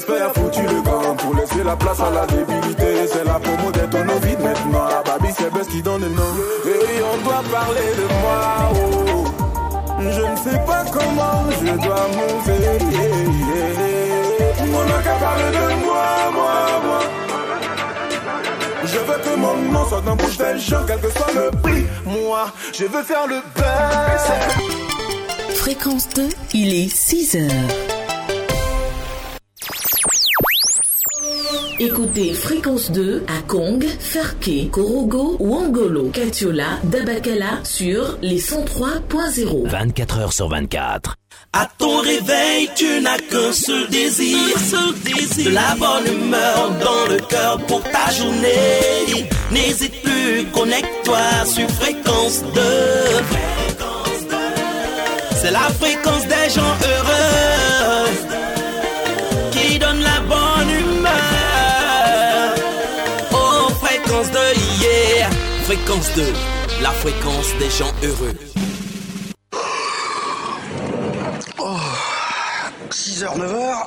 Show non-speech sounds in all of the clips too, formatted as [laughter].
respect a foutu le camp pour laisser la place à la débilité. C'est la promo d'être au vide maintenant. La baby, c'est Best qui donne le nom. Et on doit parler de moi. Oh. Je ne sais pas comment je dois monter. On n'a qu'à parler de moi, moi, moi. Je veux que mon nom soit dans bouche des gens, quel que soit le prix. Moi, je veux faire le best. Fréquence 2, il est 6 heures. Écoutez Fréquence 2 à Kong, Farke, Korogo, Wangolo, Katiola, Dabakala sur les 103.0. 24 heures sur 24. À ton réveil, tu n'as qu'un seul désir, seul désir, de la bonne humeur dans le cœur pour ta journée. N'hésite plus, connecte-toi sur fréquence 2. C'est la fréquence des gens heureux Fréquence 2, la fréquence des gens heureux. 6h, 9h,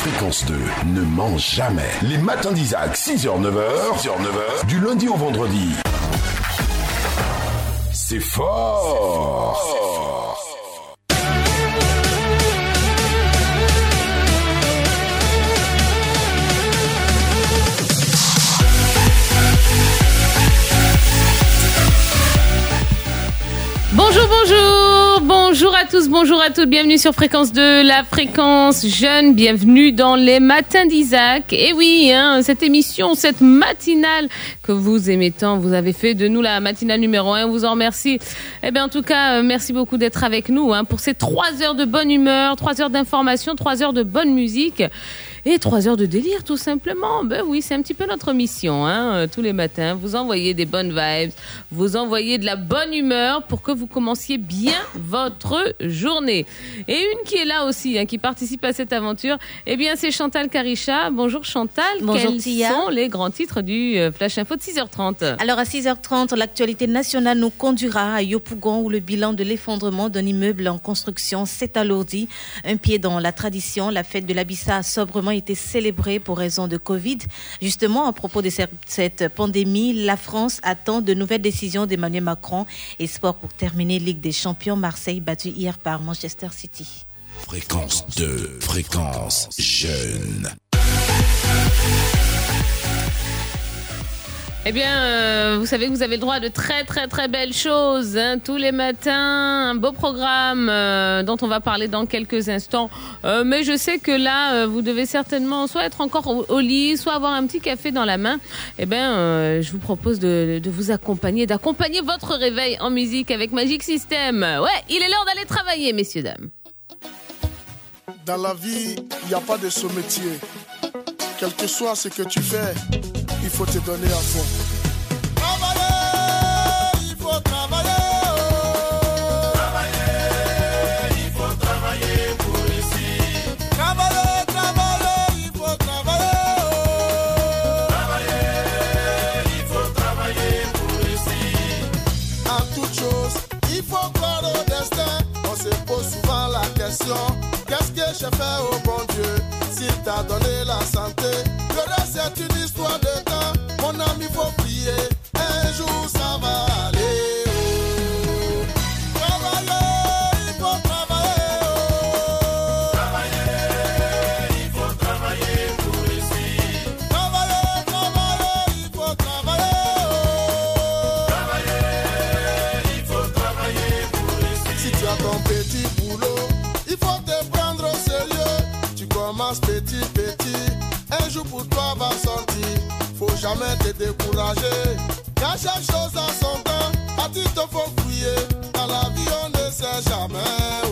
Fréquence 2 ne ment jamais. Les matins d'Isaac, 6h, 9h, 6h, 9h, du lundi au vendredi. C'est fort. Bonjour, bonjour, bonjour à tous, bonjour à toutes, bienvenue sur Fréquence 2, la fréquence jeune, bienvenue dans les matins d'Isaac. Et oui, hein, cette émission, cette matinale que vous aimez tant, vous avez fait de nous la matinale numéro 1, on vous en remercie. Eh bien, en tout cas, euh, merci beaucoup d'être avec nous hein, pour ces trois heures de bonne humeur, trois heures d'information, trois heures de bonne musique. Et trois heures de délire, tout simplement. Ben oui, c'est un petit peu notre mission, hein, euh, tous les matins. Vous envoyez des bonnes vibes, vous envoyez de la bonne humeur pour que vous commenciez bien votre journée. Et une qui est là aussi, hein, qui participe à cette aventure, eh bien, c'est Chantal Caricha. Bonjour Chantal. Bonjour, Quels Tia. sont les grands titres du euh, Flash Info de 6h30 Alors à 6h30, l'actualité nationale nous conduira à Yopougon où le bilan de l'effondrement d'un immeuble en construction s'est alourdi. Un pied dans la tradition, la fête de l'Abissa a sobrement été célébrée pour raison de Covid. Justement, à propos de cette- pandémie, la France attend de nouvelles décisions d'Emmanuel Macron. Et sport pour terminer, Ligue des champions, Marseille battu hier par Manchester City. Fréquence 2, fréquence jeune. Eh bien, euh, vous savez que vous avez le droit à de très très très belles choses hein, tous les matins, un beau programme euh, dont on va parler dans quelques instants. Euh, mais je sais que là, vous devez certainement soit être encore au, lit, soit avoir un petit café dans la main. Eh bien, je vous propose de, de vous accompagner, d'accompagner votre réveil en musique avec Magic System. Ouais, il est l'heure d'aller travailler, messieurs dames. Dans la vie, il n'y a pas de sous-métier. Quel que soit ce que tu fais, il faut te donner à fond. Travailler, il faut travailler. oh. il faut travailler pour ici. Travailler, travailler, il faut travailler. oh. il faut travailler pour ici. En toute chose, il faut croire au destin. On se pose souvent la question Qu'est-ce que j'ai fait au bon Dieu? S'il t'a donné la santé, jour pour toi va sortir. Faut jamais te décourager. Car chaque chose a son temps. À ti te faut fouiller. Dans la vie, on ne sait jamais.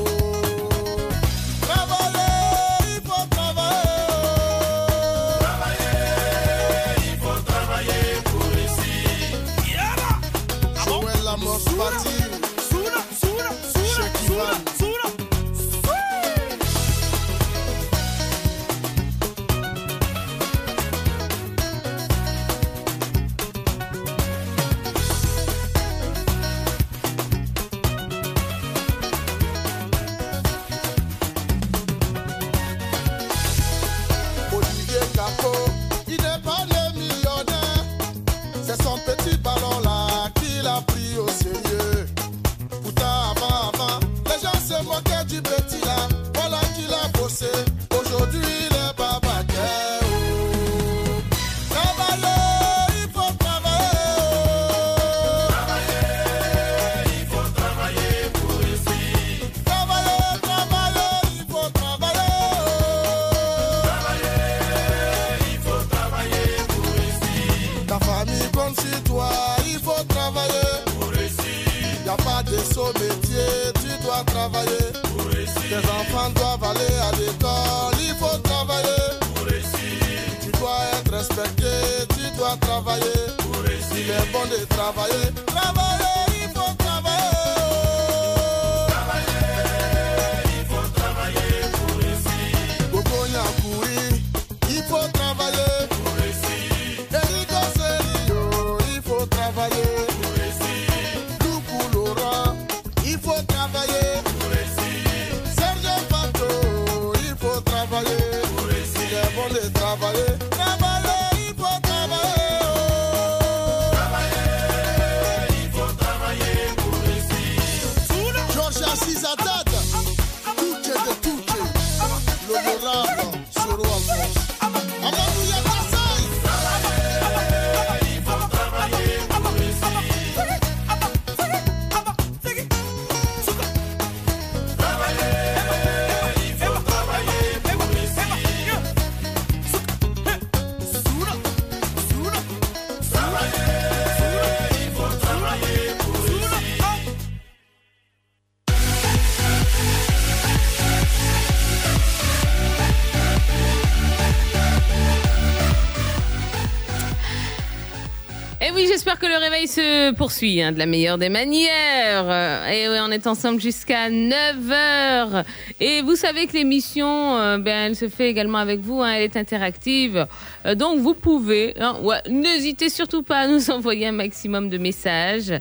J'espère que le réveil se poursuit hein, de la meilleure des manières. Euh, Et oui, on est ensemble jusqu'à 9h. Et vous savez que l'émission, euh, ben, elle se fait également avec vous, hein, elle est interactive. Euh, donc vous pouvez, hein, ouais, n'hésitez surtout pas à nous [laughs] envoyer un maximum de messages.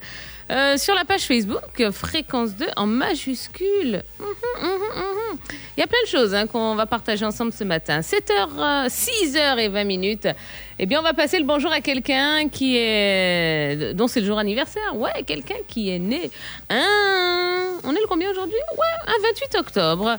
Sur la page Facebook, fréquence 2 en majuscule. Mhm, mhm, mhm. Il y a plein de choses qu'on va partager ensemble ce matin. 7h, 6h20 minutes. Eh bien, on va passer le bonjour à quelqu'un qui est, dont c'est le jour anniversaire. Ouais, quelqu'un qui est né on est le combien aujourd'hui? Ouais, un 28 octobre.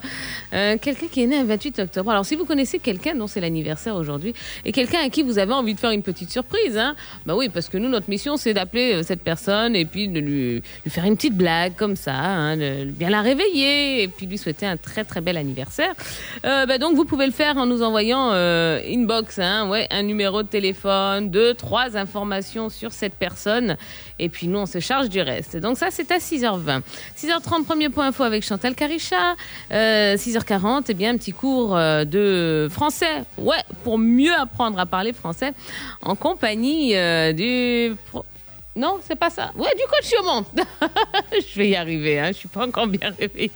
Euh, quelqu'un qui est né un 28 octobre. Alors, si vous connaissez quelqu'un dont c'est l'anniversaire aujourd'hui et quelqu'un à qui vous avez envie de faire une petite surprise, hein, bah oui, parce que nous, notre mission, c'est d'appeler euh, cette personne et puis de lui, faire une petite blague comme ça, hein, de bien la réveiller et puis lui souhaiter un très très bel anniversaire. Euh, bah donc, vous pouvez le faire en nous envoyant euh, inbox, hein, ouais, un numéro de téléphone, deux, trois informations sur cette personne et puis nous, on se charge du reste. Donc ça, c'est à 6h20. 6h30, premier point info avec Chantal Caricha. Euh, 6h40, eh bien, un petit cours euh, de français. Ouais, pour mieux apprendre à parler français en compagnie euh, du... Non, c'est pas ça. Ouais, du coach Chaumont. [laughs] je vais y arriver, hein. je suis pas encore bien réveillée.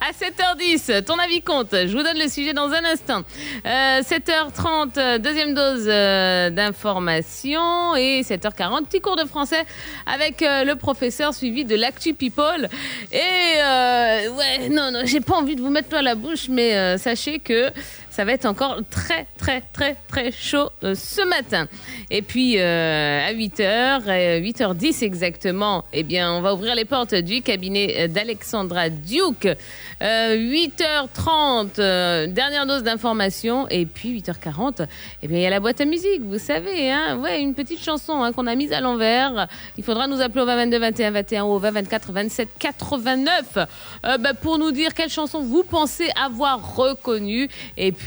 À 7h10, ton avis compte. Je vous donne le sujet dans un instant. Euh, 7h30, euh, deuxième dose euh, d'information. Et 7h40, petit cours de français avec euh, le professeur suivi de l'Actu People. Et euh, ouais, non, non, j'ai pas envie de vous mettre l'eau à la bouche, mais sachez que ça va être encore très, très, très, très chaud euh, ce matin. Et puis, euh, à 8h, 8h10 exactement, eh bien, on va ouvrir les portes du cabinet euh, d'Alexandra Duke. Euh, 8h30, euh, dernière dose d'information. Et puis, 8h40, eh bien, il y a la boîte à musique, vous savez, hein. Ouais, une petite chanson hein, qu'on a mise à l'envers. Il faudra nous appeler au 20 22 21 21 ou au 20 24 27 89 euh, bah, pour nous dire quelle chanson vous pensez avoir reconnue.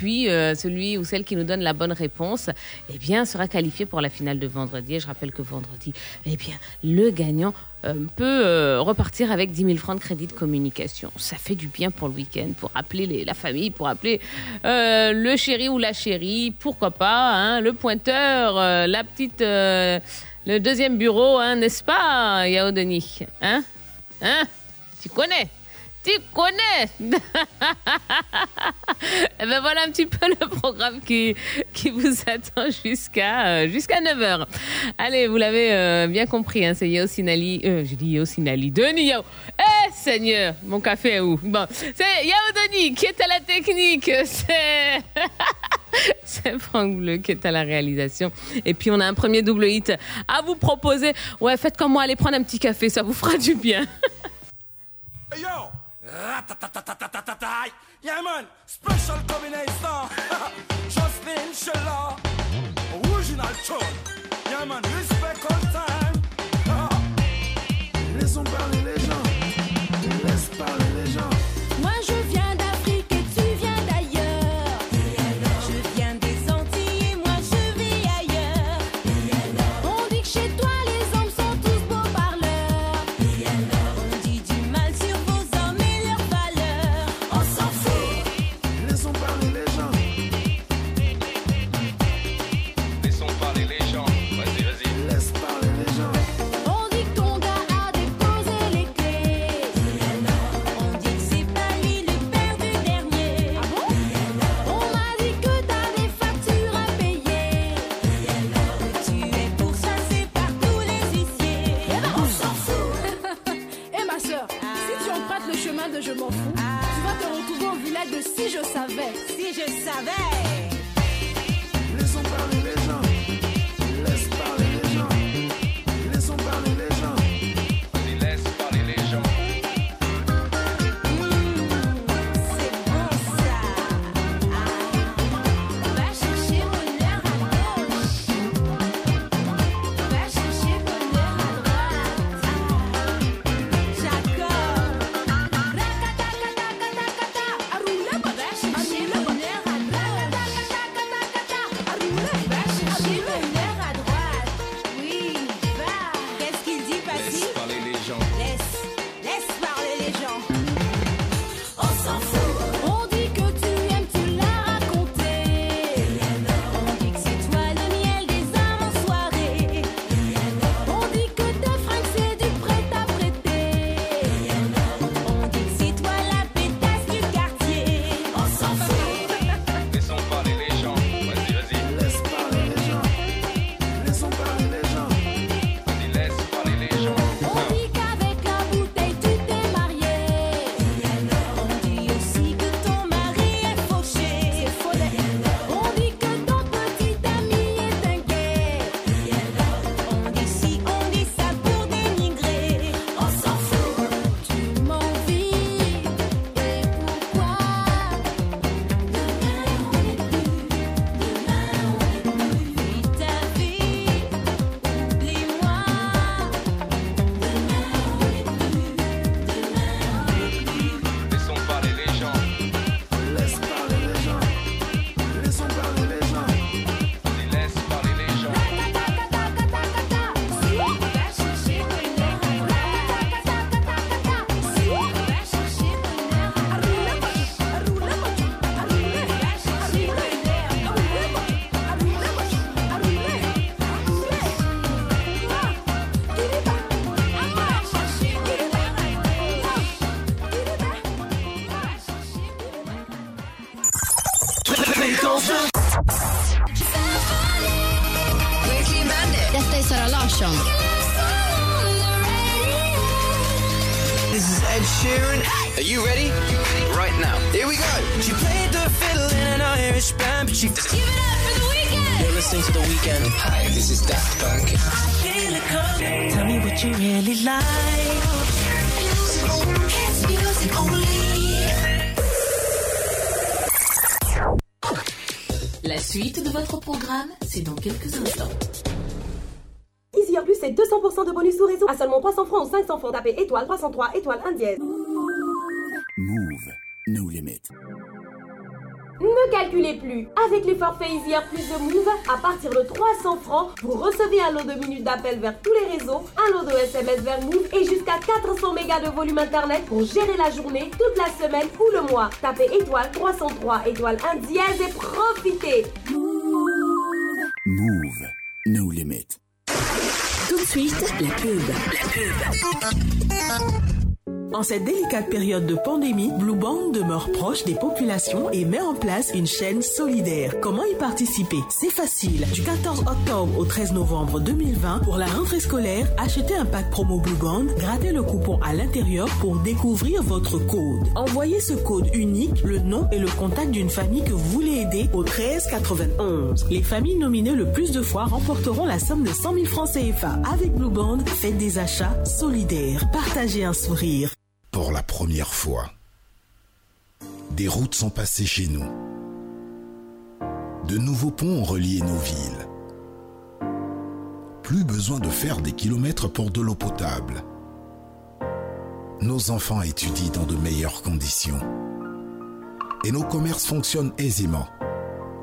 Euh, celui ou celle qui nous donne la bonne réponse, eh bien, sera qualifié pour la finale de vendredi. Et je rappelle que vendredi, eh bien, le gagnant euh, peut euh, repartir avec 10 000 francs de crédit de communication. Ça fait du bien pour le week-end, pour appeler la famille, pour appeler le chéri ou la chérie, pourquoi pas, hein, le pointeur, la petite, le deuxième bureau, hein, n'est-ce pas, Yao Denis Hein Hein? Tu connais? Tu connais [laughs] Eh ben voilà un petit peu le programme qui, qui vous [laughs] attend jusqu'à euh, jusqu'à 9h. Allez, vous l'avez euh, bien compris, hein, c'est Yao Sinali. Euh, je dis Yao Sinali. Denis Yao. Eh Seigneur, mon café est où? Bon, c'est Yao Denis qui est à la technique. [laughs] C'est. C'est Franck Bleu qui est à la réalisation. Et puis on a un premier double hit à vous proposer. Ouais, faites comme moi, allez prendre un petit café, ça vous fera du bien. Hey yo! Ratatatatatatai. Yeah man, special combination. Jocelyn Sheila, original tune. Yeah man, respect all time. Laissons parler les Daft Punk. Feel it coming. Tell me what you really like. It's music only. La suite de votre programme, c'est dans quelques instants. Easier Plus, c'est 200% de bonus sous réseau à seulement 300 francs ou 500 francs. Tapez étoile 303 étoile 1 dièse. Move, no limit. Calculez plus. Avec les forfaits Easier Plus de Move, à partir de 300 francs, vous recevez un lot de minutes d'appel vers tous les réseaux, un lot de SMS vers Move et jusqu'à 400 mégas de volume internet pour gérer la journée, toute la semaine ou le mois. Tapez étoile 303 étoile 1 dièse et profitez. En cette délicate période de pandémie, Blue Band demeure proche des populations et met en place une chaîne solidaire. Comment y participer? C'est facile. Du 14 octobre au 13 novembre 2020, pour la rentrée scolaire, achetez un pack promo Blue Band, grattez le coupon à l'intérieur pour découvrir votre code. Envoyez ce code unique, le nom et le contact d'une famille que vous voulez aider au 13 91. Les familles nominées le plus de fois remporteront la somme de 100 000 francs CFA. Avec Blue Band, faites des achats solidaires. Partagez un sourire. Fois, des routes sont passées chez nous. De nouveaux ponts ont relié nos villes. Plus besoin de faire des kilomètres pour de l'eau potable. Nos enfants étudient dans de meilleures conditions. Et nos commerces fonctionnent aisément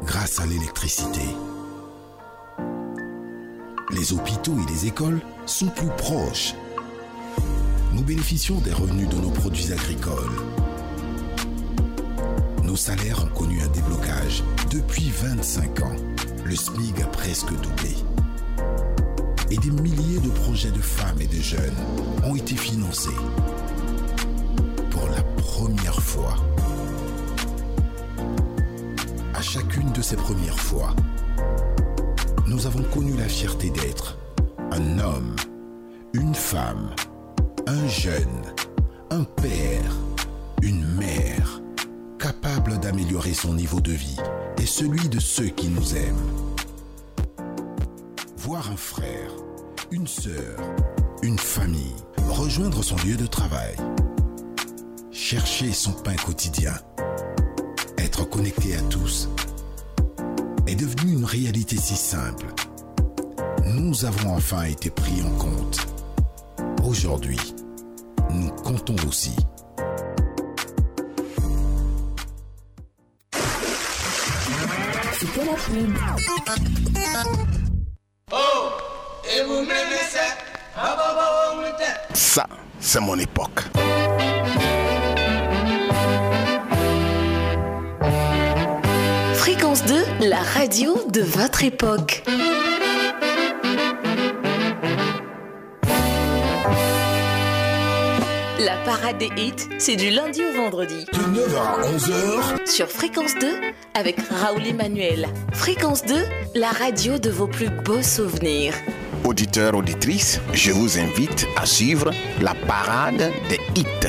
grâce à l'électricité. Les hôpitaux et les écoles sont plus proches nous bénéficions des revenus de nos produits agricoles. Nos salaires ont connu un déblocage. Depuis 25 ans, le SMIG a presque doublé. Et des milliers de projets de femmes et de jeunes ont été financés. Pour la première fois. À chacune de ces premières fois, nous avons connu la fierté d'être un homme, une femme, un jeune, un père, une mère, capable d'améliorer son niveau de vie et celui de ceux qui nous aiment. Voir un frère, une sœur, une famille rejoindre son lieu de travail, chercher son pain quotidien, être connecté à tous, est devenu une réalité si simple. Nous avons enfin été pris en compte. Aujourd'hui, nous comptons aussi. C'était la pub. Oh, et vous m'aimez ça bah. Ça, c'est mon époque. Fréquence 2, la radio de votre époque. Parade des hits, c'est du lundi au vendredi. De 9h à 11h. Sur Fréquence 2, avec Raoul Emmanuel. Fréquence 2, la radio de vos plus beaux souvenirs. Auditeurs, auditrices, je vous invite à suivre la parade des hits.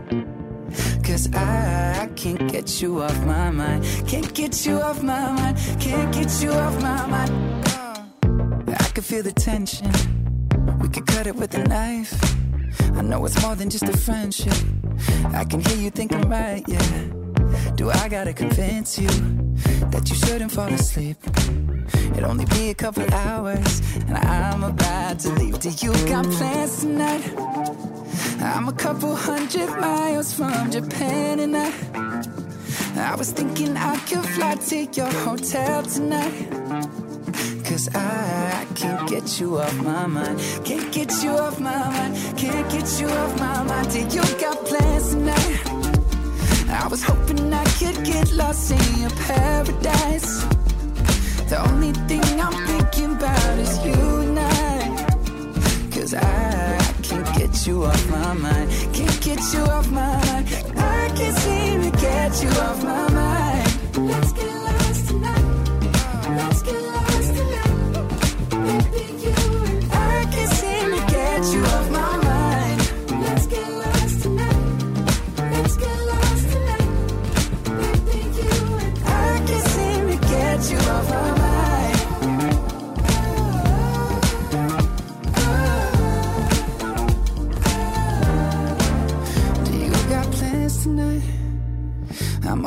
Cause I, I can't get you off my mind. Can't get you off my mind. Can't get you off my mind. Uh, I can feel the tension. We could cut it with a knife. I know it's more than just a friendship. I can hear you thinking, right, yeah. Do I gotta convince you that you shouldn't fall asleep? It'll only be a couple hours, and I'm about to leave. Do you got plans tonight? I'm a couple hundred miles from Japan, and I, I was thinking I could fly to your hotel tonight. Cause I can't get you off my mind. Can't get you off my mind. Can't get you off my mind. Do you got plans tonight? I was hoping I could get lost in your paradise. The only thing I'm thinking about is you and I. Cause I can't get you off my mind. Can't get you off my mind. I can't seem to get you off my mind. Let's get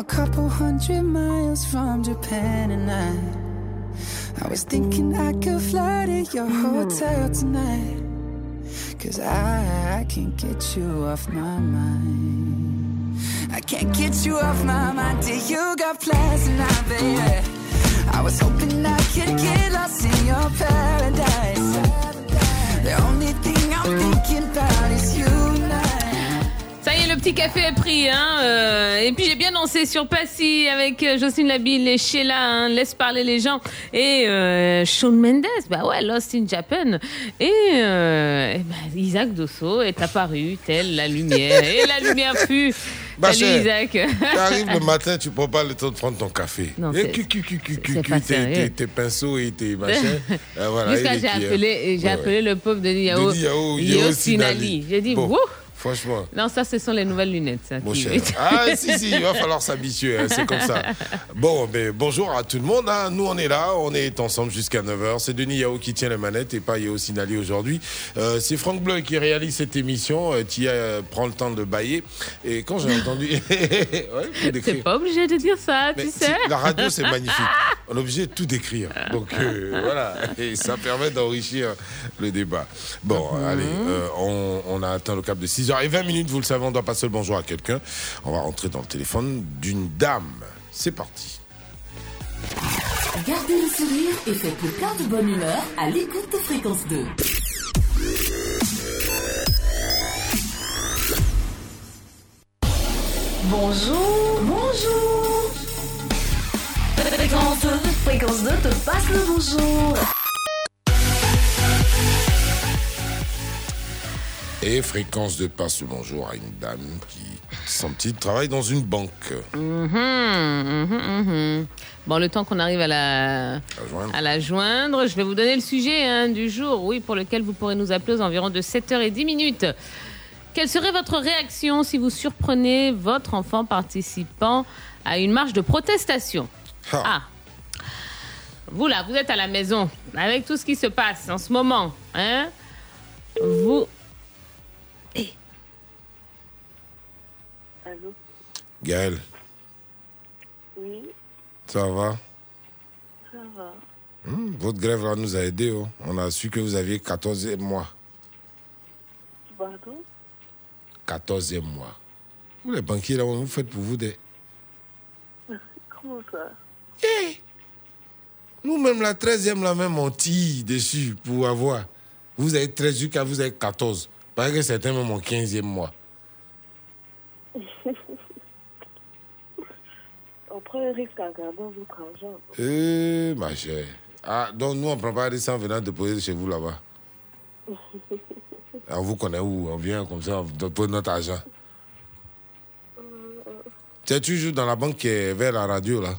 a couple hundred miles from Japan and I I was thinking I could fly to your hmm. hotel tonight Cause I, I can't get you off my mind. I can't get you off my mind Do you got plans tonight, baby? I was hoping I could get lost in your paradise. The only thing I'm thinking about is you Ça y est, le petit café est pris. Hein, euh, et puis j'ai bien dansé sur Passy avec euh, Jocelyne Labille et Sheila, hein, Laisse parler les gens. Et euh, Shawn Mendes, bah ouais, Lost in Japan. Et, euh, ben, Isaac Dosso est apparu, telle la lumière. et la lumière fut. [laughs] Ma Salut Isaac. Tu arrives le [laughs] matin, tu prends pas le temps de prendre ton café. Non, Et c'est- tes, tes- pinceaux et tes machins. Euh, [laughs] voilà, Jusqu'à j'ai cuillères. appelé, Ouais, appelé le pauvre Denis Yao, Yao, Yao. Sinali. J'ai dit, Bon. wouh Franchement. Non, ça, ce sont les nouvelles lunettes. Ça, Mon qui- cher. [laughs] Ah, si, si, il va falloir s'habituer, hein, c'est comme ça. Bon, mais bonjour à tout le monde. hein. Nous, on est là, on est ensemble jusqu'à 9h. C'est Denis Yao qui tient les manettes et pas Yao Sinali aujourd'hui. Euh, c'est Franck Bleu qui réalise cette émission. Euh, qui euh, prend le temps de bailler. Et quand j'ai entendu. [laughs] ouais. T'es pas obligé de dire ça, Mais tu sais. la radio, c'est magnifique. [laughs] On est obligé de tout décrire. Donc euh, voilà, et ça permet d'enrichir le débat. Bon, Mhm. allez, euh, on, on a atteint le cap de 6h20 minutes, vous le savez, on doit passer le bonjour à quelqu'un. On va rentrer dans le téléphone d'une dame. C'est parti. Gardez le sourire et faites-le plein de bonne humeur à l'écoute de Fréquence 2. Bonjour, bonjour. Fréquence 2, Fréquence 2 te passe le bonjour. Et fréquence de passe le bonjour à une dame qui, son petit travaille dans une banque. Mhm, mhm, mhm. Bon, le temps qu'on arrive à la, joindre. à la joindre, je vais vous donner le sujet hein, du jour, oui, pour lequel vous pourrez nous appeler aux environs de 7h10 minutes. Quelle serait votre réaction si vous surprenez votre enfant participant à une marche de protestation? Ah Vous là, vous êtes à la maison, avec tout ce qui se passe en ce moment, hein? Vous... Gaël, Oui, ça va? Ça va. Hmm, Votre grève là nous a aidés. oh. On a su que vous aviez 14e mois. Pardon? 14e mois. Vous les banquiers là, vous faites pour vous des... [laughs] Comment ça? Nous-mêmes, la 13e, là même, on tire dessus pour avoir. Vous avez 13 jusqu'à vous avez 14. Parce que certains même ont 15e mois. [laughs] Prend un risque en gardant votre argent. Eh, ma chère. Ah, donc nous, on ne prend pas des en venant déposer chez vous là-bas. [laughs] On vous connaît où? On vient comme ça, on dépose notre argent. Tu tu joues dans la banque qui est vers la radio, là.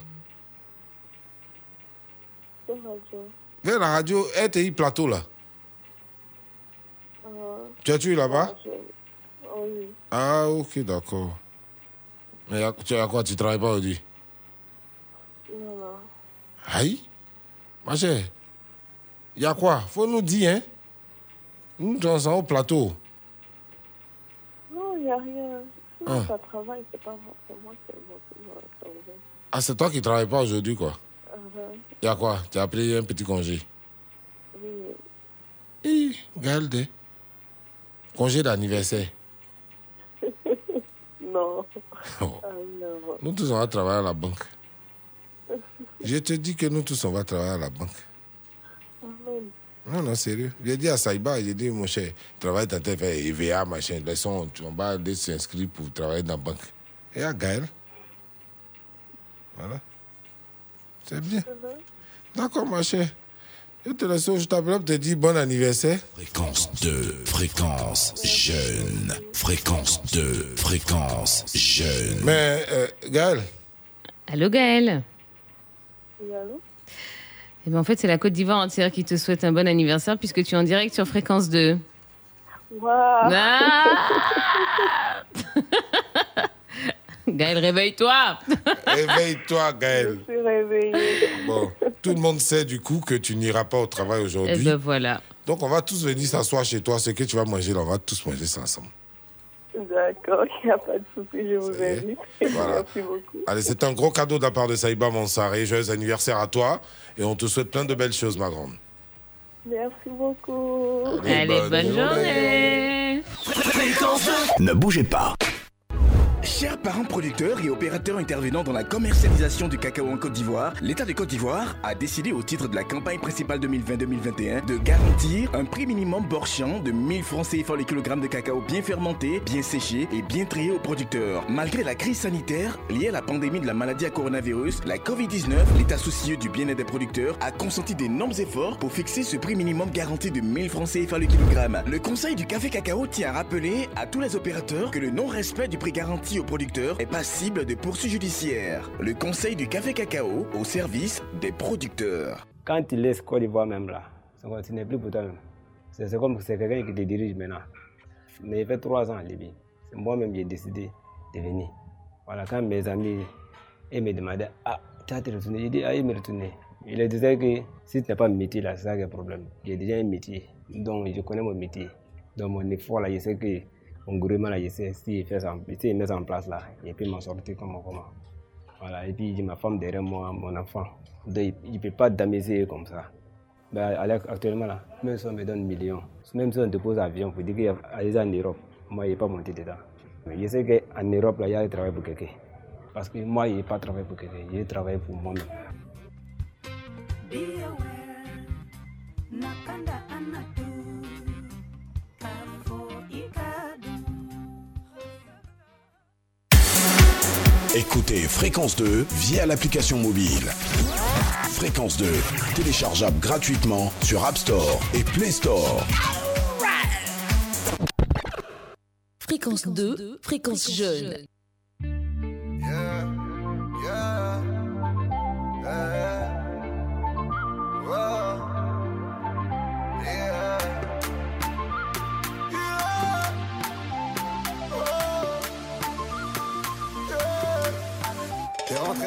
Radio Vers la radio RTI Plateau, là. Euh, Tu as tu là-bas? je- Oui, Ah, ok, d'accord. Mais tu as quoi? Tu travailles pas aujourd'hui? Aïe Ma chère, il y a quoi? Faut nous dire, hein? Nous, s'en au plateau. n'y a rien. Si Ah. ça travaille, c'est pas moi, c'est moi c'est moi. Ah, c'est toi qui travailles pas aujourd'hui, quoi. Uh-huh. Il y a quoi? Tu as pris un petit congé? Oui. Hi, Regardez. Congé d'anniversaire. [laughs] non. Oh. Ah, non. Nous tous, on va travailler à la banque. Je te dis que nous tous, on va travailler à la banque. Amen. Non, non, sérieux. J'ai dit à Saïba, j'ai dit, mon cher, travaille ta tête, fait EVA, machin. Laissons, on va aller s'inscrire pour travailler dans la banque. Et à Gaël. Voilà. C'est bien. D'accord, ma chère. Je te laisse, je t'appelle pour te dire bon anniversaire. Fréquence 2, fréquence jeune. Fréquence 2, fréquence jeune. Mais, euh, Gaël, Allô Gaël Allô Eh ben, en fait, c'est la Côte d'Ivoire entière qui te souhaite un bon anniversaire puisque tu es en direct sur Fréquence 2. Waouh Ah [laughs] Gaël, réveille-toi [laughs] réveille-toi, Gaël. Je suis réveillée. Bon, tout le monde sait du coup que tu n'iras pas au travail Eh aujourd'hui. ben voilà. Donc, on va tous venir s'asseoir chez toi. Ce que tu vas manger là, on va tous manger ça ensemble. D'accord, il n'y a pas de souci, je vous invite. [laughs] Voilà. Merci beaucoup. Allez, c'est un gros cadeau de la part de Saïba Mansaré. Joyeux anniversaire à toi. Et on te souhaite plein de belles choses, ma grande. Merci beaucoup. Allez, bonne bonne journée. journée Ne bougez pas. Chers parents producteurs et opérateurs intervenant dans la commercialisation du cacao en Côte d'Ivoire, l'État de Côte d'Ivoire a décidé au titre de la campagne principale 2020-2021 de garantir un prix minimum borchant de 1000 francs CFA le kilogramme de cacao bien fermenté, bien séché et bien trié aux producteurs. Malgré la crise sanitaire liée à la pandémie de la maladie à coronavirus, la Covid-19, l'État soucieux du bien-être des producteurs a consenti d'énormes efforts pour fixer ce prix minimum garanti de 1000 francs CFA le kilogramme. Le Conseil du café cacao tient à rappeler à tous les opérateurs que le non-respect du prix garanti aux producteurs est passible de poursuites judiciaires. Le Conseil du café cacao au service des producteurs. Quand tu laisses Côte d'Ivoire même là, ça continue plus pour toi-même. C'est comme c'est quelqu'un qui te dirige maintenant. Mais il fait trois ans en Libye. C'est moi-même qui ai décidé de venir. Voilà, quand mes amis ils me demandaient Ah, tu as te retourné? J'ai dit Ah, il me retourné. Il disait que si tu n'as pas de métier là, c'est ça qui est le problème. J'ai déjà un métier. Donc je connais mon métier. Donc mon effort là, je sais que mon gouvernement là, je sais s'il fait s'il met en place là, il peut m'en sortir comment comment. Voilà, et puis j'ai ma femme derrière moi, mon enfant. Il ne peut pas d'amuser comme ça. Ben, actuellement, là, même si on me donne millions, même si on te pose avion pour dire qu'il des en Europe, moi, je n'ai pas monté dedans. Mais je sais qu'en Europe, là, il y a des travail pour quelqu'un. Parce que moi, je n'ai pas travaillé pour quelqu'un, j'ai travaillé pour moi-même. Be aware, Écoutez Fréquence 2 via l'application mobile. Fréquence 2, téléchargeable gratuitement sur App Store et Play Store. Fréquence 2, fréquence jeune.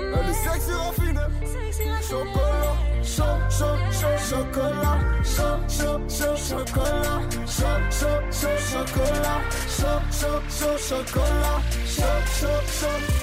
Elle est sexy raffine. sexy raffiné. Chocolat, chaud, chaud, chaud, chocolat, chaud, chaud, chaud, chocolat, chaud, chaud, chaud, chocolat, chaud, chaud, chaud, chocolat, chaud, chaud, chaud.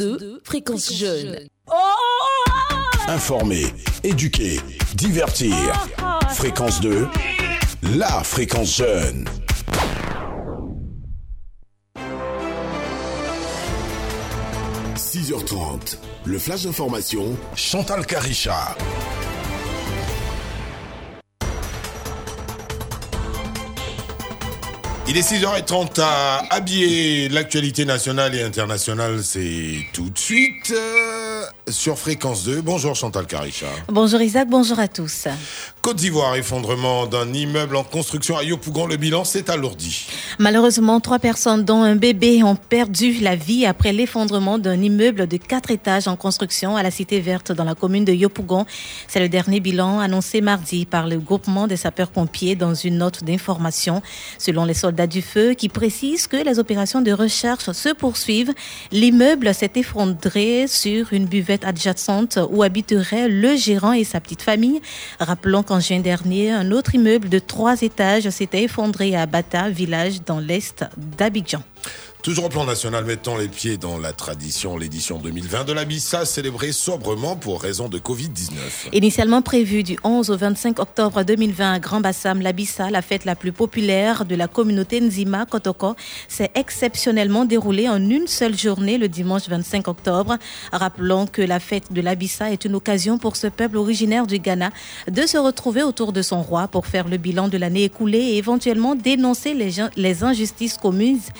Fréquence 2, fréquence jeune. Informer, éduquer, divertir. Fréquence 2, la fréquence jeune. « 6h30, le flash d'information, Chantal Caricha. Il est 6h30 à habiller l'actualité nationale et internationale. C'est tout de suite euh, sur Fréquence 2. Bonjour Chantal Caricha. Bonjour Isaac, bonjour à tous. Côte d'Ivoire, effondrement d'un immeuble en construction à Yopougon. Le bilan s'est alourdi. Malheureusement, trois personnes, dont un bébé, ont perdu la vie après l'effondrement d'un immeuble de quatre étages en construction à la Cité Verte dans la commune de Yopougon. C'est le dernier bilan annoncé mardi par le groupement des sapeurs-pompiers dans une note d'information. Selon les soldats du feu qui précisent que les opérations de recherche se poursuivent, l'immeuble s'est effondré sur une buvette adjacente où habiteraient le gérant et sa petite famille. Rappelons qu'en juin dernier, un autre immeuble de trois étages s'était effondré à Bata, village dans l'est d'Abidjan. Toujours au plan national, mettons les pieds dans la tradition. L'édition 2020 de la Bissa célébrée sobrement pour raison de Covid-19. Initialement prévue du 11 au 25 octobre 2020 à Grand Bassam, la Bissa, la fête la plus populaire de la communauté Nzima Kotoko, s'est exceptionnellement déroulée en une seule journée le dimanche 25 octobre. Rappelons que la fête de la Bissa est une occasion pour ce peuple originaire du Ghana de se retrouver autour de son roi pour faire le bilan de l'année écoulée et éventuellement dénoncer les, injustices commises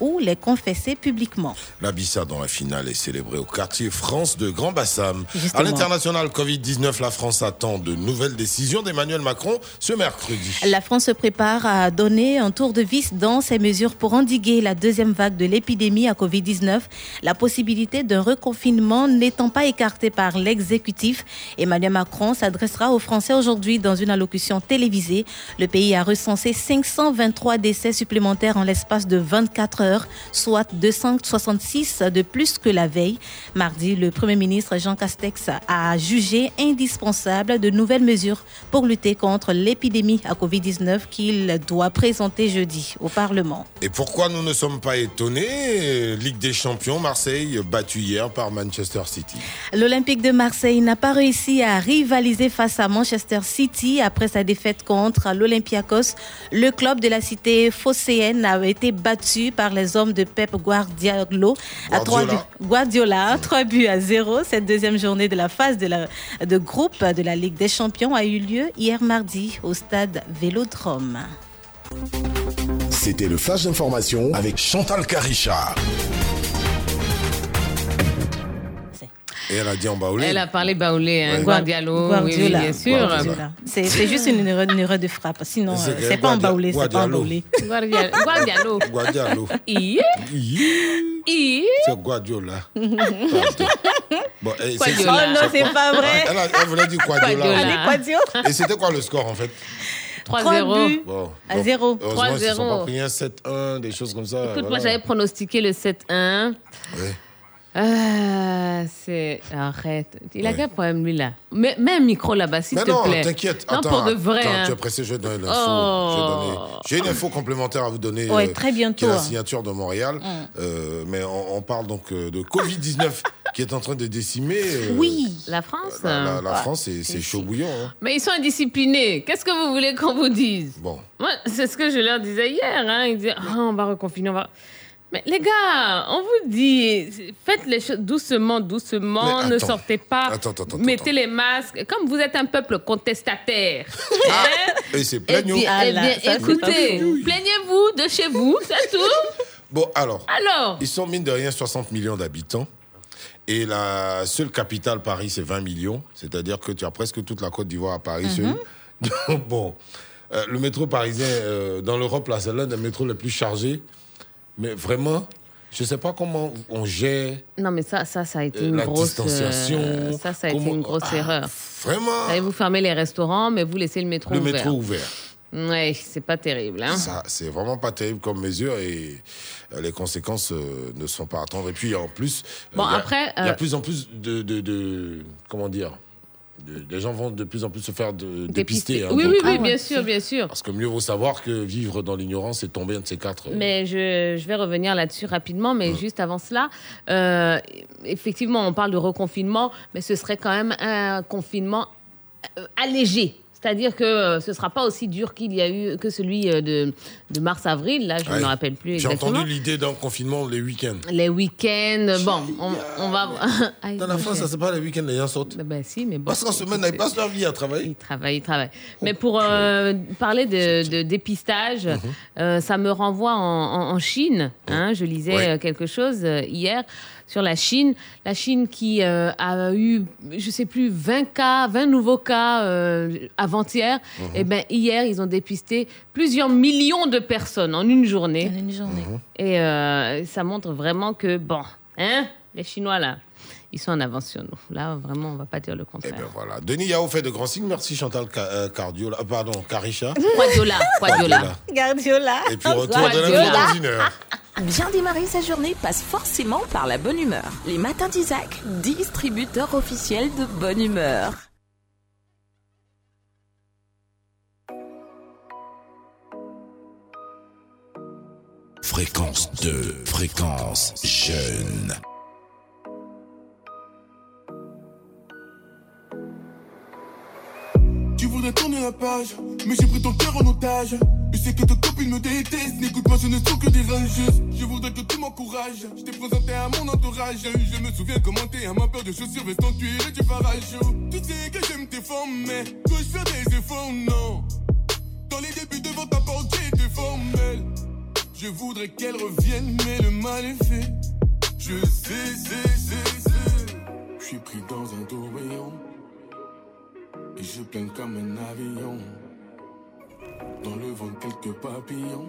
ou les confesser publiquement. La Bissa dans la finale est célébrée au quartier France de Grand Bassam. Justement. À l'international Covid-19, la France attend de nouvelles décisions d'Emmanuel Macron ce mercredi. La France se prépare à donner un tour de vis dans ses mesures pour endiguer la deuxième vague de l'épidémie à Covid-19. La possibilité d'un reconfinement n'étant pas écartée par l'exécutif, Emmanuel Macron s'adressera aux Français aujourd'hui dans une allocution télévisée. Le pays a recensé 523 décès supplémentaires en l'espace de 24 heures, soit 266 de plus que la veille. Mardi, le Premier ministre Jean Castex a jugé indispensable de nouvelles mesures pour lutter contre l'épidémie à Covid-19 qu'il doit présenter jeudi au Parlement. Et pourquoi nous ne sommes pas étonnés? Ligue des champions, Marseille, battu hier par Manchester City. L'Olympique de Marseille n'a pas réussi à rivaliser face à Manchester City après sa défaite contre l'Olympiakos. Le club de la cité phocéenne a été battu par les hommes de Pep Guardiola à trois Guardiola. buts- Guardiola, 3 buts à 0. Cette deuxième journée de la phase de, la, de groupe de la Ligue des Champions a eu lieu hier mardi au stade Vélodrome. C'était le flash d'information avec Chantal Carichard. Et elle a dit en baoulé. Elle a parlé baoulé, hein, Ouais. Guardialo, oui, Guardiola. bien sûr. C'est juste une erreur, une erreur de frappe. Sinon, C'est euh, c'est pas en baoulé, c'est pas en Guardialo. baoulé. Guardia- Guardialo. Guardialo. I. I. C'est Guardiola. [laughs] Bon, et c'est- Guardiola. Oh non, c'est pas vrai. Elle, a- elle voulait dire Guardiola. Et c'était quoi le score en fait? 3-0. buts. Bon, À bon, zéro. Heureusement, ils se sont 3-0. pas pris un 7-1, des choses comme ça. Écoute, moi voilà. j'avais pronostiqué le 7-1. Ouais. Ah, c'est. Arrête. Il a quel problème lui là? Mets, mets un micro là-bas, s'il Mais te non, plaît. t'inquiète. Non, Attends, pour de vrai. attends, hein. tu es pressé, je vais donner l'info. Oh. J'ai une info complémentaire à vous donner. Ouais, très bientôt, Qui est la hein. signature de Montréal. Euh, mais on, on parle donc euh, de Covid-19 [laughs] qui est en train de décimer. euh, Oui. La France La, la- la Ouais. France, c'est- chaud bouillant. hein. Mais ils sont indisciplinés. Qu'est-ce que vous voulez qu'on vous dise? Bon. Moi, c'est ce que je leur disais hier. Hein. Ils disaient Ah, on va reconfiner, on va. Mais les gars, on vous dit, faites les choses doucement, doucement, ne sortez pas, Attends, attends, attends, mettez les masques. Comme vous êtes un peuple contestataire. Ah, hein, Et c'est eh Ah eh ça, c'est écoutez, plaignez-vous de chez vous, c'est tout. [laughs] Bon, alors. Alors, Ils sont, mine de rien, 60 millions d'habitants. Et la seule capitale, Paris, c'est 20 millions. C'est-à-dire que tu as presque toute la Côte d'Ivoire à Paris. seul. [laughs] Donc, bon, euh, le métro parisien, euh, dans l'Europe, là, c'est l'un des métros les plus chargés. Mais vraiment, je ne sais pas comment on gère non mais ça, ça, ça a été Euh, une la grosse, distanciation, euh, ça, ça a été une grosse Ah, erreur. vraiment vous fermez les restaurants, mais vous laissez le métro le ouvert. métro ouvert. Ouais, c'est pas terrible. Hein. Ça, c'est vraiment pas terrible comme mesure et euh, les conséquences euh, ne sont pas à attendre. Et puis, en plus, euh, Bon, il y a- après, il y a euh, plus en plus de, de, de- comment dire, de- les gens vont de plus en plus se faire de, dépister. hein, oui, donc, oui, oui, bien sûr, bien sûr. Parce que mieux vaut savoir que vivre dans l'ignorance et tomber un de ces quatre. euh, Mais je, je vais revenir là-dessus rapidement, mais juste avant cela, euh, effectivement, on parle de reconfinement, mais ce serait quand même un confinement euh, allégé. C'est-à-dire que ce ne sera pas aussi dur qu'il y a eu que celui de, de mars-avril, là, je ne ouais. me rappelle plus J'ai entendu l'idée d'un confinement les week-ends. Les week-ends, bon, on, on va... [laughs] Aïe, Dans la France, ça c'est pas les week-ends, les gens sortent. Ben si, mais bon. Parce qu'en semaine, ils passent leur vie à travailler. Ils travaillent, ils travaillent. Mais pour euh, parler de, de dépistage, Mhm. euh, ça me renvoie en, en- en Chine. hein. je lisais Ouais. euh, quelque chose hier sur la Chine. La Chine qui euh, a eu, je sais plus, 20 cas, 20 nouveaux cas avant-hier. Mhm. Et ben hier, ils ont dépisté plusieurs millions de personnes en une journée. En une journée. Mhm. Et euh, ça montre vraiment que, bon, hein, les Chinois là, ils sont en avance sur nous. Là, vraiment, on va pas dire le contraire. Ben voilà. Denis Yao fait de grands signes. Merci Chantal Ca- euh, Cardio, là. pardon, Carisha. Guardiola, Guardiola. Guardiola. Et puis retour de Guardiola. l'info dans une heure. Bien démarrer sa journée passe forcément par la bonne humeur. Les matins d'Isaac, distributeur officiel de bonne humeur. Fréquence 2, fréquence jeune. Tu voudrais tourner la page, mais j'ai pris ton cœur en otage. Je sais que tes copines me détestent, n'écoute pas, ce ne sont que des rageuses. Je voudrais que tu m'encourages, je t'ai présenté à mon entourage. Je me souviens comment t'es à ma paire de chaussures, veste en cuir et tu farageux. Tu sais que j'aime tes formes, mais dois-je faire des efforts, non. Dans les débuts devant ta. Je voudrais qu'elle revienne, mais le mal est fait. Je sais, sais, sais, sais. Je suis pris dans un tourbillon. Et je plane comme un avion. Dans le vent, quelques papillons.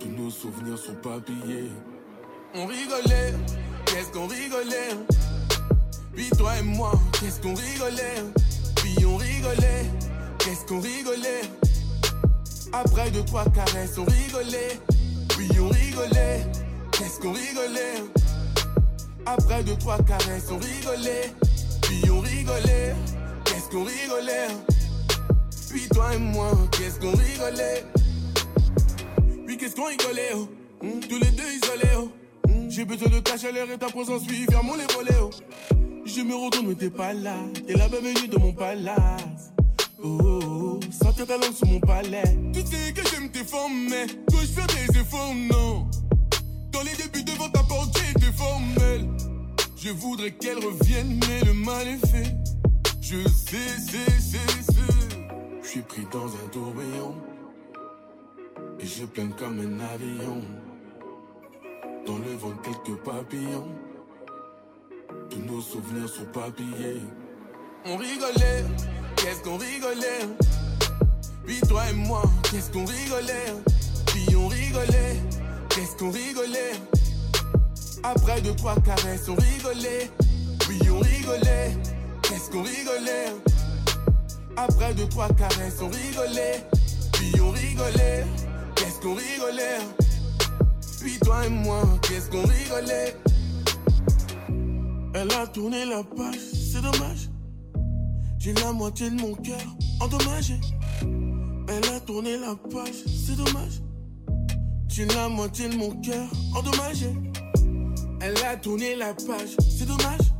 Tous nos souvenirs sont papillés. On rigolait, qu'est-ce qu'on rigolait? Puis toi et moi, qu'est-ce qu'on rigolait? Puis on rigolait, qu'est-ce qu'on rigolait? Après deux, trois caresses, on rigolait. Puis rigolait, qu'est-ce qu'on rigolait? Après deux, trois caresses, on rigolait, puis on rigolait, qu'est-ce qu'on rigolait? Puis toi et moi, qu'est-ce qu'on rigolait? Puis qu'est-ce qu'on rigolait, oh. Tous les deux isolés, oh. Hmm, J'ai besoin de ta chaleur et ta présence, oui, ferme les volets, oh. Je me retourne, mais t'es pas là. T'es la bienvenue de mon palace. Oh, oh, oh, sentir ta langue sur mon palais. Tu sais que j'aime tes formes, mais dois-je faire des efforts, non? Dans les débuts devant ta porte, j'étais formel. Je voudrais qu'elle revienne, mais le mal est fait. Je sais, sais, sais, sais. Je suis pris dans un tourbillon. Et je plaine comme un avion. Dans le vent, quelques papillons. Tous nos souvenirs sur papier. On rigolait, qu'est-ce qu'on rigolait? Puis toi et moi, qu'est-ce qu'on rigolait? Puis on rigolait, qu'est-ce qu'on rigolait? Après deux, trois caresses, on rigolait. Puis on rigolait, qu'est-ce qu'on rigolait? Après deux, trois caresses, on rigolait. Puis on rigolait, qu'est-ce qu'on rigolait? Puis toi et moi, qu'est-ce qu'on rigolait? Elle a tourné la page, c'est dommage. J'ai la moitié de mon cœur endommagé. Elle a tourné la page, c'est dommage. J'ai la moitié de mon cœur endommagé. Elle a tourné la page, c'est dommage.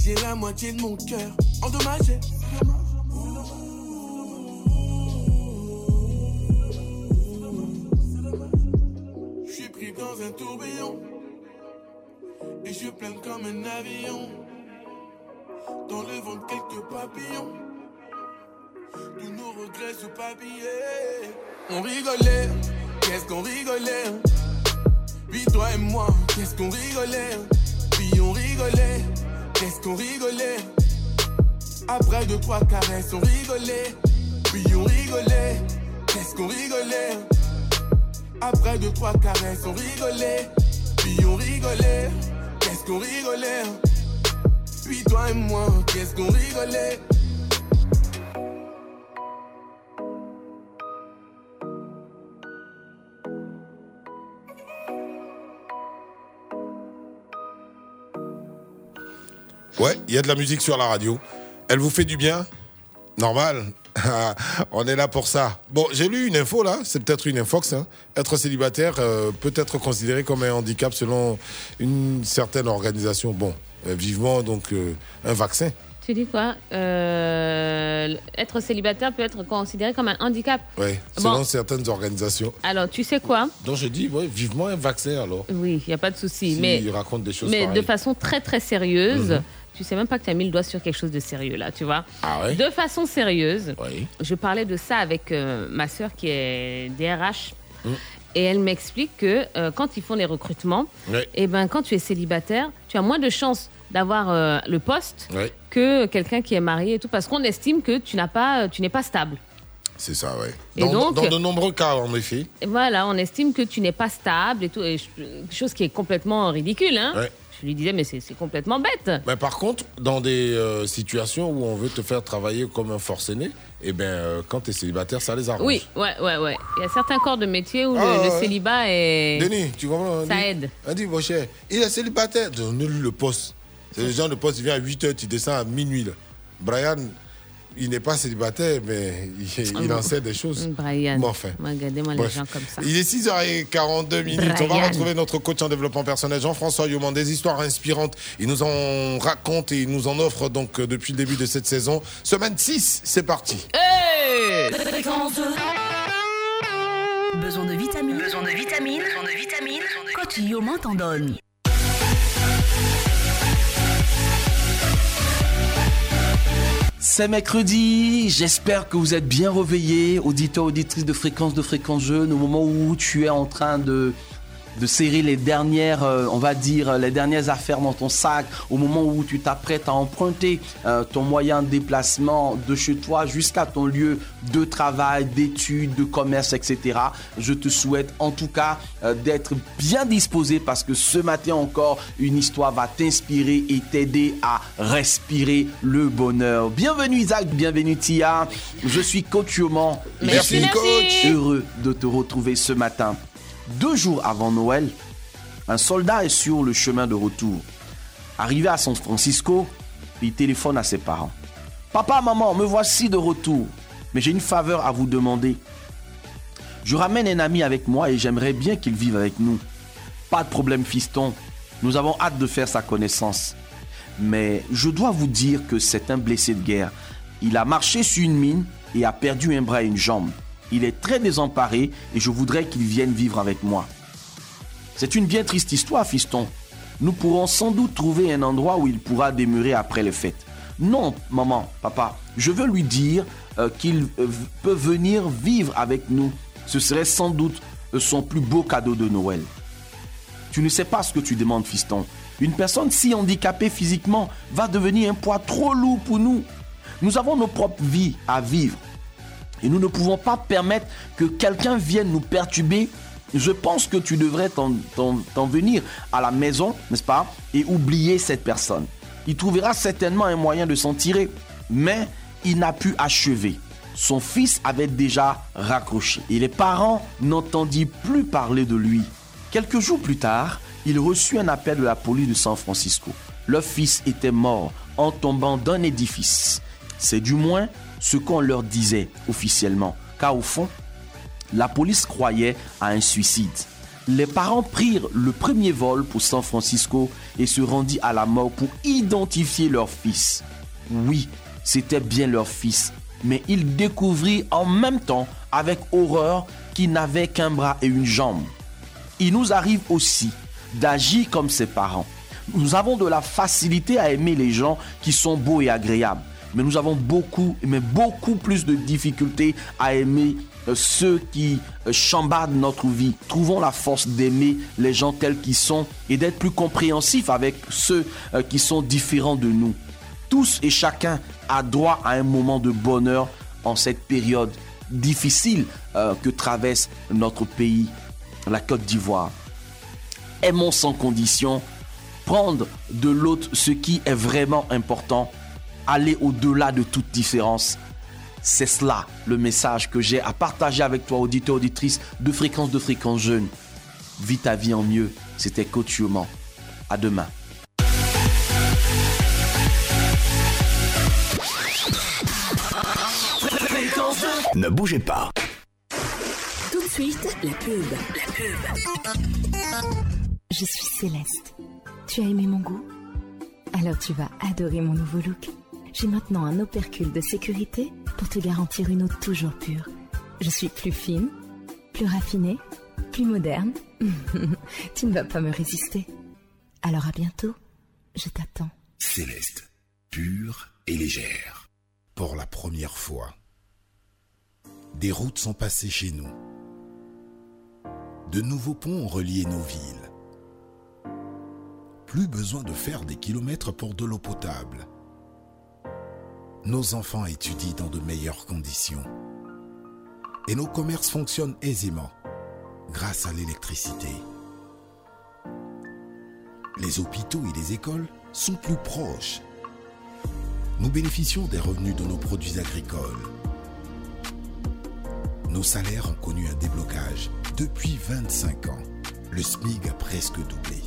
J'ai la moitié de mon cœur endommagé. Je suis pris dans un tourbillon. Et je plaine comme un avion. Dans le ventre, quelques papillons. Tous nos regrets sous papier. On rigolait, qu'est-ce qu'on rigolait. Puis toi et moi, qu'est-ce qu'on rigolait. Puis on rigolait, qu'est-ce qu'on rigolait? Après deux, trois caresses, on rigolait. Puis on rigolait, qu'est-ce qu'on rigolait. Après deux, trois caresses, on rigolait. Puis on rigolait, qu'est-ce qu'on rigolait. Puis toi et moi, qu'est-ce qu'on rigolait? Ouais, il y a de la musique sur la radio. Elle vous fait du bien? Normal. [laughs] On est là pour ça. Bon, j'ai lu une info là, c'est peut-être une infox. Hein. Être célibataire euh, peut être considéré comme un handicap selon une certaine organisation. Bon, euh, vivement donc euh, un vaccin. Tu dis quoi? Euh, Être célibataire peut être considéré comme un handicap. Oui, selon Bon. certaines organisations. Alors, tu sais quoi? Donc je dis, ouais, vivement un vaccin alors. Oui, il n'y a pas de souci. Si mais il raconte des choses mais de façon très très sérieuse. Mhm. Tu sais même pas que tu as mis le doigt sur quelque chose de sérieux là, tu vois. Ah ouais? De façon sérieuse, Oui. je parlais de ça avec euh, ma sœur qui est DRH. Mm. Et elle m'explique que euh, quand ils font les recrutements, et ben, quand tu es célibataire, tu as moins de chances d'avoir euh, le poste que quelqu'un qui est marié et tout, parce qu'on estime que tu n'as pas, tu n'es pas stable. C'est ça. Et Dans, donc- dans de nombreux cas, en effet. Et voilà, on estime que tu n'es pas stable et tout, et chose qui est complètement ridicule. Hein. Ouais. Je lui disais, mais c'est complètement bête. Mais par contre, dans des euh, situations où on veut te faire travailler comme un forcené, eh ben, euh, quand tu es célibataire, ça les arrange. Oui, ouais, ouais, ouais. Il y a certains corps de métier où Ah, le, le ouais. célibat est. Denis, tu comprends Ça aide. On dit, mon cher, il est célibataire. Donne-lui le poste. C'est le genre de poste, il vient à 8h, tu descends à minuit. là. Brian, il n'est pas célibataire, mais il, il en sait des choses. Brian. Bon, enfin. Regardez-moi les gens comme ça. Il est 6h42 minutes. On va retrouver notre coach en développement personnel, Jean-François Yoman, des histoires inspirantes. Il nous en raconte et il nous en offre donc euh, depuis le début de cette saison. Semaine 6, c'est parti. Hey Fréquence 2. Besoin de vitamines. Besoin de vitamines. Besoin de vitamines. Coach Yoman t'en donne. C'est mercredi, j'espère que vous êtes bien réveillés, auditeurs, auditrices de fréquence de fréquence jeune, au moment où tu es en train de, de serrer les dernières, euh, on va dire, les dernières affaires dans ton sac, au moment où tu t'apprêtes à emprunter euh, ton moyen de déplacement de chez toi jusqu'à ton lieu de travail, d'études, de commerce, etc. Je te souhaite en tout cas euh, d'être bien disposé parce que ce matin encore, une histoire va t'inspirer et t'aider à respirer le bonheur. Bienvenue Isaac, bienvenue Tia. Je suis coach Yoman. Merci, Je suis merci. heureux de te retrouver ce matin. Deux jours avant Noël, un soldat est sur le chemin de retour. Arrivé à San Francisco, il téléphone à ses parents. Papa, maman, me voici de retour. Mais j'ai une faveur à vous demander. Je ramène un ami avec moi et j'aimerais bien qu'il vive avec nous. Pas de problème, fiston. Nous avons hâte de faire sa connaissance. Mais je dois vous dire que c'est un blessé de guerre. Il a marché sur une mine et a perdu un bras et une jambe. Il est très désemparé et je voudrais qu'il vienne vivre avec moi. C'est une bien triste histoire, fiston. Nous pourrons sans doute trouver un endroit où il pourra demeurer après les fêtes. Non, maman, papa, je veux lui dire euh, qu'il euh, peut venir vivre avec nous. Ce serait sans doute euh, son plus beau cadeau de Noël. Tu ne sais pas ce que tu demandes, fiston. Une personne si handicapée physiquement va devenir un poids trop lourd pour nous. Nous avons nos propres vies à vivre. Et nous ne pouvons pas permettre que quelqu'un vienne nous perturber. Je pense que tu devrais t'en- venir à la maison, n'est-ce pas, et oublier cette personne. Il trouvera certainement un moyen de s'en tirer, mais il n'a pu achever. Son fils avait déjà raccroché et les parents n'entendirent plus parler de lui. Quelques jours plus tard, il reçut un appel de la police de San Francisco. Leur fils était mort en tombant d'un édifice. C'est du moins ce qu'on leur disait officiellement, car au fond, la police croyait à un suicide. Les parents prirent le premier vol pour San Francisco et se rendit à la mort pour identifier leur fils. Oui, c'était bien leur fils, mais ils découvrirent en même temps avec horreur qu'il n'avait qu'un bras et une jambe. Il nous arrive aussi d'agir comme ses parents. Nous avons de la facilité à aimer les gens qui sont beaux et agréables, mais nous avons beaucoup, mais beaucoup plus de difficultés à aimer euh, ceux qui euh, chambardent notre vie. Trouvons la force d'aimer les gens tels qu'ils sont et d'être plus compréhensifs avec ceux euh, qui sont différents de nous. Tous et chacun a droit à un moment de bonheur en cette période difficile que traverse notre pays, la Côte d'Ivoire. Aimons sans condition, prendre de l'autre ce qui est vraiment important, aller au-delà de toute différence. C'est cela le message que j'ai à partager avec toi, auditeur, auditrice de fréquence de fréquence jeune. Vis ta vie en mieux. C'était Coach Yoman. À demain. Ne bougez pas. Tout de suite, la pub. La pub. Je suis Céleste. Tu as aimé mon goût? Alors tu vas adorer mon nouveau look. J'ai maintenant un opercule de sécurité pour te garantir une eau toujours pure. Je suis plus fine, plus raffinée, plus moderne. [laughs] tu ne vas pas me résister. Alors à bientôt. Je t'attends. Céleste, pure et légère. Pour la première fois, des routes sont passées chez nous. De nouveaux ponts ont relié nos villes. Plus besoin de faire des kilomètres pour de l'eau potable. Nos enfants étudient dans de meilleures conditions. Et nos commerces fonctionnent aisément grâce à l'électricité. Les hôpitaux et les écoles sont plus proches. Nous bénéficions des revenus de nos produits agricoles. Nos salaires ont connu un déblocage. Depuis 25 ans, le SMIG a presque doublé.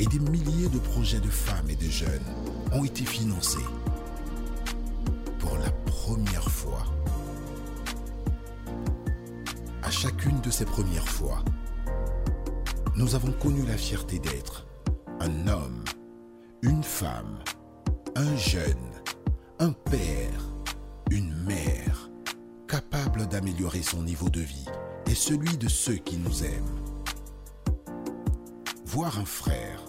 Et des milliers de projets de femmes et de jeunes ont été financés. La première fois. À chacune de ces premières fois, nous avons connu la fierté d'être un homme, une femme, un jeune, un père, une mère, capable d'améliorer son niveau de vie et celui de ceux qui nous aiment. Voir un frère,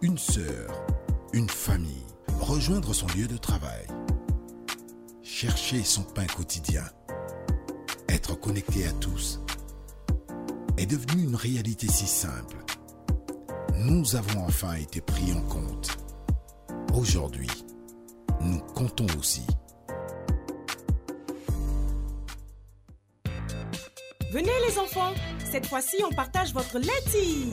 une sœur, une famille rejoindre son lieu de travail, chercher son pain quotidien, être connecté à tous, est devenu une réalité si simple. Nous avons enfin été pris en compte. Aujourd'hui, nous comptons aussi. Venez les enfants, cette fois-ci on partage votre laitille.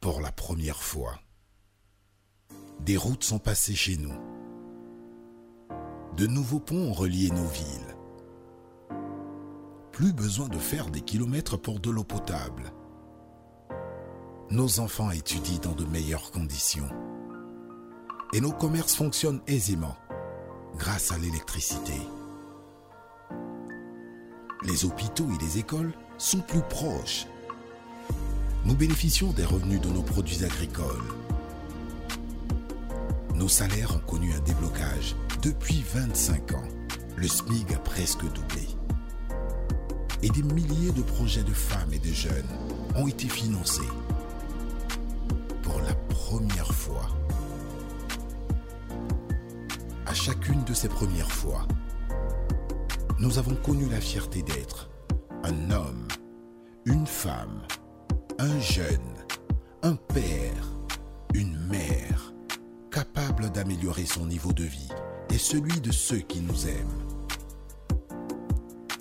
Pour la première fois, des routes sont passées chez nous. De nouveaux ponts ont relié nos villes. Plus besoin de faire des kilomètres pour de l'eau potable. Nos enfants étudient dans de meilleures conditions. Et nos commerces fonctionnent aisément grâce à l'électricité. Les hôpitaux et les écoles sont plus proches. Nous bénéficions des revenus de nos produits agricoles. Nos salaires ont connu un déblocage depuis 25 ans. Le SMIG a presque doublé. Et des milliers de projets de femmes et de jeunes ont été financés. Pour la première fois. À chacune de ces premières fois, nous avons connu la fierté d'être un homme, une femme, un jeune, un père, une mère, capable d'améliorer son niveau de vie et celui de ceux qui nous aiment.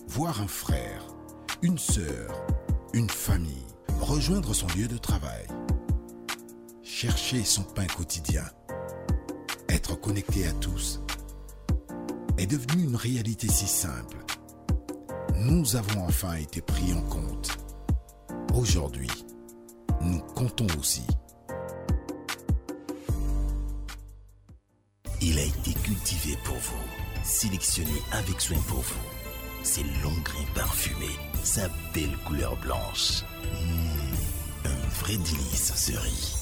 Voir un frère, une sœur, une famille rejoindre son lieu de travail, chercher son pain quotidien, être connecté à tous, est devenu une réalité si simple. Nous avons enfin été pris en compte. Aujourd'hui, nous comptons aussi. Il a été cultivé pour vous, sélectionné avec soin pour vous. Ses longs grains parfumés, sa belle couleur blanche. Mmh, un vrai délice ce riz.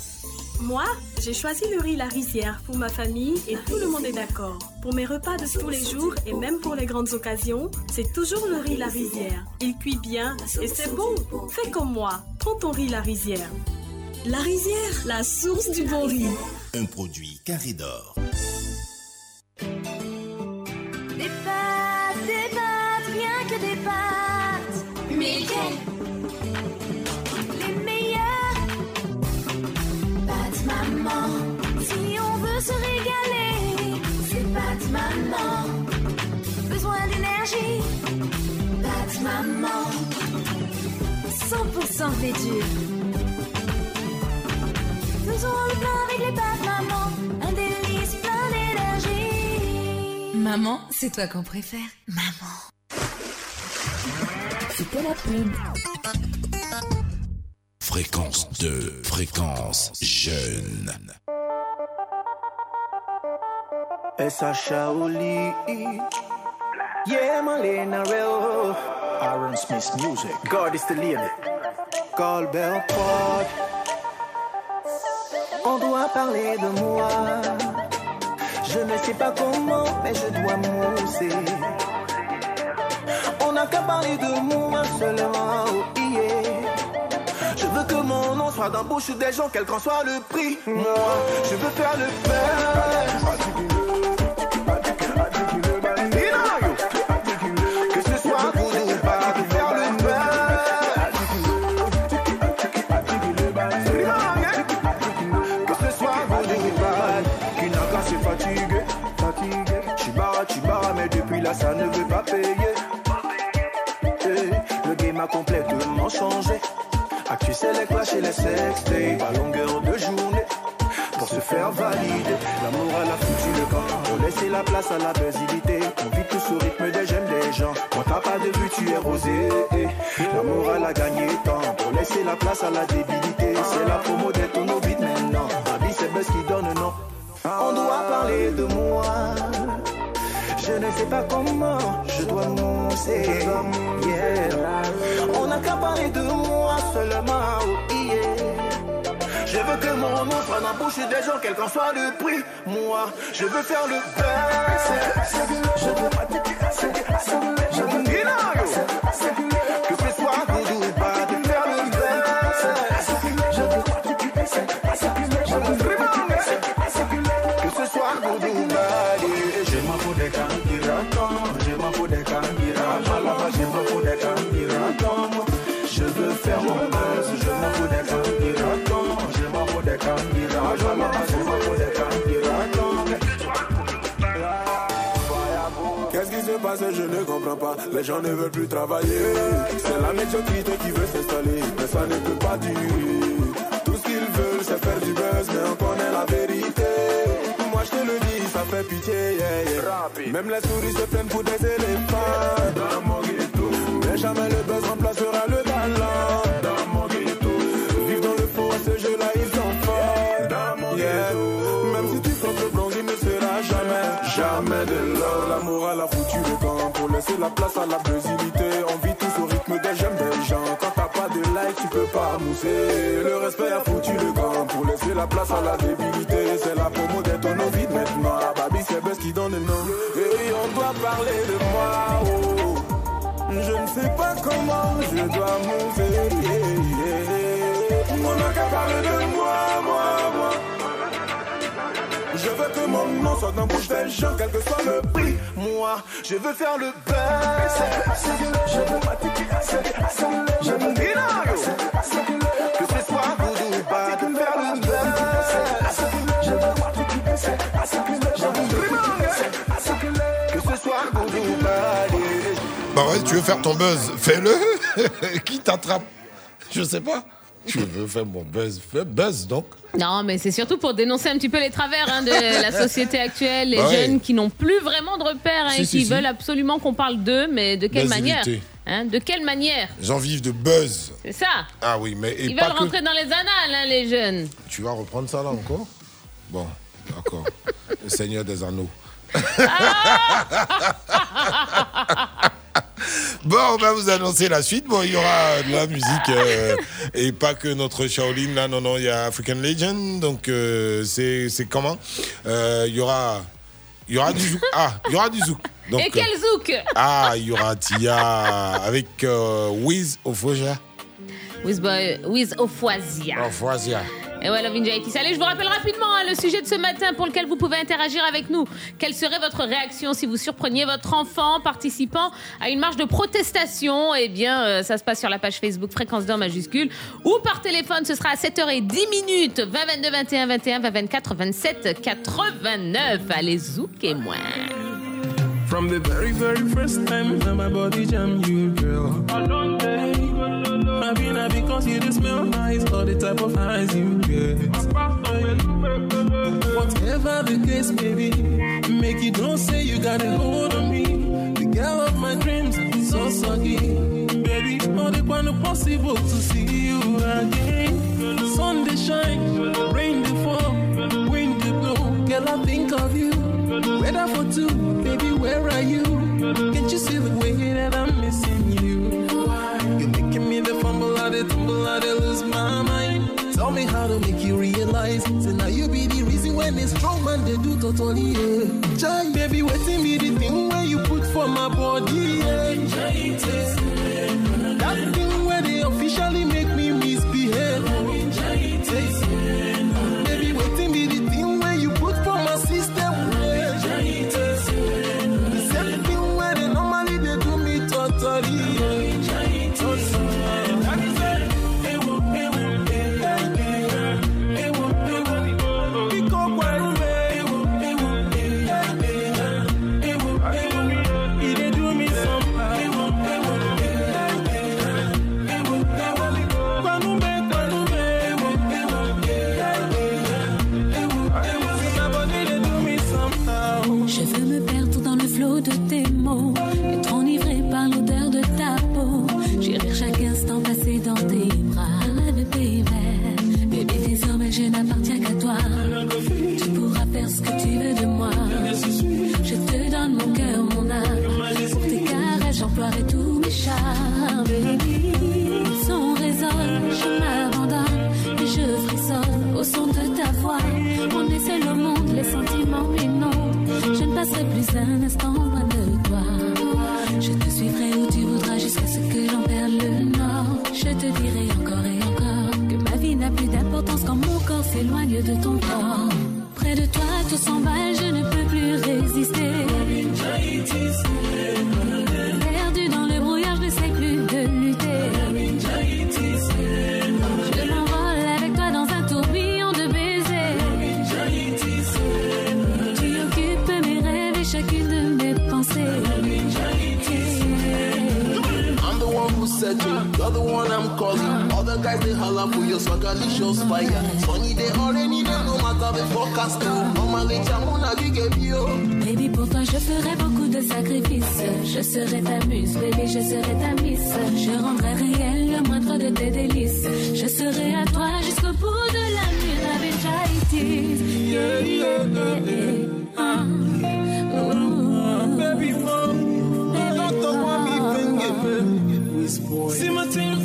Moi, j'ai choisi le riz La Rizière pour ma famille et tout le monde est d'accord. Pour mes repas de tous les jours et même pour les grandes occasions, c'est toujours le riz La Rizière. Il cuit bien et c'est bon. Fais comme moi, prends ton riz La Rizière. La Rizière, la source du bon riz. Un produit carré d'or. 100% blé dur. Faisons le plein avec les pâtes maman. Un délice plein d'énergie. Maman, c'est toi qu'on préfère. Maman. C'était la pub. Fréquence 2, fréquence jeune. Esa Yeah, Real. Aaron Smith Music. God is the limit. On doit parler de moi. Je ne sais pas comment, mais je dois mousser. On n'a qu'à parler de moi seulement. Oh, yeah. Je veux que mon nom soit dans la bouche des gens, quel qu'en soit le prix. Moi, je veux faire le peur. Ça ne veut pas payer. Eh, Le game a complètement changé. Actu c'est les clashs et les sextape à longueur de journée Pour se faire valider. L'amour à la foutu le camp. Pour laisser la place à la basilité On vit tous au rythme des j'aime des gens. Quand t'as pas de but tu es rosé. À la gagné temps Pour laisser la place à la débilité. C'est la promo des tonneaux vite maintenant. Ma vie c'est Buzz qui donne non On doit parler de moi ne sais pas comment je dois mousser. Yeah. On n'a qu'à parler de moi seulement. oh, yeah. Je veux que mon nom soit dans la bouche des gens, quel qu'en soit le prix. Moi, je veux faire le best. Je veux comprends pas. Les gens ne veulent plus travailler. C'est la médiocrité qui veut s'installer. Mais ça ne peut pas durer. Tout ce qu'ils veulent, c'est faire du buzz. Mais on connaît la vérité. Moi, je te le dis, ça fait pitié. yeah, yeah. Même les souris se prennent pour des éléphants. Dans mon ghetto. Mais jamais le buzz remplacera le talent. Dans mon ghetto. Vivre dans le faux à ce jeu-là, ils sont forts. Dans mon ghetto. Même si tu comptes le bronze, il ne sera jamais, jamais de l'or. L'amour à la foutu la place à la brésilité. On vit tous au rythme des j'aime des gens. Quand t'as pas de like, tu peux pas mousser. Le respect a foutu le camp pour laisser la place à la débilité. C'est la promo des tonneaux vides maintenant. La baby, c'est Buzz qui donne le nom. Et on doit parler de moi. oh. Je ne sais pas comment je dois mousser. yeah, yeah. On n'a qu'à parler de moi, moi. Veux que mon nom soit dans bouche quel que soit le prix. Moi, je veux faire le best. Je veux pas que ce soit good ou bad, faire le best. Je veux pas vraiment que ce soit good ou bad. Bah ouais, tu veux faire ton buzz, fais-le. [laughs] Qui t'attrape? Je sais pas. [laughs] Je veux faire mon buzz, fais buzz donc. Non, mais c'est surtout pour dénoncer un petit peu les travers hein, de [laughs] la société actuelle, les Bah ouais. jeunes qui n'ont plus vraiment de repères hein, Si, et si, qui si. veulent absolument qu'on parle d'eux, mais de quelle manière hein, De quelle manière J'en vive de buzz. C'est ça. Ah oui, mais et Ils veulent que. rentrer dans les annales, les jeunes. Tu vas reprendre ça là encore? Bon, d'accord. [laughs] Le Seigneur des Anneaux. Bon, on va vous annoncer la suite. Bon, il y aura de la musique euh, et pas que notre Shaolin. Là, non, non, il y a African Legend. Donc, euh, c'est comment? Euh, Il y aura, il y aura du zouk. Ah, il y aura du zouk. Donc, et quel zouk? euh, ah, il y aura Tia avec Wiz Ofoja. With Ophoisia. Ofosia. Et ouais, Jaitis. Allez, je vous rappelle rapidement hein, le sujet de ce matin pour lequel vous pouvez interagir avec nous. Quelle serait votre réaction si vous surpreniez votre enfant participant à une marche de protestation? Eh bien, euh, ça se passe sur la page Facebook Fréquence d'Or majuscule ou par téléphone. Ce sera à 7h10 minutes 20 22 21 21 20 24 27 89. Allez, zoukez-moi. From the very, very first time that my body jam you, girl. Maybe not because you just smell nice or the type of eyes you get. Whatever the case be, make you don't say you got a hold on me. The girl of my dreams, so soggy. Baby, all the one possible to see you again. Sun they shine, rain they fall. Girl, I think of you. Weather for two, baby, where are you? Can't you see the way that I'm missing you? You're making me the fumble, I the tumble, I the lose my mind. Tell me how to make you realize. Say now you be the reason when it's strong man they do totally. Yeah. Jai, baby, waiting me the thing where you put for my body. Yeah. That thing where they officially un instant loin de toi. Je te suivrai où tu voudras jusqu'à ce que j'en perde le nord. Je te dirai encore et encore que ma vie n'a plus d'importance quand mon corps s'éloigne de ton corps. Près de toi, tout s'emballe, je ne peux plus résister. Baby, pour toi, je ferai beaucoup de sacrifices. Je serai ta muse, baby, je serai ta miss. Je rendrai réel le moindre de tes délices. Je serai à toi jusqu'au bout de la nuit. this boy. See my team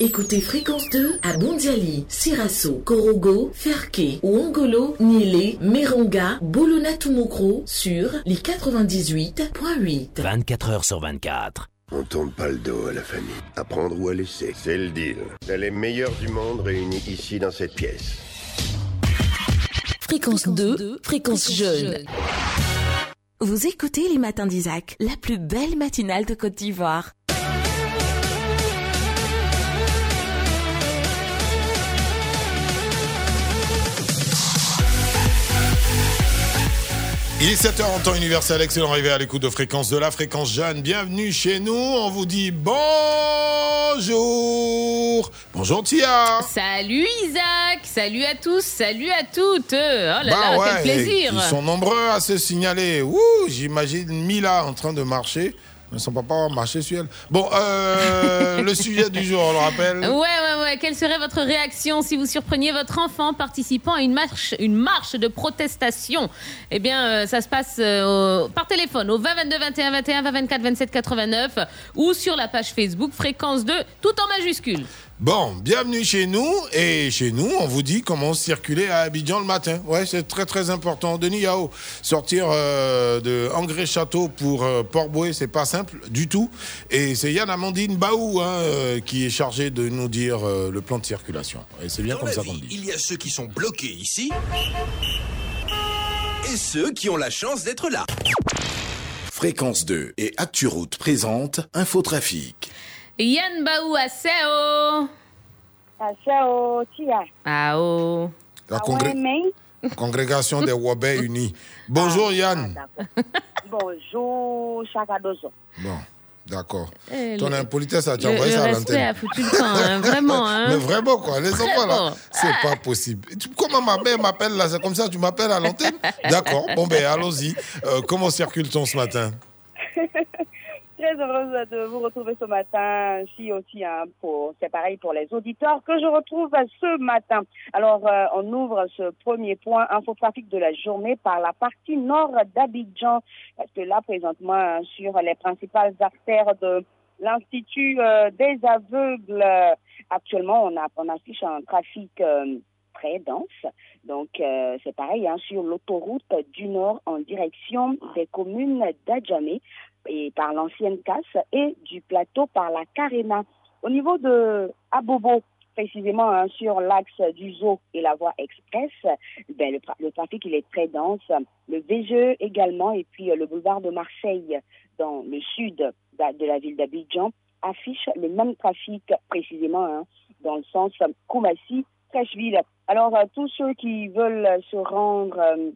Écoutez Fréquence 2 à Bondiali, Sirasso, Korogo, Ferke, Ouangolo, Nielé, Meronga, Bolona Tumokro sur les 98.8. 24 heures sur 24. On ne tourne pas le dos à la famille. À prendre ou à laisser, c'est le deal. T'as les meilleurs du monde réunis ici dans cette pièce. Fréquence, 2, fréquence, jeune. Vous écoutez les matins d'Isaac, la plus belle matinale de Côte d'Ivoire. Il est 7h en temps universel, excellent arrivé à l'écoute de fréquence de la fréquence jeune. Bienvenue chez nous, on vous dit bonjour. Bonjour Tia. Salut Isaac, salut à tous, salut à toutes. Oh là Bah là, ouais, quel plaisir. Ils sont nombreux à se signaler. Ouh, j'imagine Mila en train de marcher. Son papa va marcher sur elle. Bon, euh, [laughs] le sujet du jour, on le rappelle. Ouais, ouais, ouais. Quelle serait votre réaction si vous surpreniez votre enfant participant à une marche, une marche de protestation? Eh bien, euh, ça se passe euh, par téléphone au 20 22 21 21 20 24 27 89 ou sur la page Facebook Fréquence 2, tout en majuscule. Bon, bienvenue chez nous. Et chez nous, on vous dit comment circuler à Abidjan le matin. Ouais, c'est très très important. Denis Yao, sortir euh, de Angré Château pour euh, Port-Boué, c'est pas simple du tout. Et c'est Yann Amandine Baou hein, euh, qui est chargé de nous dire euh, le plan de circulation. Et c'est bien Dans comme la ça qu'on le dit. il y a ceux qui sont bloqués ici et ceux qui ont la chance d'être là. Fréquence 2 et ActuRoute présente Infotrafic. Yann Baou Aseo. Aseo, Tia. Ao. La congré- congrégation des Wabais [laughs] Unis. Bonjour Yann. Bonjour, Chakadozo. Bon, d'accord. Eh, Ton le- impolitesse a déjà envoyé ça à l'antenne. a foutu le camp, hein, vraiment. [laughs] Hein. Mais vraiment, quoi. Les enfants, là, c'est pas possible. Tu- comment ma mère m'appelle, là C'est comme ça, tu m'appelles à l'antenne? D'accord. Bon, ben, allons-y. Euh, comment circule-t-on ce matin? [laughs] Très heureuse de vous retrouver ce matin. Si aussi, hein, pour, c'est pareil pour les auditeurs que je retrouve ce matin. Alors, euh, on ouvre ce premier point infotrafic de la journée par la partie nord d'Abidjan. Parce que là, présentement, hein, sur les principales artères de l'Institut euh, des aveugles, actuellement, on, a, on affiche un trafic euh, très dense. Donc, c'est pareil hein, sur l'autoroute du Nord en direction des communes d'Adjamé et par l'ancienne casse et du plateau par la Carena. Au niveau de Abobo, précisément hein, sur l'axe du Zoo et la voie express, ben, le, tra- le trafic il est très dense. Le VGE également et puis euh, le boulevard de Marseille dans le sud de la ville d'Abidjan affiche le même trafic précisément hein, dans le sens Koumassi, Freshville. Alors, euh, tous ceux qui veulent se rendre, euh,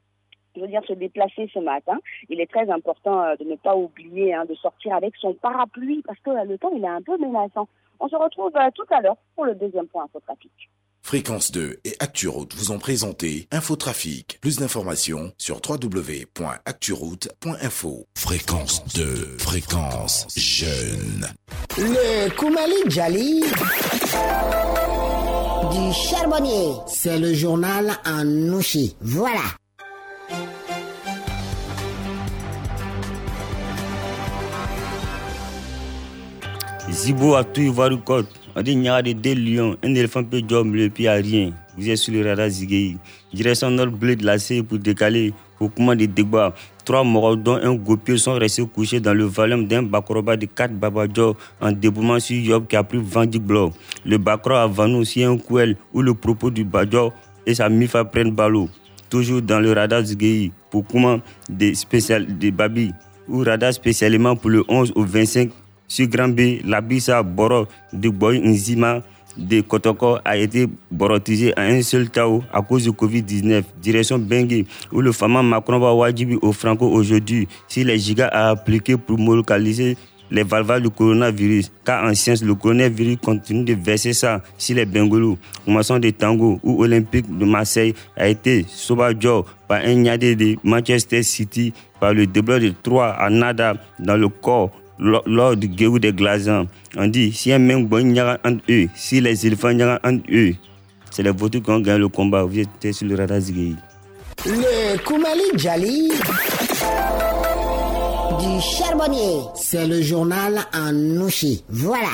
je veux dire se déplacer ce matin, il est très important euh, de ne pas oublier hein, de sortir avec son parapluie parce que euh, le temps il est un peu menaçant. On se retrouve euh, tout à l'heure pour le deuxième point infotrafic. Fréquence 2 et ActuRoute vous ont présenté Infotrafic. Plus d'informations sur www.acturoute.info. Fréquence 2, fréquence jeune. Le Koumali Djali du charbonnier. C'est le journal en Nouchi. Voilà. Zibo à tout Ivoire Côte. On dit de deux lions, un éléphant peut jouer au milieu, puis a rien. Vous êtes sur le radar Zigei. Direction nord bleu de pour décaler pour commande de dégâts. Trois morts, dont un gopieux, sont restés couchés dans le volume d'un bakroba de quatre babadjo en déboulement sur Yob qui a pris vent du bloc. Le bakro a vendu aussi un couel où le propos du badjo et sa mifa prennent ballot. Toujours dans le radar Zigei pour commande des spécial des babi ou radar spécialement pour le 11 au 25 sur Grand B, la Bissa Boro de Boy Nzima de Kotoko a été borotisé à un seul tao à cause du Covid-19. Direction Bengue, où le fameux Macron va wajibi au Franco aujourd'hui si les gigas à appliquer pour localiser les valves du coronavirus. Car en science, le coronavirus continue de verser ça si les Bengolou. Commençons de Tango, où Olympique de Marseille a été Sobajo par un Niadé de Manchester City par le débloi de 3 à nada dans le corps lors du guérou des glaçons. On dit, si un même bon entre eux, si les éléphants entre eux, c'est les vautours qui ont gagné le combat. Vous êtes sur le radar Zigei. Le Koumali Djali du charbonnier. C'est le journal en Nouchi. Voilà.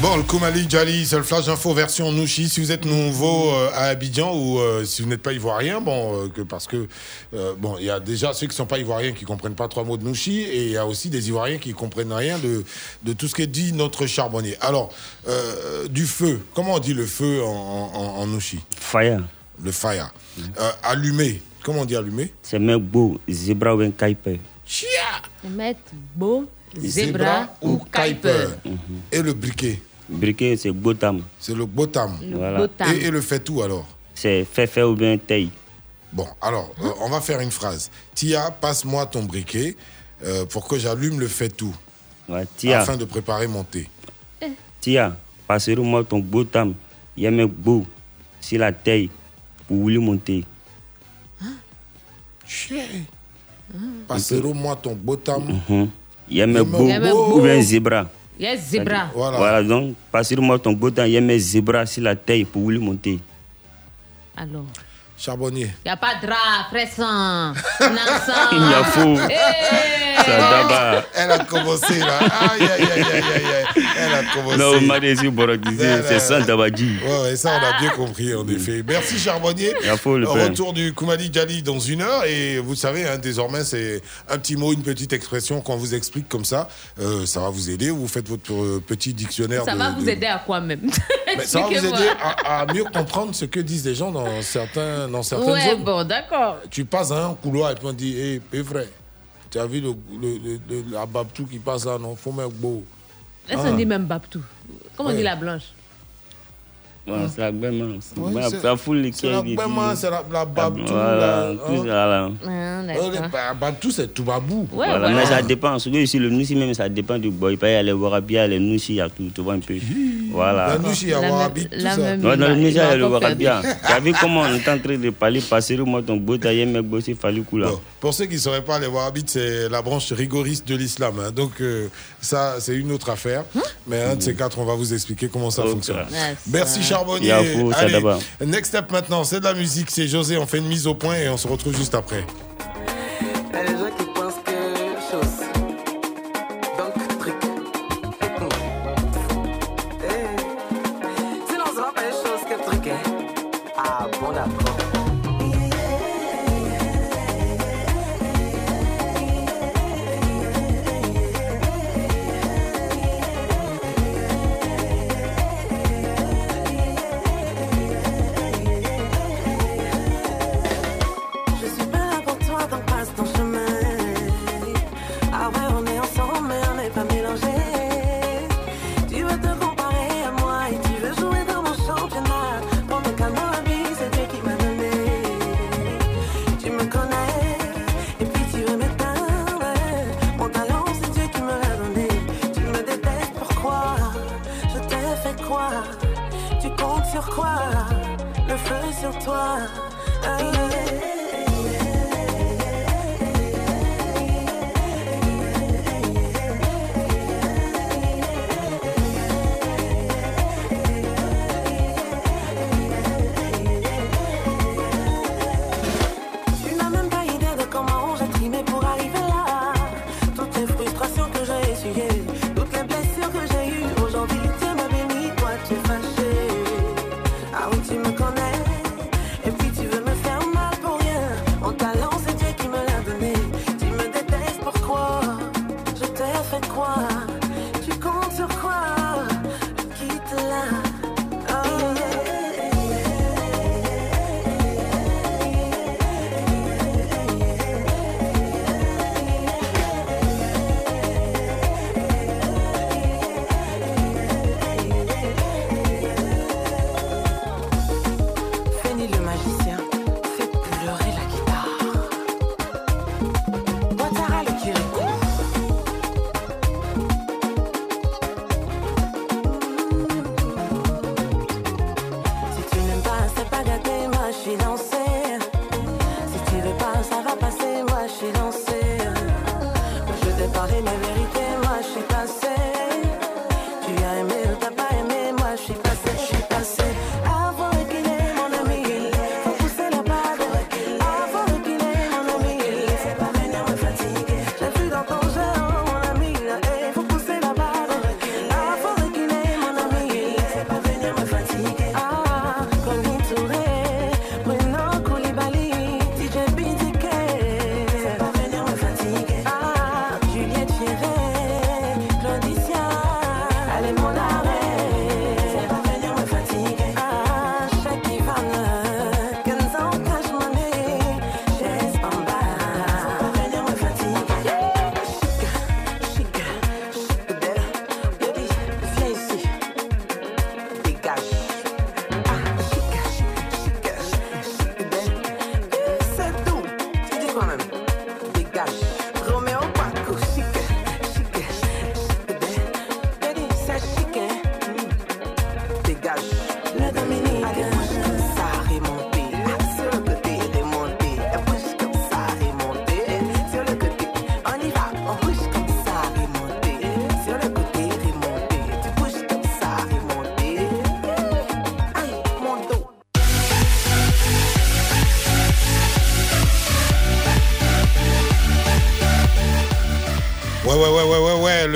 Bon, le Koumali Djali, c'est le flash info version Nouchi. Si vous êtes nouveau euh, à Abidjan ou euh, si vous n'êtes pas ivoirien, bon, euh, que parce que euh, bon, il y a déjà ceux qui sont pas ivoiriens qui comprennent pas trois mots de Nouchi et il y a aussi des ivoiriens qui comprennent rien de de tout ce que dit notre charbonnier. Alors, euh, du feu, comment on dit le feu en, en, en Nouchi? Fire. Le fire. Euh, allumé, comment on dit allumé? C'est beau, zebra ou un kaipe. Chia Mettre beau, zebra ou kuiper. Et le briquet? Briquet, c'est botam. C'est le Voilà. botam. Et, et le fait tout alors? C'est fait fait ou bien taille. Bon, alors, euh, on va faire une phrase. Tia, passe-moi ton briquet euh, pour que j'allume le fait tout. Tia. Afin de préparer mon thé. Tia, passez-moi ton botam. Il y a mec beau, si la taille, pour lui monter. Passez-moi ton botam. Mhm. Il y a mec mec beau, beau. ou bien zebra. Yes, zebra. Voilà. donc, passez-moi ton botam. Il y a mec zebra, si la taille, pour lui monter. Alors. Charbonnier. Y a pas de drap, pressant. [laughs] Nassant. Il y a faux. Hey. Ça d'abord. Elle a commencé là. Aïe, aïe, aïe, aïe, aïe. Elle a commencé. Non, c'est. Ouais, ouais, ça, on a bien compris, en effet. Merci, Charbonnier. Retour du Koumali Djali dans une heure. Et vous savez, hein, désormais, c'est un petit mot, une petite expression qu'on vous explique comme ça. Euh, ça va vous aider. Vous faites votre euh, petit dictionnaire. Ça de- va vous de- aider à quoi même? [laughs] Mais ça va vous aider à, à mieux comprendre ce que disent les gens dans, certains, dans certaines Ouais, zones. bon, d'accord. Tu passes un couloir et puis on dit, hé, c'est vrai. Tu as vu le, le, le- le- la babtou qui passe là, non? Faut mettre beau. Là, Ah. on dit même Babtou? Comment on dit la blanche? C'est la c'est- la foule qui C'est la c'est la, la babtou. Voilà, là, tout hein? ça là. Ah, Euh, d'accord. le ba- babtou, c'est tout babou. Voilà, mais ça dépend. Que ici, le Noussi même, ça dépend du boy. Il y a les Warabi, il y a les Noussi, il y a tout, tu vois un peu. Voilà. La Nouchi, il y a Warabi, tout ça. dans le Niger, il y a le Warabia. [laughs] Tu as vu comment on est en train de parler, passer moi ton beau taillé, mec, bosser, fallu coup là. Pour ceux qui ne sauraient pas, les Wahhabites, c'est la branche rigoriste de l'islam. hein. Donc, euh, ça, c'est une autre affaire. Mais un de ces quatre, on va vous expliquer comment ça fonctionne. Merci, ça- Charbonnier. Yafou, ça Allez, next step maintenant, c'est de la musique. C'est José. On fait une mise au point et on se retrouve juste après.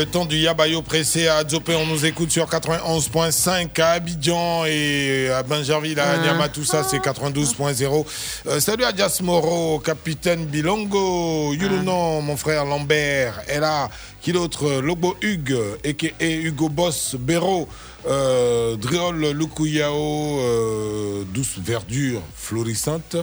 Le temps du Yabayo pressé à Djopé, on nous écoute sur 91.5 à Abidjan et à Benjerville, à Niama, tout ça, c'est 92.0. Euh, salut à Dias Moro, capitaine Bilongo, Yulunon, mon frère Lambert, est là. Qui d'autre? Lobo Hugues, a.k.a. Hugo Boss, Béraud, euh, Driol Lukuyao, euh, douce verdure florissante.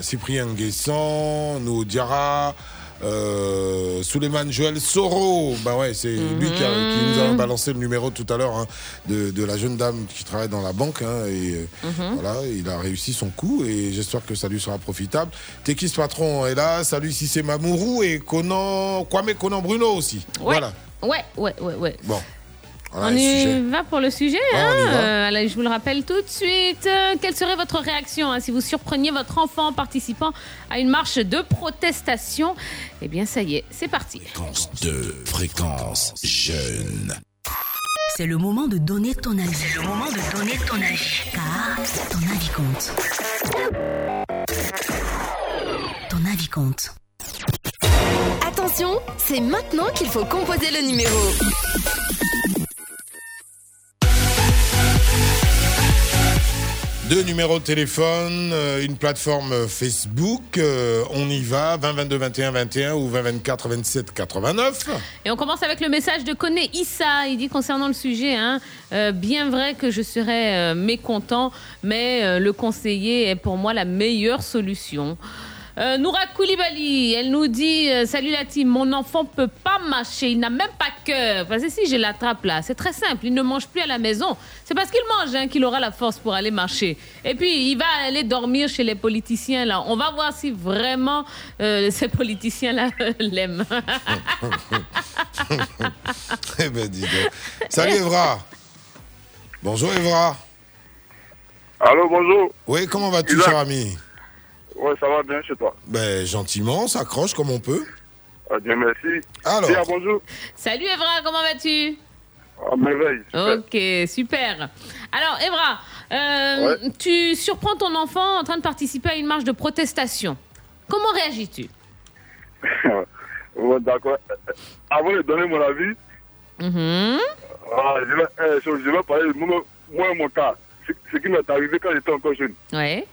Cyprien Guessant, Nou Diarra, euh, Souleymane Joël Soro, bah ouais, c'est lui qui, a- qui nous a balancé le numéro tout à l'heure hein, de, de la jeune dame qui travaille dans la banque. hein, et euh, Mhm. voilà, il a réussi son coup et j'espère que ça lui sera profitable. Tekis Patron est là, salut si c'est Mamourou et Conan, Kwame Conan Bruno aussi. Ouais. Voilà. Ouais, ouais, ouais, ouais. Bon. On y va pour le sujet. Ouais, hein. Euh, allez, je vous le rappelle tout de suite. Euh, quelle serait votre réaction hein, si vous surpreniez votre enfant en participant à une marche de protestation? Eh bien, ça y est, c'est parti. Fréquence 2, fréquence jeune. C'est le moment de donner ton avis. C'est le moment de donner ton avis. Car ton avis compte. Ton avis compte. Attention, c'est maintenant qu'il faut composer le numéro. Deux numéros de téléphone, euh, une plateforme Facebook. euh, on y va, 20 22 21 21 ou 20 24 27 89. Et on commence avec le message de Kone Issa. Il dit concernant le sujet, hein, euh, bien vrai que je serais mécontent, mais le conseiller est pour moi la meilleure solution. Euh, Noura Koulibaly, elle nous dit euh, Salut la team, mon enfant peut pas marcher, il n'a même pas cœur. Parce que si je l'attrape là, c'est très simple, il ne mange plus à la maison. C'est parce qu'il mange hein, qu'il aura la force pour aller marcher. Et puis il va aller dormir chez les politiciens là. On va voir si vraiment euh, [laughs] ces politiciens là l'aiment. [laughs] eh ben dis donc. Salut Evra. Bonjour Evra. Allô, bonjour. Oui, comment vas-tu, cher ami? Ouais, ça va bien chez toi. Ben, gentiment, on s'accroche comme on peut. Ah, Dieu merci. Alors. Bien, bonjour. Salut Evra, comment vas-tu? À merveille. Ok, super. Alors Evra, euh, tu surprends ton enfant en train de participer à une marche de protestation. Comment réagis-tu? [laughs] Ouais, D'accord. Euh, Avant de donner mon avis, Mhm. ah, je, vais, euh, je je vais parler de moi, moi et mon cas. Ce, ce qui m'est arrivé quand j'étais encore jeune. Ouais.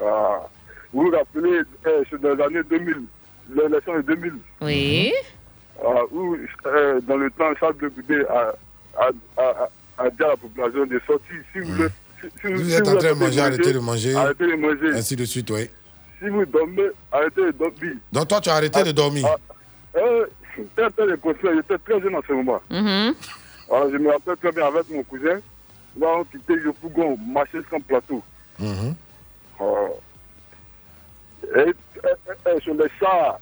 Ah, vous vous rappelez, euh, c'est dans les années 2000, l'élection de 2000. Oui. Ah, où, euh, dans le temps, Charles de Goudé a, a, a, a, a dit à la population de sortir. Si vous, voulez- si, si Vous si êtes en train de manger, arrêtez de manger. Arrêtez de manger. Ainsi de suite, oui. Si vous dormez, arrêtez de dormir. Donc toi, tu as arrêté de dormir. Euh, C'était très conseils, j'étais très jeune en ce moment. Mhm. Alors, je me rappelle très bien avec mon cousin. Là, on quittait le Fougon, marchait sur un plateau. Et sur les chars,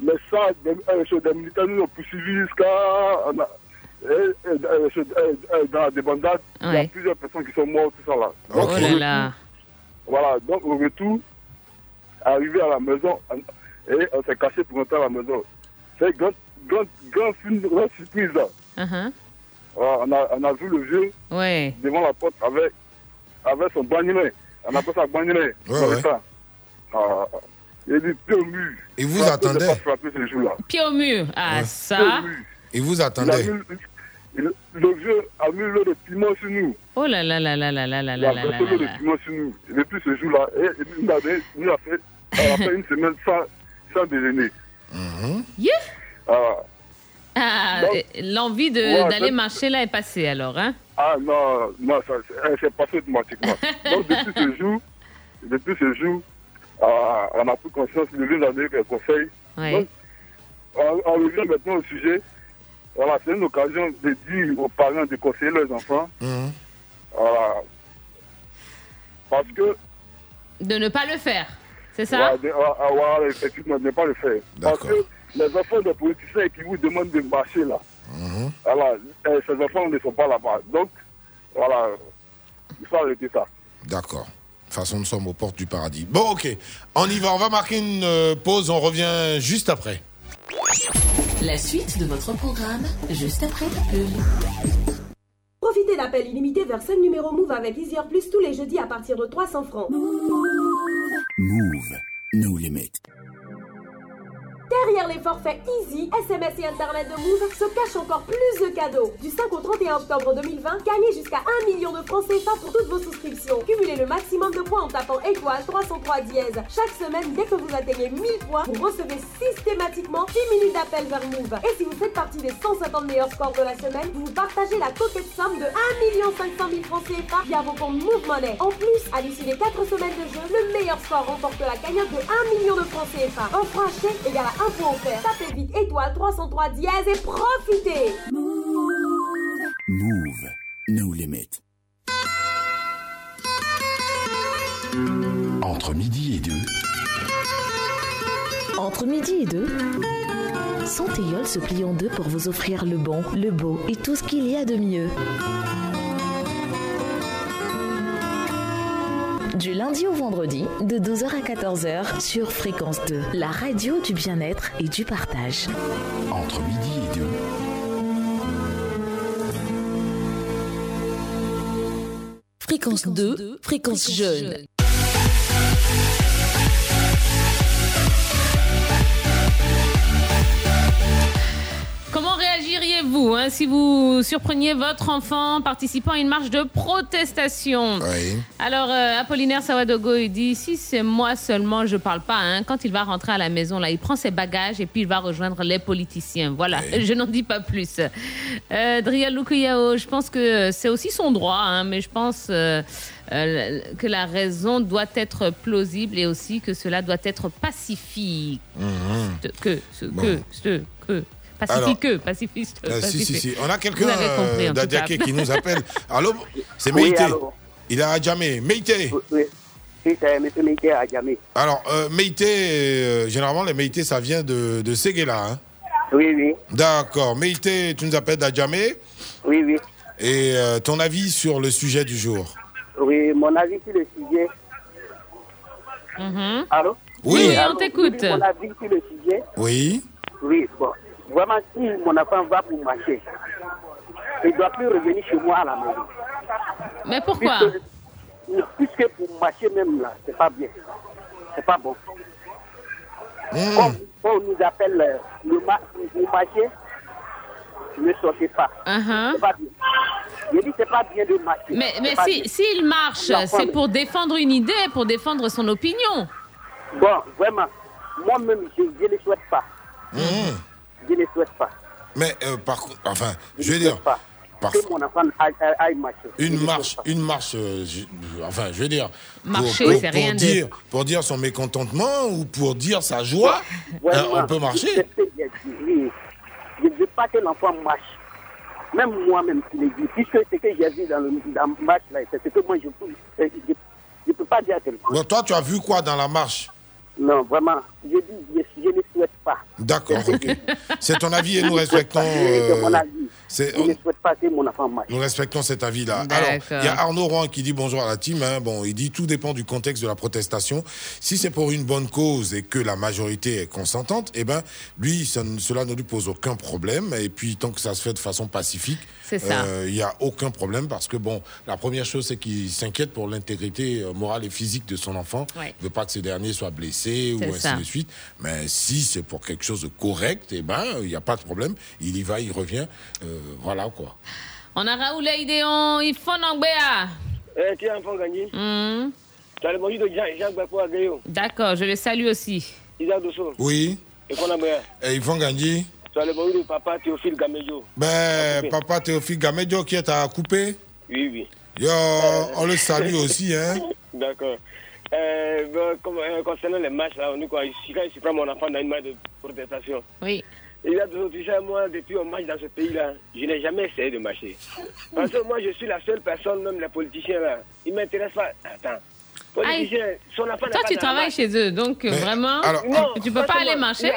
les chars des militaires nous ont poursuivis jusqu'à. dans la débandade, il y a plusieurs personnes qui sont mortes, tout ça là. Oh là là. Voilà, donc au retour, arrivé à la maison, on- et on s'est caché pour entrer à la maison. C'est grand, grand, grand, film- grande surprise là. Voilà, on, a, on a vu le vieux Ouais. devant la porte avec, avec son bagnolet. Ça bagnolet. Ouais, le ouais. temps. Ah, il dit pied au mur. Et vous Frappé, attendez j'ai pas frappé ce jour-là. Pied au mur. Ah, Ouais. ça? Et vous Il a attendez? mis, il- le vieux a mis l'eau de piment sur nous. Oh là là là là là là là Il a là là versé là l'eau de là. piment sur nous. Et depuis ce jour-là, puis, il a, il a fait, elle a fait une semaine sans, sans déjeuner. Yeah. Ah, Ah, euh, l'envie de- Ouais, d'aller ça- marcher là est passée alors, hein? Ah non, non, ça, c'est- s'est passée automatiquement. Donc depuis ce jour, depuis ce jour, on a pris conscience de l'une donné quelques conseils. Ouais. Donc, on, on revient maintenant au sujet. Voilà, c'est une occasion de dire aux parents de conseiller leurs enfants. Voilà. Parce que, De ne pas le faire, c'est ça? Voilà, de- ah, ah, voilà, effectivement, ne pas le faire. Parce que les enfants des politiciens qui vous demandent de marcher là, Mhm. voilà, eh, ces enfants ne sont pas là-bas. Donc, voilà, il faut arrêter ça. D'accord. De toute façon, nous sommes aux portes du paradis. Bon, ok. On y va. On va marquer une euh, pause. On revient juste après. La suite de votre programme, juste après la pub. Profitez d'appels illimités vers 5 numéros Move avec Easier Plus tous les jeudis à partir de 300 francs. Move, no limit. Derrière les forfaits Easy, SMS et Internet de Move se cachent encore plus de cadeaux. Du 5 au 31 octobre 2020, gagnez jusqu'à 1 million de francs CFA pour toutes vos souscriptions. Cumulez le maximum de points en tapant étoile 303 dièse. Chaque semaine, dès que vous atteignez 1000 points, vous recevez systématiquement 10 minutes d'appel vers Move. Et si vous faites partie des 150 meilleurs scores de la semaine, vous partagez la coquette somme de 1 500 000 francs CFA via vos comptes Move Money. En plus, à l'issue des 4 semaines de jeu, le meilleur score remporte la cagnotte de 1 million de francs CFA. Un franc acheté égale à un point offert. Tapez vite étoile 303 dièse et profitez Move, no limit. Entre midi et deux, Entre midi et deux, Santéol se plie en deux pour vous offrir le bon, le beau et tout ce qu'il y a de mieux. Du lundi au vendredi, de 12h à 14h sur Fréquence 2, la radio du bien-être et du partage. entre midi et deux, Fréquence 2, fréquence jeune. Réagiriez-vous hein, si vous surpreniez votre enfant participant à une marche de protestation Alors, euh, Apollinaire Sawadogo, il dit si c'est moi seulement, je parle pas. hein. Quand il va rentrer à la maison, là, il prend ses bagages et puis il va rejoindre les politiciens. Voilà, [laughs] je n'en dis pas plus. Euh, Lukuyao, je pense que c'est aussi son droit, hein, mais je pense euh, euh, que la raison doit être plausible et aussi que cela doit être pacifique. Mhm. Que, ce, Bon. que, ce, que. Pacifique, Alors, pacifiste. Si, si, pacifique. si. On a quelqu'un euh, d'Adiaké qui nous appelle. [laughs] Allô C'est Oui, Meïté. allô. Il est à Djamé. Meïté. Oui, oui c'est M. Meïté à Djamé. Alors, euh, Meïté, euh, généralement, les Meïté, ça vient de, de Séguéla. Hein Oui, oui. D'accord. Meïté, tu nous appelles d'Adjamé. Oui, oui. Et euh, ton avis sur le sujet du jour? Oui, mon avis sur le sujet. Allô? Oui. Oui, on t'écoute. oui, Mon avis sur le sujet. Oui. Oui, bon. Vraiment, si mon enfant va pour marcher, il ne doit plus revenir chez moi à la maison. Mais pourquoi? Puisque, puisque pour marcher même là, c'est pas bien. C'est pas bon. Comme on nous appelle euh, le, ma le ne sortez pas. C'est pas bien. Je dis c'est pas bien de marcher. Mais, pas si- s'il marche, c'est pour défendre une idée, pour défendre son opinion. Bon, vraiment, moi-même, je ne le souhaite pas. Je ne le souhaite pas. Mais euh, par contre, enfin, je veux dire, par- Que mon enfant aille, marcher. Je une marche, pas. une marche, euh, je- enfin, je veux dire, pour- Marcher, pour, rien de- dire, pour dire son mécontentement ou pour dire sa joie, euh, on peut marcher. Je ne veux pas que l'enfant marche. Même moi-même, je l'ai dit. Puisque ce que j'ai vu dans le, dans le match, là, c'est ce que moi, je ne je, je peux pas dire quelque chose. Bon, toi, tu as vu quoi dans la marche? Non, vraiment, je dis, je, je ne souhaite pas. D'accord, [laughs] ok. C'est ton avis et nous respectons. [laughs] C'est euh, mon avis. c'est- Je ne souhaite pas que mon enfant marche. Nous respectons cet avis-là. Alors, il y a Arnaud Rouen qui dit bonjour à la team. hein. Bon, il dit tout dépend du contexte de la protestation. Si c'est pour une bonne cause et que la majorité est consentante, eh ben, lui, ça cela ne lui pose aucun problème. Et puis, tant que ça se fait de façon pacifique, euh, il n'y a aucun problème parce que, bon, la première chose, c'est qu'il s'inquiète pour l'intégrité euh, morale et physique de son enfant. Ouais. Il ne veut pas que ce dernier soit blessé ou ainsi ça. de suite. Mais si c'est pour quelque chose de correct, eh ben, il n'y a pas de problème. Il y va, il revient. Euh, voilà, quoi. On a Raoul Aïdéon, il faut. Eh, tu es enfant gagné. Hmm. Tu as le bonjour de Jean, Jean Gbako Agayo. D'accord, je le salue aussi. Isaac Dosso. Oui. Et. Et vont gagner. Tu as le bonjour de papa Théophile Gamejo. Ben, papa Théophile Gamedio qui est à couper. Oui, oui. Yo, on le salue aussi, hein. [laughs] D'accord. Euh, comme, euh, concernant les matchs, là, on dit quoi Quand je prends mon enfant dans une match de protestation, Oui. il y a tu sais, moi, depuis un match dans ce pays-là, je n'ai jamais essayé de marcher. Parce que moi, je suis la seule personne, même les politiciens, là, ils ne m'intéressent pas. Attends. Politicien, son enfant n'a Toi, pas tu travailles chez eux, donc euh, vraiment, alors- Non, tu peux pas aller marcher?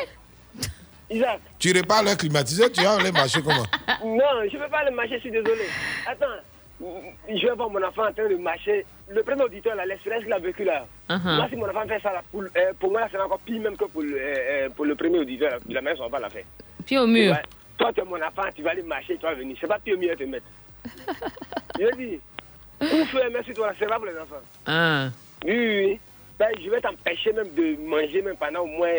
Isaac, Tu à l'air climatisé, tu vas aller marcher comment? Non, je ne peux pas aller marcher, je suis désolé. Attends, je vais voir mon enfant en train de marcher. Le premier auditeur, là, l'expérience qu'il a vécu là. Uh-huh. Moi, si mon enfant fait ça, là, pour, euh, pour moi, là, c'est encore pire même que pour, le- euh, euh, pour le premier auditeur. là. La même son enfant l'a fait. Pied au mur. Toi, tu es mon enfant, tu vas aller marcher, tu vas venir. C'est pas pied au mur à te mettre. [laughs] je dis, faire merci toi, c'est pas pour les enfants. Ah. Oui, oui, oui. Ben, je vais t'empêcher même de manger même pendant au moins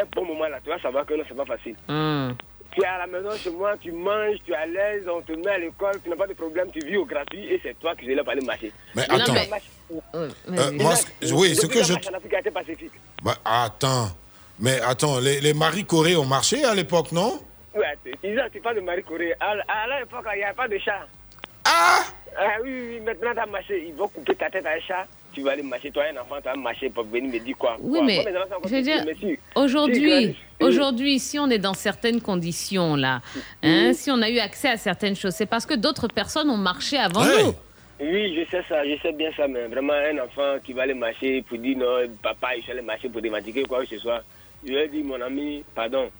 un bon moment là. Tu vas savoir que non, c'est pas facile. Hmm. Tu es à la maison chez moi, tu manges, tu es à l'aise, on te met à l'école, tu n'as pas de problème, tu vis au gratuit et c'est toi qui es là pour aller marcher. Mais Non, attends. mais- Euh, moi, ce- oui, ce Depuis que la je. marche en Afrique a été pacifique. Bah, attends. Mais attends, les, les Marie Corée ont marché à l'époque, non? Ouais, Isaac, tu parles de Marie Corée. À, à l'époque, il n'y avait pas de chat. Ah oui, oui, maintenant tu as marché. Ils vont couper ta tête à un chat. Tu vas aller marcher. Toi, un enfant, tu vas marcher pour venir me dire quoi. Oui, Quoi mais enfants je veux dire, si- aujourd'hui, si- aujourd'hui, si on est dans certaines conditions là, hein, si on a eu accès à certaines choses, c'est parce que d'autres personnes ont marché avant nous. Oui, je sais ça, je sais bien ça, mais vraiment un enfant qui va aller marcher pour dire non, papa, il faut aller marcher pour dématiquer quoi que ce soit. Je lui ai dit, mon ami, pardon,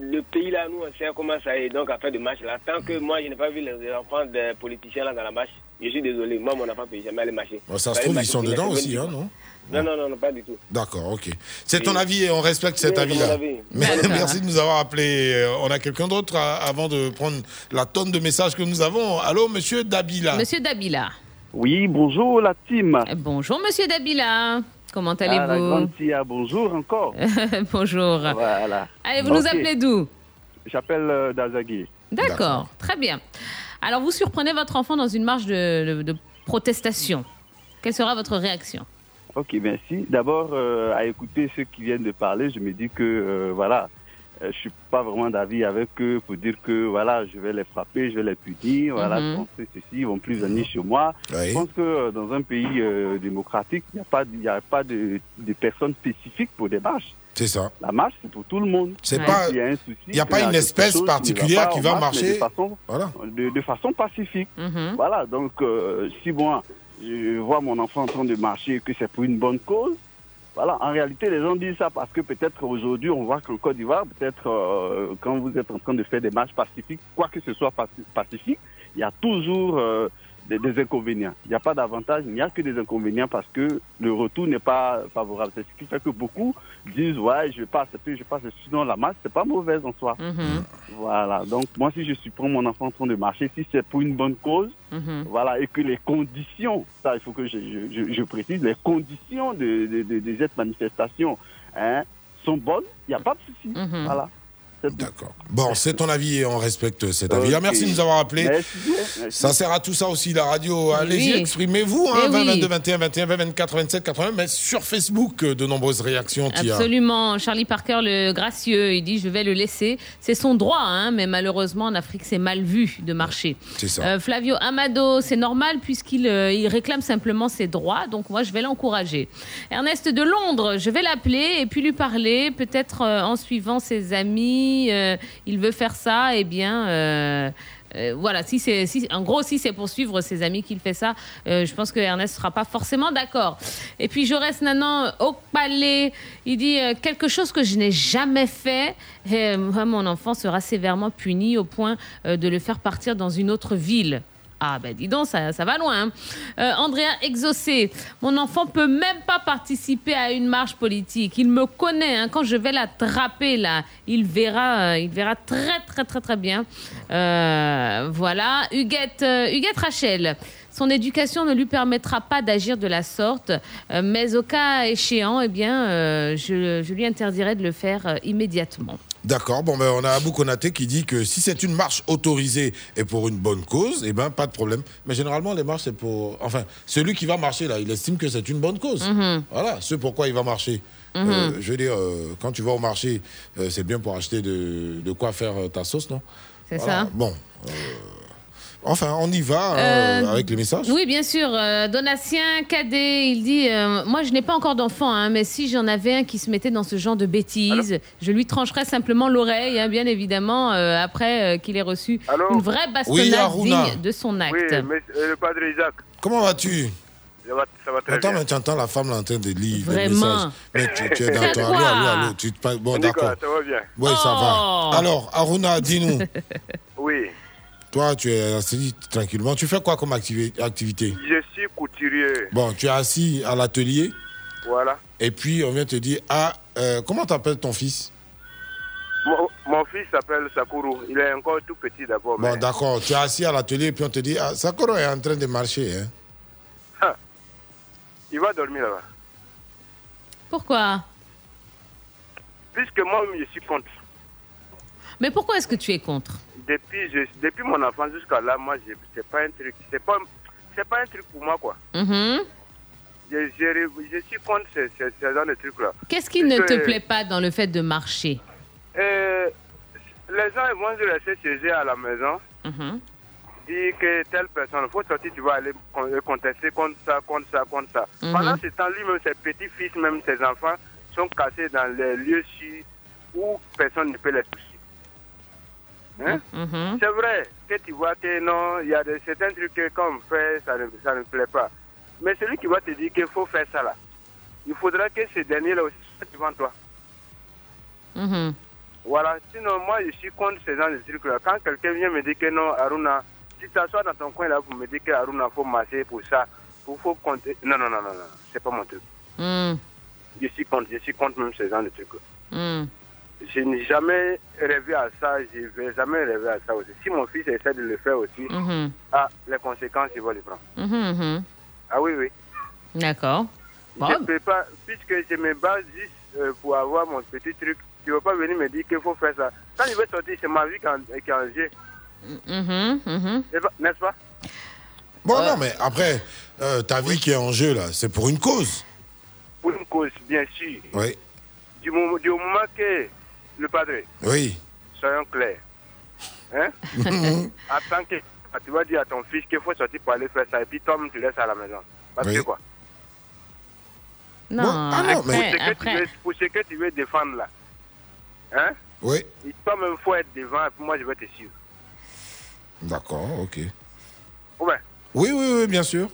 le pays là, nous, on sait comment ça est, donc à faire de marche là. Tant que moi, je n'ai pas vu les enfants des politiciens là dans la marche, je suis désolé, moi, mon enfant ne peut jamais aller marcher. Bon, Ça se trouve, ils sont dedans aussi, 70 hein, non Non, non, non, non, pas du tout. D'accord, ok. C'est ton avis et on respecte cet avis-là. [laughs] Merci de nous avoir appelé. Euh, On a quelqu'un d'autre à- avant de prendre la tonne de messages que nous avons. Allô, monsieur Dabila Monsieur Dabila. Oui, bonjour la team. Bonjour Monsieur Dabila. Comment Ah, allez-vous bonjour encore. [laughs] Bonjour. Voilà. Allez, vous nous appelez d'où J'appelle euh, Dazagui. D'accord, très bien. Alors, vous surprenez votre enfant dans une marche de, de- de protestation. Quelle sera votre réaction? Ok, merci. D'abord, euh, à écouter ceux qui viennent de parler, je me dis que, euh, voilà, euh, je suis pas vraiment d'avis avec eux pour dire que, voilà, je vais les frapper, je vais les punir, voilà, quand c'est ceci, ils vont plus venir chez moi. Je pense que euh, dans un pays euh, démocratique, il n'y a pas, il y a pas de, de personnes spécifiques pour des marches. C'est ça. La marche, c'est pour tout le monde. C'est pas- S'il y a un souci, il y a pas une espèce chose ne particulière qui va marche, marcher. De façon, de, de façon pacifique. Mhm. Voilà, donc euh, si moi, je vois mon enfant en train de marcher et que c'est pour une bonne cause, Voilà, en réalité, les gens disent ça parce que peut-être aujourd'hui, on voit qu'en Côte d'Ivoire, peut-être euh, quand vous êtes en train de faire des marches pacifiques, quoi que ce soit paci- pacifique, il y a toujours euh, des, des inconvénients. Il n'y a pas d'avantage, il n'y a que des inconvénients parce que le retour n'est pas favorable. C'est ce qui fait que beaucoup disent, ouais, je vais pas accepter, je vais pas accepter. Sinon, la marche, c'est pas mauvaise en soi. Voilà, donc moi, si je surprends mon enfant en train de marcher, si c'est pour une bonne cause, Mhm. voilà, et que les conditions, ça il faut que je, je- je- je précise, les conditions de, de, de- de cette manifestation hein, sont bonnes, il n'y a pas de souci. Mhm. Voilà. D'accord. Bon, c'est ton avis et on respecte cet avis. Ah, merci de nous avoir appelé. Merci bien, merci. Ça sert à tout ça aussi, la radio. Allez-y, Oui. exprimez-vous. Hein, Eh 20, oui. 22, 21, 21, 20, 24, 27, 80. Mais sur Facebook, euh, de nombreuses réactions. Tia. Absolument. Charlie Parker, le gracieux, il dit je vais le laisser. C'est son droit, hein, mais malheureusement en Afrique c'est mal vu de marcher. C'est ça. Euh, Flavio Amado, c'est normal puisqu'il euh, il réclame simplement ses droits, donc moi je vais l'encourager. Ernest de Londres, je vais l'appeler et puis lui parler, peut-être euh, en suivant ses amis, euh, il veut faire ça, eh bien. euh, euh, voilà, si c'est, si, en gros, si c'est pour suivre ses amis qu'il fait ça, je pense que Ernest sera pas forcément d'accord. Et puis Jaurès Nanan au palais, il dit quelque chose que je n'ai jamais fait. Et, mon enfant sera sévèrement puni au point de le faire partir dans une autre ville. Ah ben dis donc, ça, ça va loin. hein. Euh, Andrea Exaucé, mon enfant peut même pas participer à une marche politique. Il me connaît. hein. Quand je vais l'attraper là, il verra, euh, il verra très très très très bien. Euh, voilà. Huguette, Huguette Rachel. Son éducation ne lui permettra pas d'agir de la sorte, mais au cas échéant, eh bien, je, lui interdirai de le faire immédiatement. D'accord. Bon, ben, on a Abou Konaté qui dit que si c'est une marche autorisée et pour une bonne cause, eh ben, pas de problème. Mais généralement, les marches, c'est pour. Enfin, celui qui va marcher, là, il estime que c'est une bonne cause. Mhm. Voilà, ce pourquoi il va marcher. Mhm. Euh, je veux dire, euh, quand tu vas au marché, euh, c'est bien pour acheter de, de quoi faire ta sauce, non? C'est Voilà. ça. Bon. Enfin, on y va hein, Euh, avec les messages. Oui, bien sûr. Euh, Donatien Cadet, il dit euh, Moi, je n'ai pas encore d'enfant, hein, mais si j'en avais un qui se mettait dans ce genre de bêtises, je lui trancherais simplement l'oreille, hein, bien évidemment, euh, après euh, qu'il ait reçu une vraie bastonnade Oui, Aruna. digne de son acte. Oui, mais euh, le padre Isaac, Comment vas-tu? Ça va, ça va très Attends, bien. mais tu entends la femme là en train de lire les Vraiment messages. Mais tu, tu es dans C'est ton. quoi Allô, allô, allô. Tu te parles- Bon, d'accord. ça va bien Oui, ça Oh. va. Alors, Aruna, dis-nous. Oui, Toi, tu es assis tranquillement. Tu fais quoi comme activi- activité? Je suis couturier. Bon, tu es assis à l'atelier Voilà. et puis on vient te dire Ah, euh, comment t'appelles ton fils? Mon, mon fils s'appelle Sakuru. Il est encore tout petit d'abord. Bon, mais- d'accord. Tu es assis à l'atelier et puis on te dit Ah, Sakuro est en train de marcher. Hein. Ah, il va dormir là-bas. Pourquoi? Puisque moi, je suis contre. Mais pourquoi est-ce que tu es contre? Depuis, je- depuis mon enfance jusqu'à là, moi, c'est pas un truc. C'est pas, c'est pas un truc pour moi, quoi. Mhm. Je, je, je suis contre ce, ce, ce genre de trucs-là. Qu'est-ce qui ne te plaît pas dans le fait de marcher? Euh, Les gens ils vont se laisser chez eux à la maison. Mhm. dire que telle personne, il faut sortir, tu vas aller euh, contester contre ça, contre ça, contre ça. Mhm. Pendant ce temps, lui-même, ses petits-fils, même ses enfants, sont cassés dans les lieux où personne ne peut les toucher. Hein? Mhm. C'est vrai que tu vois que non, il y a de, certains trucs que quand on fait, ça ne, ça ne plaît pas. Mais celui qui va te dire qu'il faut faire ça là, il faudra que ce dernier-là aussi soit devant toi. Mhm. Voilà, sinon moi je suis contre ce genre de trucs là. Quand quelqu'un vient me dire que non, Aruna, si tu t'assois dans ton coin là pour me dire que Aruna faut marcher pour ça, il faut compter. Non, non, non, non, non, c'est pas mon truc. Mhm. Je suis contre, je suis contre même ce genre de trucs là. Mhm. Je n'ai jamais rêvé à ça, je ne vais jamais rêver à ça aussi. Si mon fils essaie de le faire aussi, Mhm. ah, les conséquences, il va les prendre. Mhm, mhm. Ah oui, oui. D'accord. Bon. Je ne peux pas, puisque je me base juste euh, pour avoir mon petit truc, tu ne vas pas venir me dire qu'il faut faire ça. Quand je vais sortir, c'est ma vie qui est en- jeu. N'est-ce pas? Bon, non, mais après, euh, ta vie qui est en jeu là, c'est pour une cause. Pour une cause, bien sûr. Oui, Du moment, du moment que le padre, oui. soyons clairs, hein? [laughs] En tant que tu vas dire à ton fils qu'il faut sortir pour aller faire ça, et puis toi, tu laisses à la maison. Parce Oui. que quoi? Non, ah non, mais- après, pour, ce que tu après. veux, pour ce que tu veux défendre là, hein? Oui, Et toi-même, faut être devant, et puis moi, je vais te suivre. d'accord, ok. Ouais. Oui, oui, oui, bien sûr.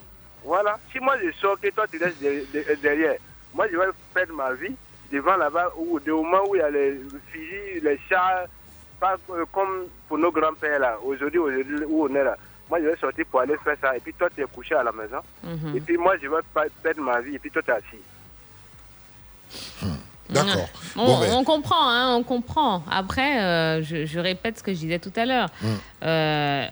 Voilà. Si moi je sors, que toi tu laisses de- de- derrière, moi, je vais perdre ma vie devant là-bas, où des moments où il y a les filles, les chats, pas euh, comme pour nos grands-pères là. Aujourd'hui, aujourd'hui, où on est là. Moi, je vais sortir pour aller faire ça. Et puis toi, tu es couché à la maison. Mhm. Et puis moi, je vais pas perdre ma vie. Et puis toi, tu es assis. D'accord. On, Bon, ben, on comprend, hein, on comprend. Après, euh, je, je répète ce que je disais tout à l'heure. Mm. Euh,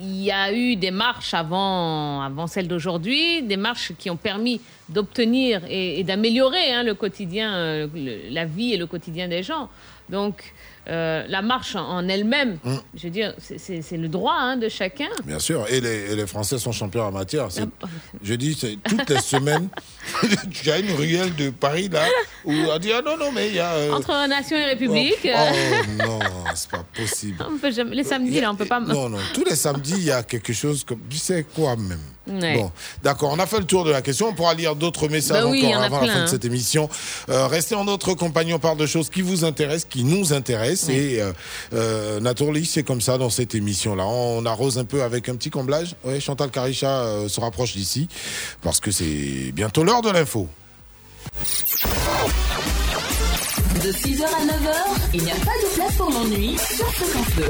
Il y a eu des marches avant, avant celle d'aujourd'hui, des marches qui ont permis d'obtenir et, d'améliorer hein, le quotidien, euh, la vie et le quotidien des gens. Donc, euh, la marche en, elle-même, Mm. je veux dire, c'est- le droit hein, de chacun. Bien sûr, et les, et les Français sont champions en matière. C'est- Je dis, toutes les semaines, [laughs] tu as une ruelle de Paris là où on dit ah non non mais il y a. euh, Entre Nation et République, Oh, oh, non, c'est pas possible. on peut jamais- les samedis, là, on peut pas. Non, non, tous les samedis, il y a quelque chose comme. Tu sais quoi même Ouais. Bon, d'accord, on a fait le tour de la question. On pourra lire d'autres messages Bah oui, il y encore en a avant la fin de hein. cette émission. Euh, restez en notre compagnie, on parle de choses qui vous intéressent, qui nous intéressent. Et euh, euh, c'est comme ça dans cette émission-là. On arrose un peu avec un petit comblage. Oui, Chantal Caricha euh, se rapproche d'ici parce que c'est bientôt l'heure de l'info. De 6h à 9h, il n'y a pas de place pour l'ennui sur Fréquence 2.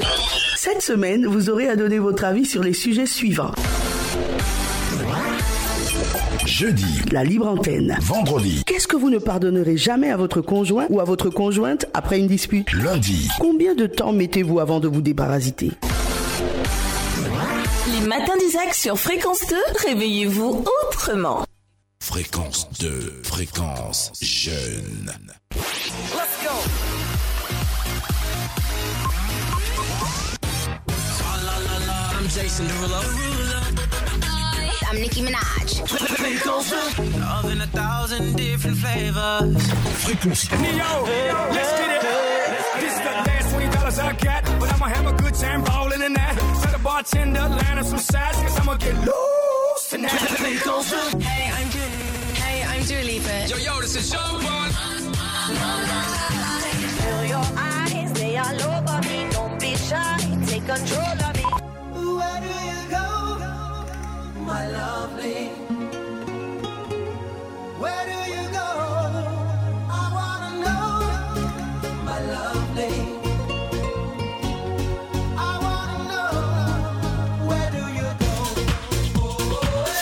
Cette semaine, vous aurez à donner votre avis sur les sujets suivants. Jeudi. La libre antenne. Vendredi. Qu'est-ce que vous ne pardonnerez jamais à votre conjoint ou à votre conjointe après une dispute? Lundi. Combien de temps mettez-vous avant de vous déparasiter? Les matins d'Isaac sur Fréquence 2, réveillez-vous autrement. Fréquence 2. Fréquence jeune. Let's go. I'm Jason Derulo. I'm Nicki Minaj. Love in a thousand different flavors. Fréquence Neo, let's get it. This is the last twenty dollars I got, but I'ma have a good time rolling in that. Tell the bartender, line up some sides, cause I'ma get loose tonight. Hey, I'm Julie. Hey, I'm Julie Lipa. Yo, yo, this is Sean Paul. Feel your eyes, they all over me. Don't be shy, take control of me. Where do you go, my lovely? Where do you go? I wanna know, my lovely. I wanna know, where do you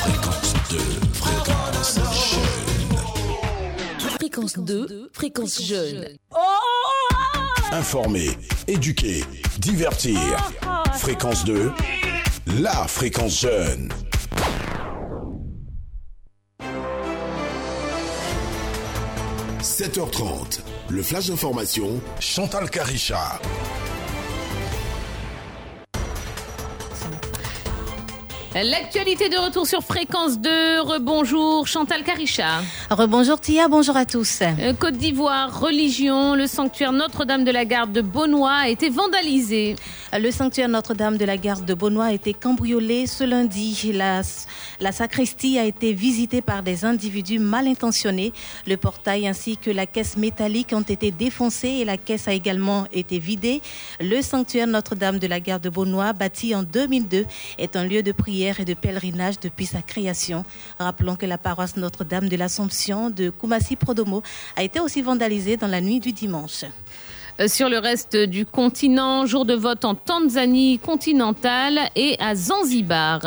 Fréquence 2. Fréquence jeune. Fréquence 2, fréquence jeune. Informer, éduquer, divertir. Fréquence 2. La fréquence jeune. « 7h30, le flash d'information, Chantal Caricha. L'actualité de retour sur Fréquence 2. Rebonjour Chantal Caricha. Rebonjour Tia, bonjour à tous. Euh, Côte d'Ivoire, religion, le sanctuaire Notre-Dame de la Garde de Beaunois a été vandalisé. Le sanctuaire Notre-Dame de la Garde de Beaunois a été cambriolé ce lundi. La, la sacristie a été visitée par des individus mal intentionnés. Le portail ainsi que la caisse métallique ont été défoncés et la caisse a également été vidée. Le sanctuaire Notre-Dame de la Garde de Beaunois, bâti en 2002, est un lieu de prière et de pèlerinage depuis sa création. Rappelons que la paroisse Notre-Dame de l'Assomption de Koumassi-Prodomo a été aussi vandalisée dans la nuit du dimanche. Euh, Sur le reste du continent, jour de vote en Tanzanie continentale et à Zanzibar.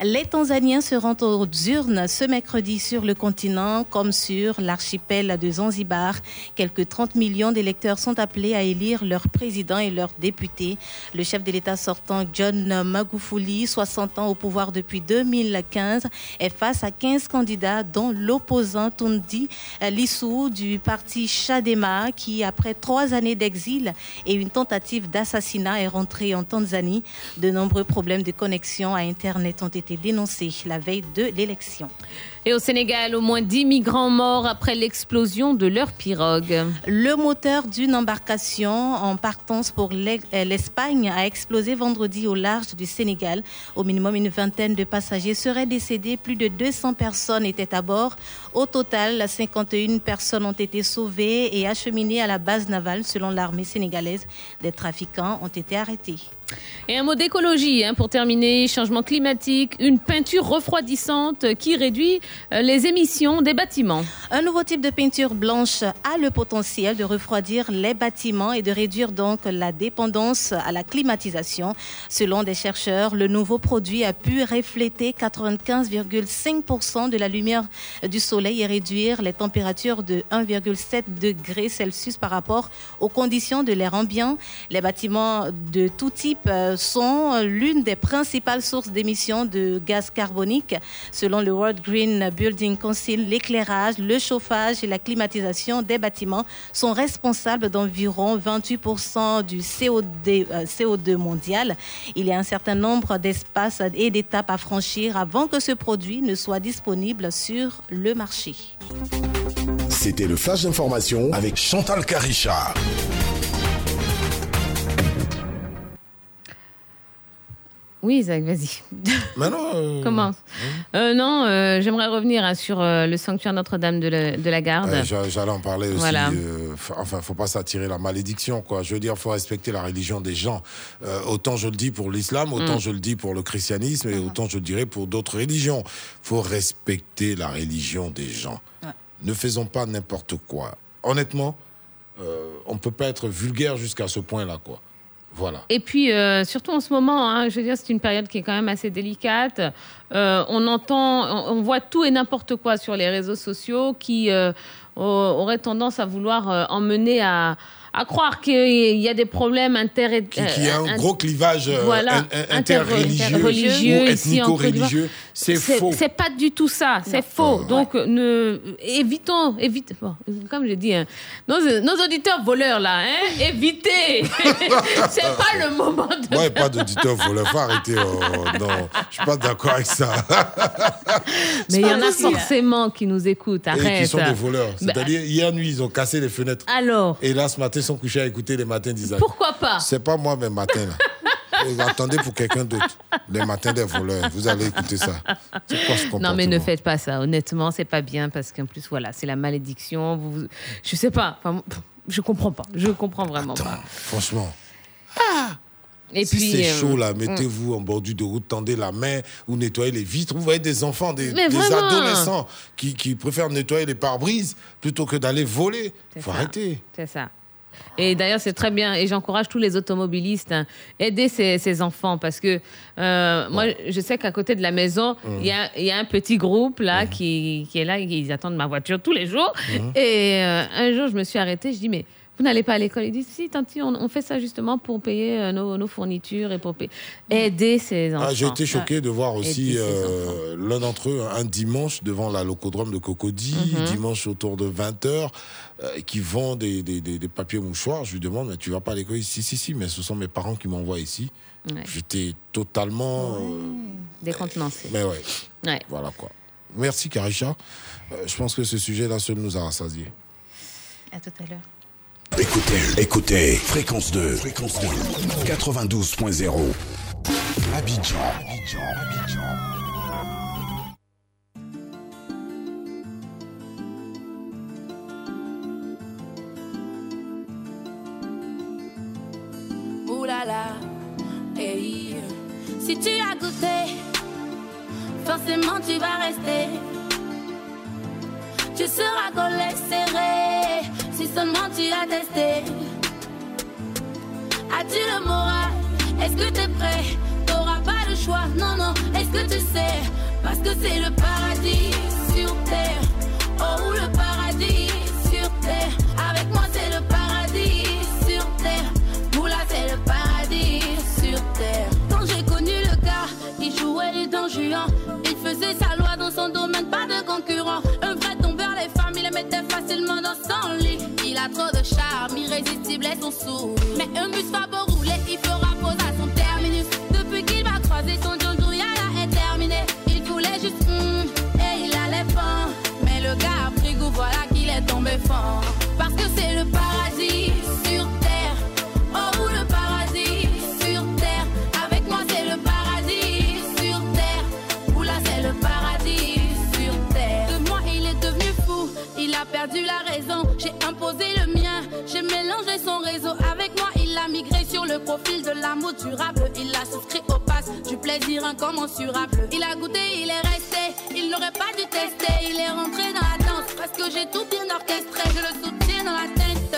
Les Tanzaniens se rendent aux urnes ce mercredi sur le continent comme sur l'archipel de Zanzibar. Quelques 30 millions d'électeurs sont appelés à élire leur président et leurs députés. Le chef de l'État sortant, John Magufuli, 60 ans au pouvoir depuis 2015, est face à 15 candidats dont l'opposant Tundi Lissou du parti Chadema qui, après trois années et une tentative d'assassinat, est rentré en Tanzanie. De nombreux problèmes de connexion à Internet ont été dénoncés la veille de l'élection. Et au Sénégal, au moins 10 migrants morts après l'explosion de leur pirogue. Le moteur d'une embarcation en partance pour euh, l'Espagne a explosé vendredi au large du Sénégal. Au minimum, une vingtaine de passagers seraient décédés. Plus de 200 personnes étaient à bord. Au total, 51 personnes ont été sauvées et acheminées à la base navale selon l'armée sénégalaise. Des trafiquants ont été arrêtés. Et un mot d'écologie hein, pour terminer. Changement climatique, une peinture refroidissante qui réduit euh, les émissions des bâtiments. Un nouveau type de peinture blanche a le potentiel de refroidir les bâtiments et de réduire donc la dépendance à la climatisation. Selon des chercheurs, le nouveau produit a pu refléter 95,5% de la lumière du soleil et réduire les températures de 1,7 degrés Celsius par rapport aux conditions de l'air ambiant. Les bâtiments de tout type euh, sont l'une des principales sources d'émissions de gaz carbonique. Selon le World Green Building Council, l'éclairage, le chauffage et la climatisation des bâtiments sont responsables d'environ 28% du CO2, euh, CO2 mondial. Il y a un certain nombre d'espaces et d'étapes à franchir avant que ce produit ne soit disponible sur le marché. C'était le flash d'information avec Chantal Carichard. Oui, Isaac, vas-y. [laughs] Maintenant, euh, Commence. Euh, non, euh, j'aimerais revenir hein, sur euh, le sanctuaire Notre-Dame de, la- de la Garde. J'allais en parler aussi. Voilà. euh, enfin, faut pas s'attirer la malédiction, quoi. Je veux dire, faut respecter la religion des gens. Euh, autant je le dis pour l'islam, autant Mm. je le dis pour le christianisme, et autant je le dirais pour d'autres religions. Faut respecter la religion des gens. Ne faisons pas n'importe quoi. Honnêtement, euh, on peut pas être vulgaire jusqu'à ce point-là, quoi. Et puis, euh, surtout en ce moment, hein, je veux dire, c'est une période qui est quand même assez délicate. Euh, on entend, on, voit tout et n'importe quoi sur les réseaux sociaux qui euh, au- auraient tendance à vouloir emmener à, à croire qu'il y a des problèmes inter... Qui, qui a un gros clivage euh, voilà, interreligieux interreligieux ou ethnico-religieux. C'est faux. C'est pas du tout ça, c'est faux. Donc, ne, évitons, évite, bon, comme je dis, hein, nos, nos auditeurs voleurs là, hein, évitez. [laughs] c'est pas le moment de. Moi, pas d'auditeur voleur. Faut arrêter. oh, non, je suis pas d'accord avec ça. Mais il y en a forcément qui nous écoutent. Et Arrête. qui sont des voleurs. Bah, C'est-à-dire, hier nuit, ils ont cassé les fenêtres. alors, Et là, ce matin, sont couchés à écouter les matins d'Isaac. pourquoi pas? C'est pas moi, mes matins, là. Et attendez pour quelqu'un d'autre. Les matins des voleurs. Vous allez écouter ça. C'est quoi ce comportement Non, mais ne faites pas ça. Honnêtement, c'est pas bien parce qu'en plus, voilà, c'est la malédiction. Vous, je sais pas. Enfin, je comprends pas. Je comprends vraiment pas. Franchement. Et si puis, c'est euh, chaud, là, mm. mettez-vous en bordure de route, tendez la main ou nettoyez les vitres. Vous voyez des enfants, des, adolescents qui, qui préfèrent nettoyer les pare-brises plutôt que d'aller voler. Faut ça. arrêter. C'est ça. Et d'ailleurs, c'est très bien. Et j'encourage tous les automobilistes à aider ces, ces enfants parce que euh, moi, je sais qu'à côté de la maison, il y, a, il y a un petit groupe là qui, qui est là, ils attendent ma voiture tous les jours. Mhm. Et euh, un jour, je me suis arrêtée. Je dis, mais vous n'allez pas à l'école? Ils disent, si, tanti, on, on fait ça justement pour payer euh, nos, nos fournitures et pour payer. aider ces enfants. Ah, J'ai été choqué Ouais. de voir aussi euh, l'un d'entre eux un dimanche devant la locodrome de Cocody, Mhm. dimanche autour de 20h, qui vend des, des, des- des papiers mouchoirs. Je lui demande, mais tu vas pas à l'école? Si, si, si, mais ce sont mes parents qui m'envoient ici. Ouais. J'étais totalement. euh, Décontenancé. mais ouais. Ouais. Voilà quoi. Merci Karisha. Euh, je pense que ce sujet-là seul nous a rassasiés. À tout à l'heure. Écoutez, écoutez, fréquence 2, fréquence 2, 92.0. Abidjan, Abidjan, Abidjan. Si tu as goûté, forcément tu vas rester. Tu seras collé serré, si seulement tu as testé. As-tu le moral? Est-ce que t'es prêt? T'auras pas le choix, non, non. Est-ce que tu sais? Parce que c'est le paradis sur terre. Oh, le Il faisait sa loi dans son domaine, pas de concurrent. Un vrai tombeur, les femmes, il les mettait facilement dans son lit. Il a trop de charme, irrésistible est son sourire. Mais un bus va beau rouler, il fera pause à son terminus. Depuis qu'il va croiser son Jojo, y'a est terminé. Il voulait juste hum, et il allait pas. Mais le gars a pris goût, voilà qu'il est tombé fort. Parce que c'est le paradis perdu la raison. J'ai imposé le mien. J'ai mélangé son réseau. Avec moi, il a migré sur le profil de l'amour durable. Il a souscrit au pass du plaisir incommensurable. Il a goûté, il est resté. Il n'aurait pas dû tester. Il est rentré dans la danse parce que j'ai tout bien orchestré. Je le soutiens dans la tête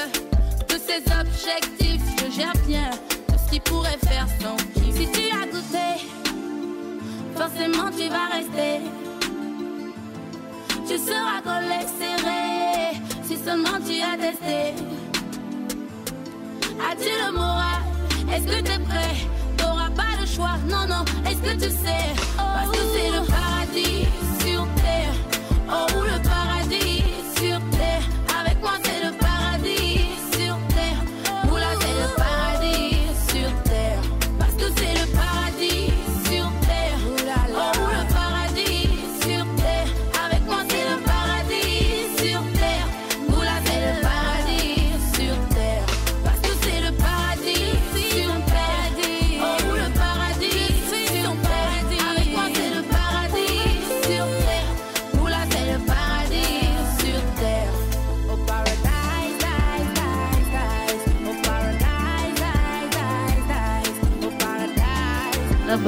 de ses objectifs. Je gère bien tout ce qui pourrait faire son kiff. Si tu as goûté, forcément tu vas rester. Tu seras collé serré si seulement tu as testé. As-tu le moral? Est-ce que t'es prêt? T'auras pas le choix, non, non, est-ce que tu sais? Parce que c'est le paradis sur terre. Oh, le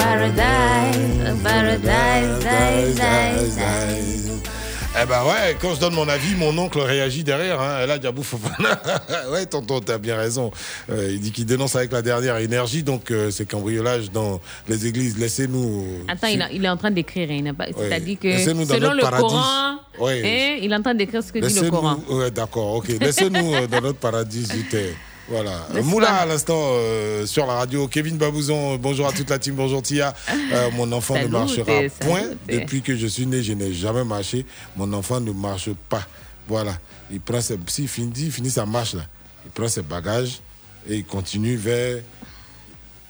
paradise. Paradise, paradise. Eh ben ouais, quand je donne mon avis, mon oncle réagit derrière. Hein. Là, Diabou Fofana. [laughs] ouais, tonton, t'as bien raison. Euh, il dit qu'il dénonce avec la dernière énergie, donc euh, c'est cambriolage dans les églises. Laissez-nous. Attends, il, a- il est en train d'écrire. Pas. Ouais. C'est-à-dire que Laissez-nous dans selon notre le paradis. Coran, Ouais. hein, il est en train d'écrire ce que dit le Coran. Ouais, d'accord, ok. Laissez-nous euh, dans notre paradis du terre. Voilà. N'est-ce Moula à l'instant euh, sur la radio. Kevin Babouzon, euh, bonjour à toute la team, bonjour Tia. Euh, mon enfant ne marchera point. Depuis que je suis né, je n'ai jamais marché. Mon enfant ne marche pas. Voilà. Il prend ses, s'il finit, il finit sa marche là, il prend ses bagages et il continue vers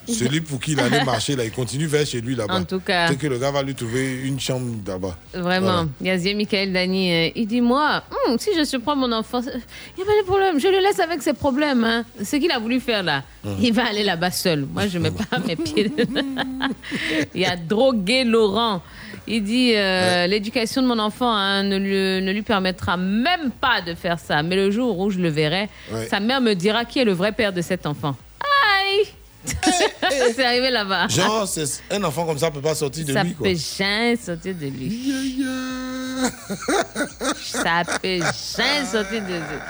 celui pour qui il allait [laughs] marcher là. Il continue vers chez lui là-bas. En tout cas. C'est que le gars va lui trouver une chambre là-bas. Vraiment. Voilà. Yazia Michael Dani, euh, il dit Moi, hum, si je surprends mon enfant, il n'y a pas de problème. Je le laisse avec ses problèmes. hein. Ce qu'il a voulu faire là, Hum. il va aller là-bas seul. Moi, je ne mets pas mes pieds. [laughs] il y a Drogué Laurent. Il dit euh, L'éducation de mon enfant hein, ne, lui, ne lui permettra même pas de faire ça. Mais le jour où je le verrai, Ouais. sa mère me dira qui est le vrai père de cet enfant. [laughs] C'est arrivé là-bas. Genre, un enfant comme ça peut pas sortir de ça lui quoi. peut jamais sortir de lui. ça peut jamais sortir de lui.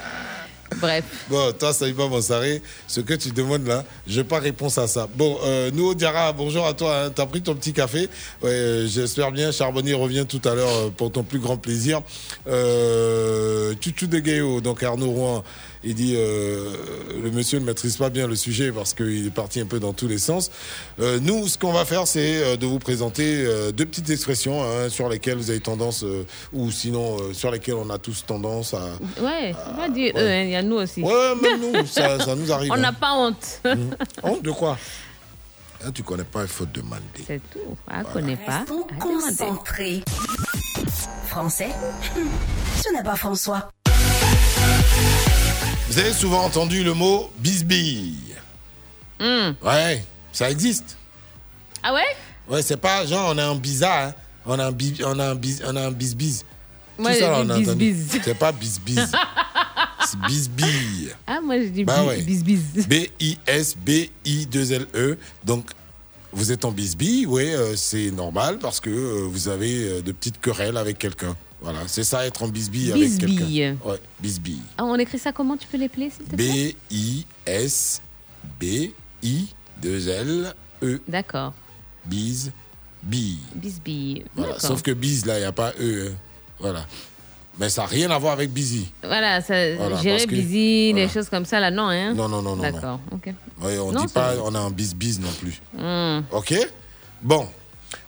Bref. Bon, toi, Saïba Mansaré, ce que tu demandes là, je n'ai pas réponse à ça. Bon, euh, nous, Diara, bonjour à toi. Tu as pris ton petit café. Ouais, euh, J'espère bien. Charbonnier revient tout à l'heure euh, pour ton plus grand plaisir. Euh, Tutu de Gayo, donc Arnaud Rouen, il dit euh, le monsieur ne maîtrise pas bien le sujet parce qu'il est parti un peu dans tous les sens. Euh, nous, ce qu'on va faire, c'est euh, de vous présenter euh, deux petites expressions hein, sur lesquelles vous avez tendance, euh, ou sinon euh, sur lesquelles on a tous tendance à. Ouais, c'est pas dire eux, hein, il y a nous aussi. Ouais, même nous, ça, [laughs] ça nous arrive. On hein. n'a pas honte. Honte de quoi? Hein, [laughs] Tu connais pas, il faut demander. C'est tout. Ah, connais pas. Restons à concentrés. Français? [laughs] Ce n'est pas François. Vous avez souvent entendu le mot bisbille. Hmm. Ouais, ça existe. Ah ouais? Ouais, c'est pas genre on a un bizarre, hein. on a un bi, on a un bis, on a un bis-bis. Tout Moi, ça, on a entendu. C'est pas bis-bis. [laughs] c'est bisbille. Ah, moi, je dis Bah ouais. bis, bis. B-I-S-B-I-2-L-E. E. Donc, vous êtes en bisbille, oui, euh, c'est normal parce que euh, vous avez euh, de petites querelles avec quelqu'un. Voilà, c'est ça être en bisbille avec Bisbille. quelqu'un. Ouais, bisbille. Ah, on écrit ça comment Tu peux l'épeler, s'il te plaît? B-I-S-B-I-2-L-E. D'accord. Bis, bille. Bisbille. Voilà. D'accord. Sauf que bise, là, il n'y a pas E. hein. Voilà. Mais ça n'a rien à voir avec busy. Voilà, ça, Voilà, gérer que- busy, voilà. des choses comme ça, là, non, hein? Non, non, non, non, D'accord, ok. Ouais, on ne dit pas on a un bis-bis non plus. Hmm. OK? Bon.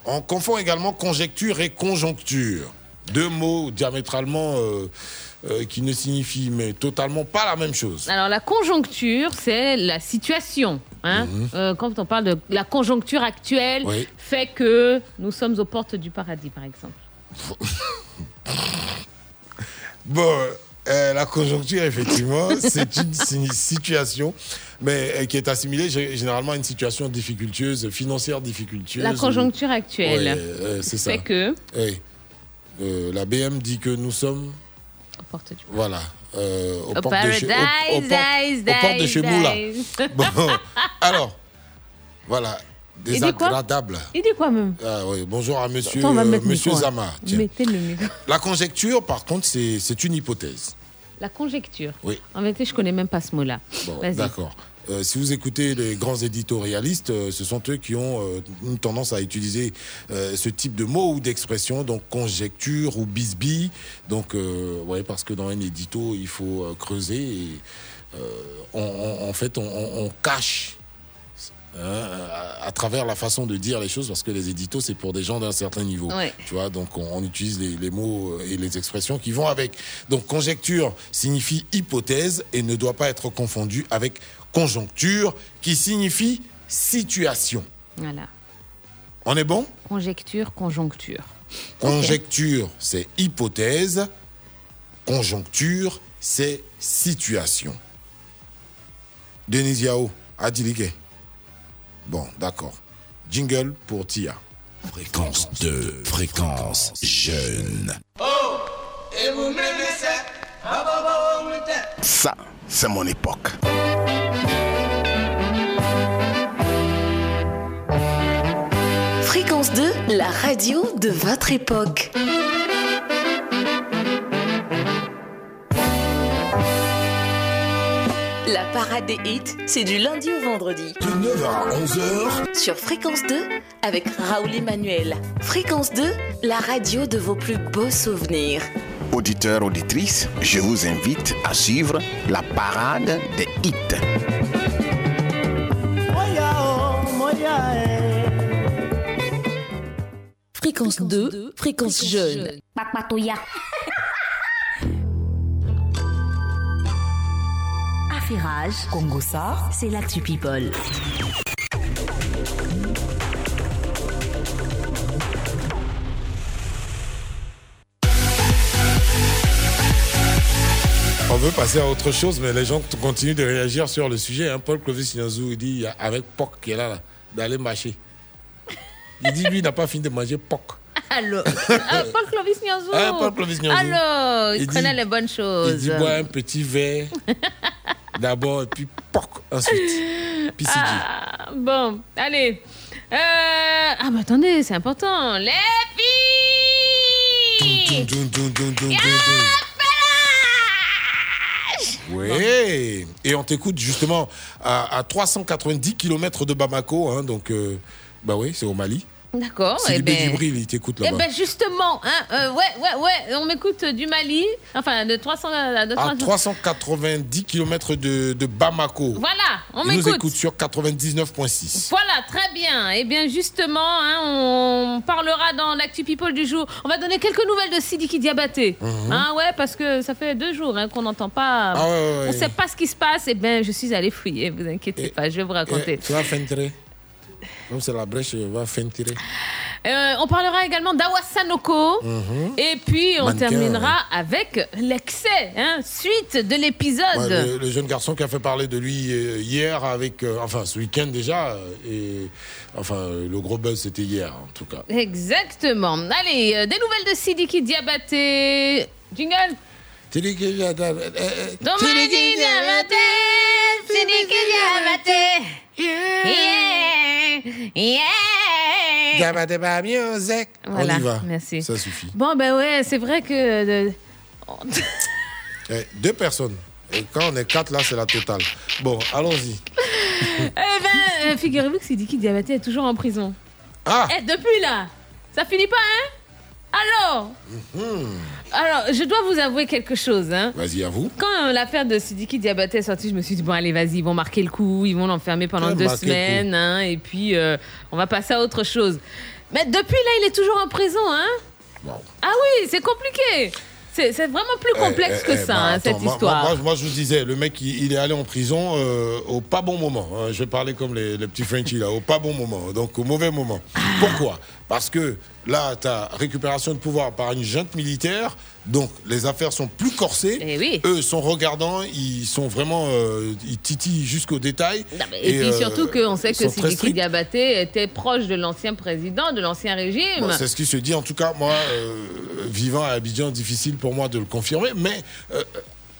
On confond également conjecture et conjoncture. Deux mots diamétralement euh, euh, qui ne signifient mais totalement pas la même chose. Alors, la conjoncture, c'est la situation. Hein Euh, quand on parle de la conjoncture actuelle, Mhm. Oui. fait que nous sommes aux portes du paradis, par exemple. [laughs] Bon, la conjoncture, effectivement, [laughs] c'est une si- situation, mais qui est assimilée gé- généralement à une situation difficultueuse, financière difficultueuse. La ou- conjoncture actuelle c'est ça. fait que Oui. Euh, la BM dit que nous sommes porte du Voilà. euh, au Au porte de chez, au- au paradise, porte- dice, au porte de chez. Bon, [laughs] alors, voilà. Il dit quoi? Désagradable. Il dit quoi même? Ah oui, bonjour à monsieur, Attends, euh, monsieur micro, hein. Zama. Tiens. Mettez le micro. [laughs] La conjecture, par contre, c'est une hypothèse. La conjecture. Oui. En vérité, je connais même pas ce mot-là. Bon, d'accord. Euh, si vous écoutez les grands éditorialistes, euh, ce sont eux qui ont euh, une tendance à utiliser ce type de mots ou d'expressions, donc conjecture ou bisbille. Donc, ouais, parce que dans un édito, il faut creuser et on- on- en fait, on, on- on cache. hein, à, à travers la façon de dire les choses, parce que les éditos, c'est pour des gens d'un certain niveau. Ouais. Tu vois, donc on, on utilise les, les mots et les expressions qui vont avec. Donc conjecture signifie hypothèse et ne doit pas être confondu avec conjoncture qui signifie situation. Voilà. On est bon? Conjecture, conjoncture. Conjecture, c'est hypothèse. Conjoncture, c'est situation. Denis Yao, Adilike. Bon, d'accord. Jingle pour Tia. Fréquence 2, fréquence jeune. Oh, et vous m'aimez ça Ah, bah, bah, bah, bah, bah. Ça, c'est mon époque. Fréquence 2, la radio de votre époque. La parade des hits, c'est du lundi au vendredi. De 9h à 11h, Sur Fréquence 2, avec Raoul Emmanuel. Fréquence 2, la radio de vos plus beaux souvenirs. Auditeurs, auditrices, je vous invite à suivre la parade des hits. Fréquence 2, fréquence jeune. Affairage, Congo ça, c'est l'actu people. On veut passer à autre chose, mais les gens continuent de réagir sur le sujet. Hein. Paul Clovis Niazou, il dit, avec Poc qui est là, là, d'aller marcher. Il dit, lui, il n'a pas fini de manger Poc. [laughs] Alors, [laughs] ah, Paul Clovis. Ah, Paul Clovis Niazou. Alors, il, Il connaît dit- les bonnes choses. Il dit, bois un petit verre [laughs] d'abord, et puis Poc ensuite. Dit. Ah, bon, allez. Euh, Ah, mais attendez, c'est important. Les filles. Oui, et on t'écoute justement à, à 390 km de Bamako, hein, donc euh, bah oui, c'est au Mali. D'accord. C'est eh Libé ben- Djibril, il t'écoute Eh là-bas. ben justement, hein, euh, ouais, ouais, ouais, on m'écoute du Mali, enfin de 300, euh, de à 300. 390 km de, de Bamako. Voilà, on Il nous m'écoute. écoute sur 99.6. Voilà, très bien. Eh bien, justement, hein, on parlera dans l'actu people du jour. On va donner quelques nouvelles de Sidiki Diabaté. Mhm. Hein, ouais, parce que ça fait deux jours hein, qu'on n'entend pas. Ah ouais, ouais, On ouais. sait pas ce qui se passe. Eh bien, je suis allée fouiller. Vous inquiétez pas, je vais vous raconter. Tu vas Comme c'est la brèche, on va fentir. Euh, on parlera également d'Awa Sanoko. Mhm. Et puis, on Mannequin, terminera avec l'excès, hein, suite de l'épisode. Ouais, le, le jeune garçon qui a fait parler de lui euh, hier avec, euh, enfin ce week-end déjà, et enfin le gros buzz c'était hier en tout cas. Exactement. Allez, euh, des nouvelles de Sidiki Diabaté. Jingle. Sidiki Diabaté. Sidiki Diabaté. Sidiki Diabaté. Yeah. Yeah. Diabaté by music. Voilà, On y va. merci. Ça suffit. Bon, ben ouais, c'est vrai que. euh, [laughs] Eh, deux personnes. Et quand on est quatre là, c'est la totale. Bon, allons-y. [laughs] eh ben, euh, figurez-vous que Sidiki Diabaté est toujours en prison. Ah Eh, depuis là, ça finit pas, hein? Alors Hmm. Alors, je dois vous avouer quelque chose, hein. Vas-y, à vous. Quand euh, l'affaire de Sidiki Diabaté est sortie, je me suis dit, bon, allez, vas-y, ils vont marquer le coup, ils vont l'enfermer pendant deux semaines, hein, et puis euh, on va passer à autre chose. Mais depuis là, il est toujours en prison, hein Ah oui, c'est compliqué C'est vraiment plus complexe Eh, que eh, ça, bah, hein, attends, cette moi- histoire. Moi, moi, moi, je vous disais, le mec, il, il est allé en prison euh, au pas bon moment. hein. je vais parler comme les, les petits Frenchies, là, au pas bon moment. Donc, au mauvais moment. Ah. Pourquoi? Parce que là, tu as récupération de pouvoir par une junte militaire. Donc, les affaires sont plus corsées. Eh Eux sont regardants, ils sont vraiment. euh, ils titillent jusqu'au détail. Et, puis euh, surtout qu'on sait que Sidiki. Diabaté était proche de l'ancien président, de l'ancien régime. Bon, c'est ce qui se dit. En tout cas, moi, euh, vivant à Abidjan, difficile pour moi de le confirmer. Mais euh,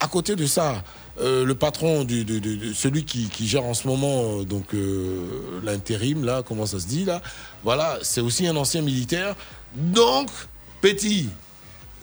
à côté de ça, euh, le patron, du, celui qui, qui gère en ce moment euh, donc euh, l'intérim, là, comment ça se dit là, voilà, c'est aussi un ancien militaire. Donc, petit.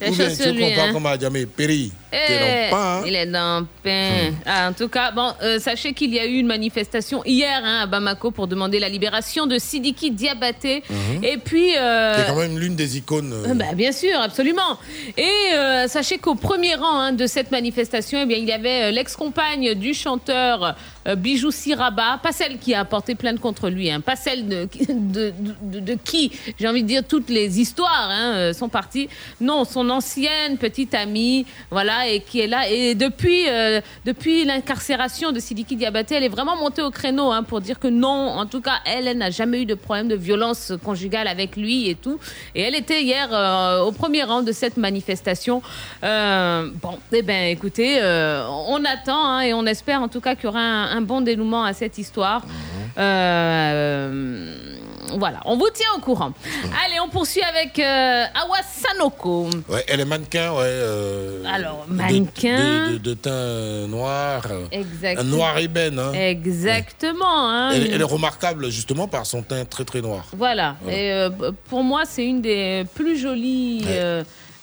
Ou bien, tu lui, hein. Péri. Eh, hein. Il est dans le pain. Ah, en tout cas, bon, euh, sachez qu'il y a eu une manifestation hier hein, à Bamako pour demander la libération de Sidiki Diabaté. Mhm. Et puis. euh, C'est quand même l'une des icônes. euh, euh, bah, bien sûr, absolument. Et euh, sachez qu'au premier rang de cette manifestation, eh bien, il y avait euh, l'ex-compagne du chanteur euh, Bijou Siraba, pas celle qui a porté plainte contre lui, hein, pas celle de, de, de- qui, j'ai envie de dire, toutes les histoires hein, euh, sont parties. Non, son ancienne petite amie, voilà, et qui est là. Et depuis, euh, depuis l'incarcération de Sidiki Diabaté, elle est vraiment montée au créneau hein, pour dire que non, en tout cas, elle, elle n'a jamais eu de problème de violence conjugale avec lui et tout. Et elle était hier euh, au premier rang de cette manifestation. Bon, eh ben, écoutez, on attend hein, et on espère en tout cas qu'il y aura un, un bon dénouement à cette histoire. Euh, voilà, on vous tient au courant. Allez, on poursuit avec euh, Awa Sanoko. Ouais, elle est mannequin, ouais. euh, Alors, mannequin. De, de- de teint noir. euh, Exact. Un noir ébène. Hein. Exactement. hein. Elle, elle est remarquable justement par son teint très très noir. Voilà. Voilà. Et pour moi, c'est une des plus jolies,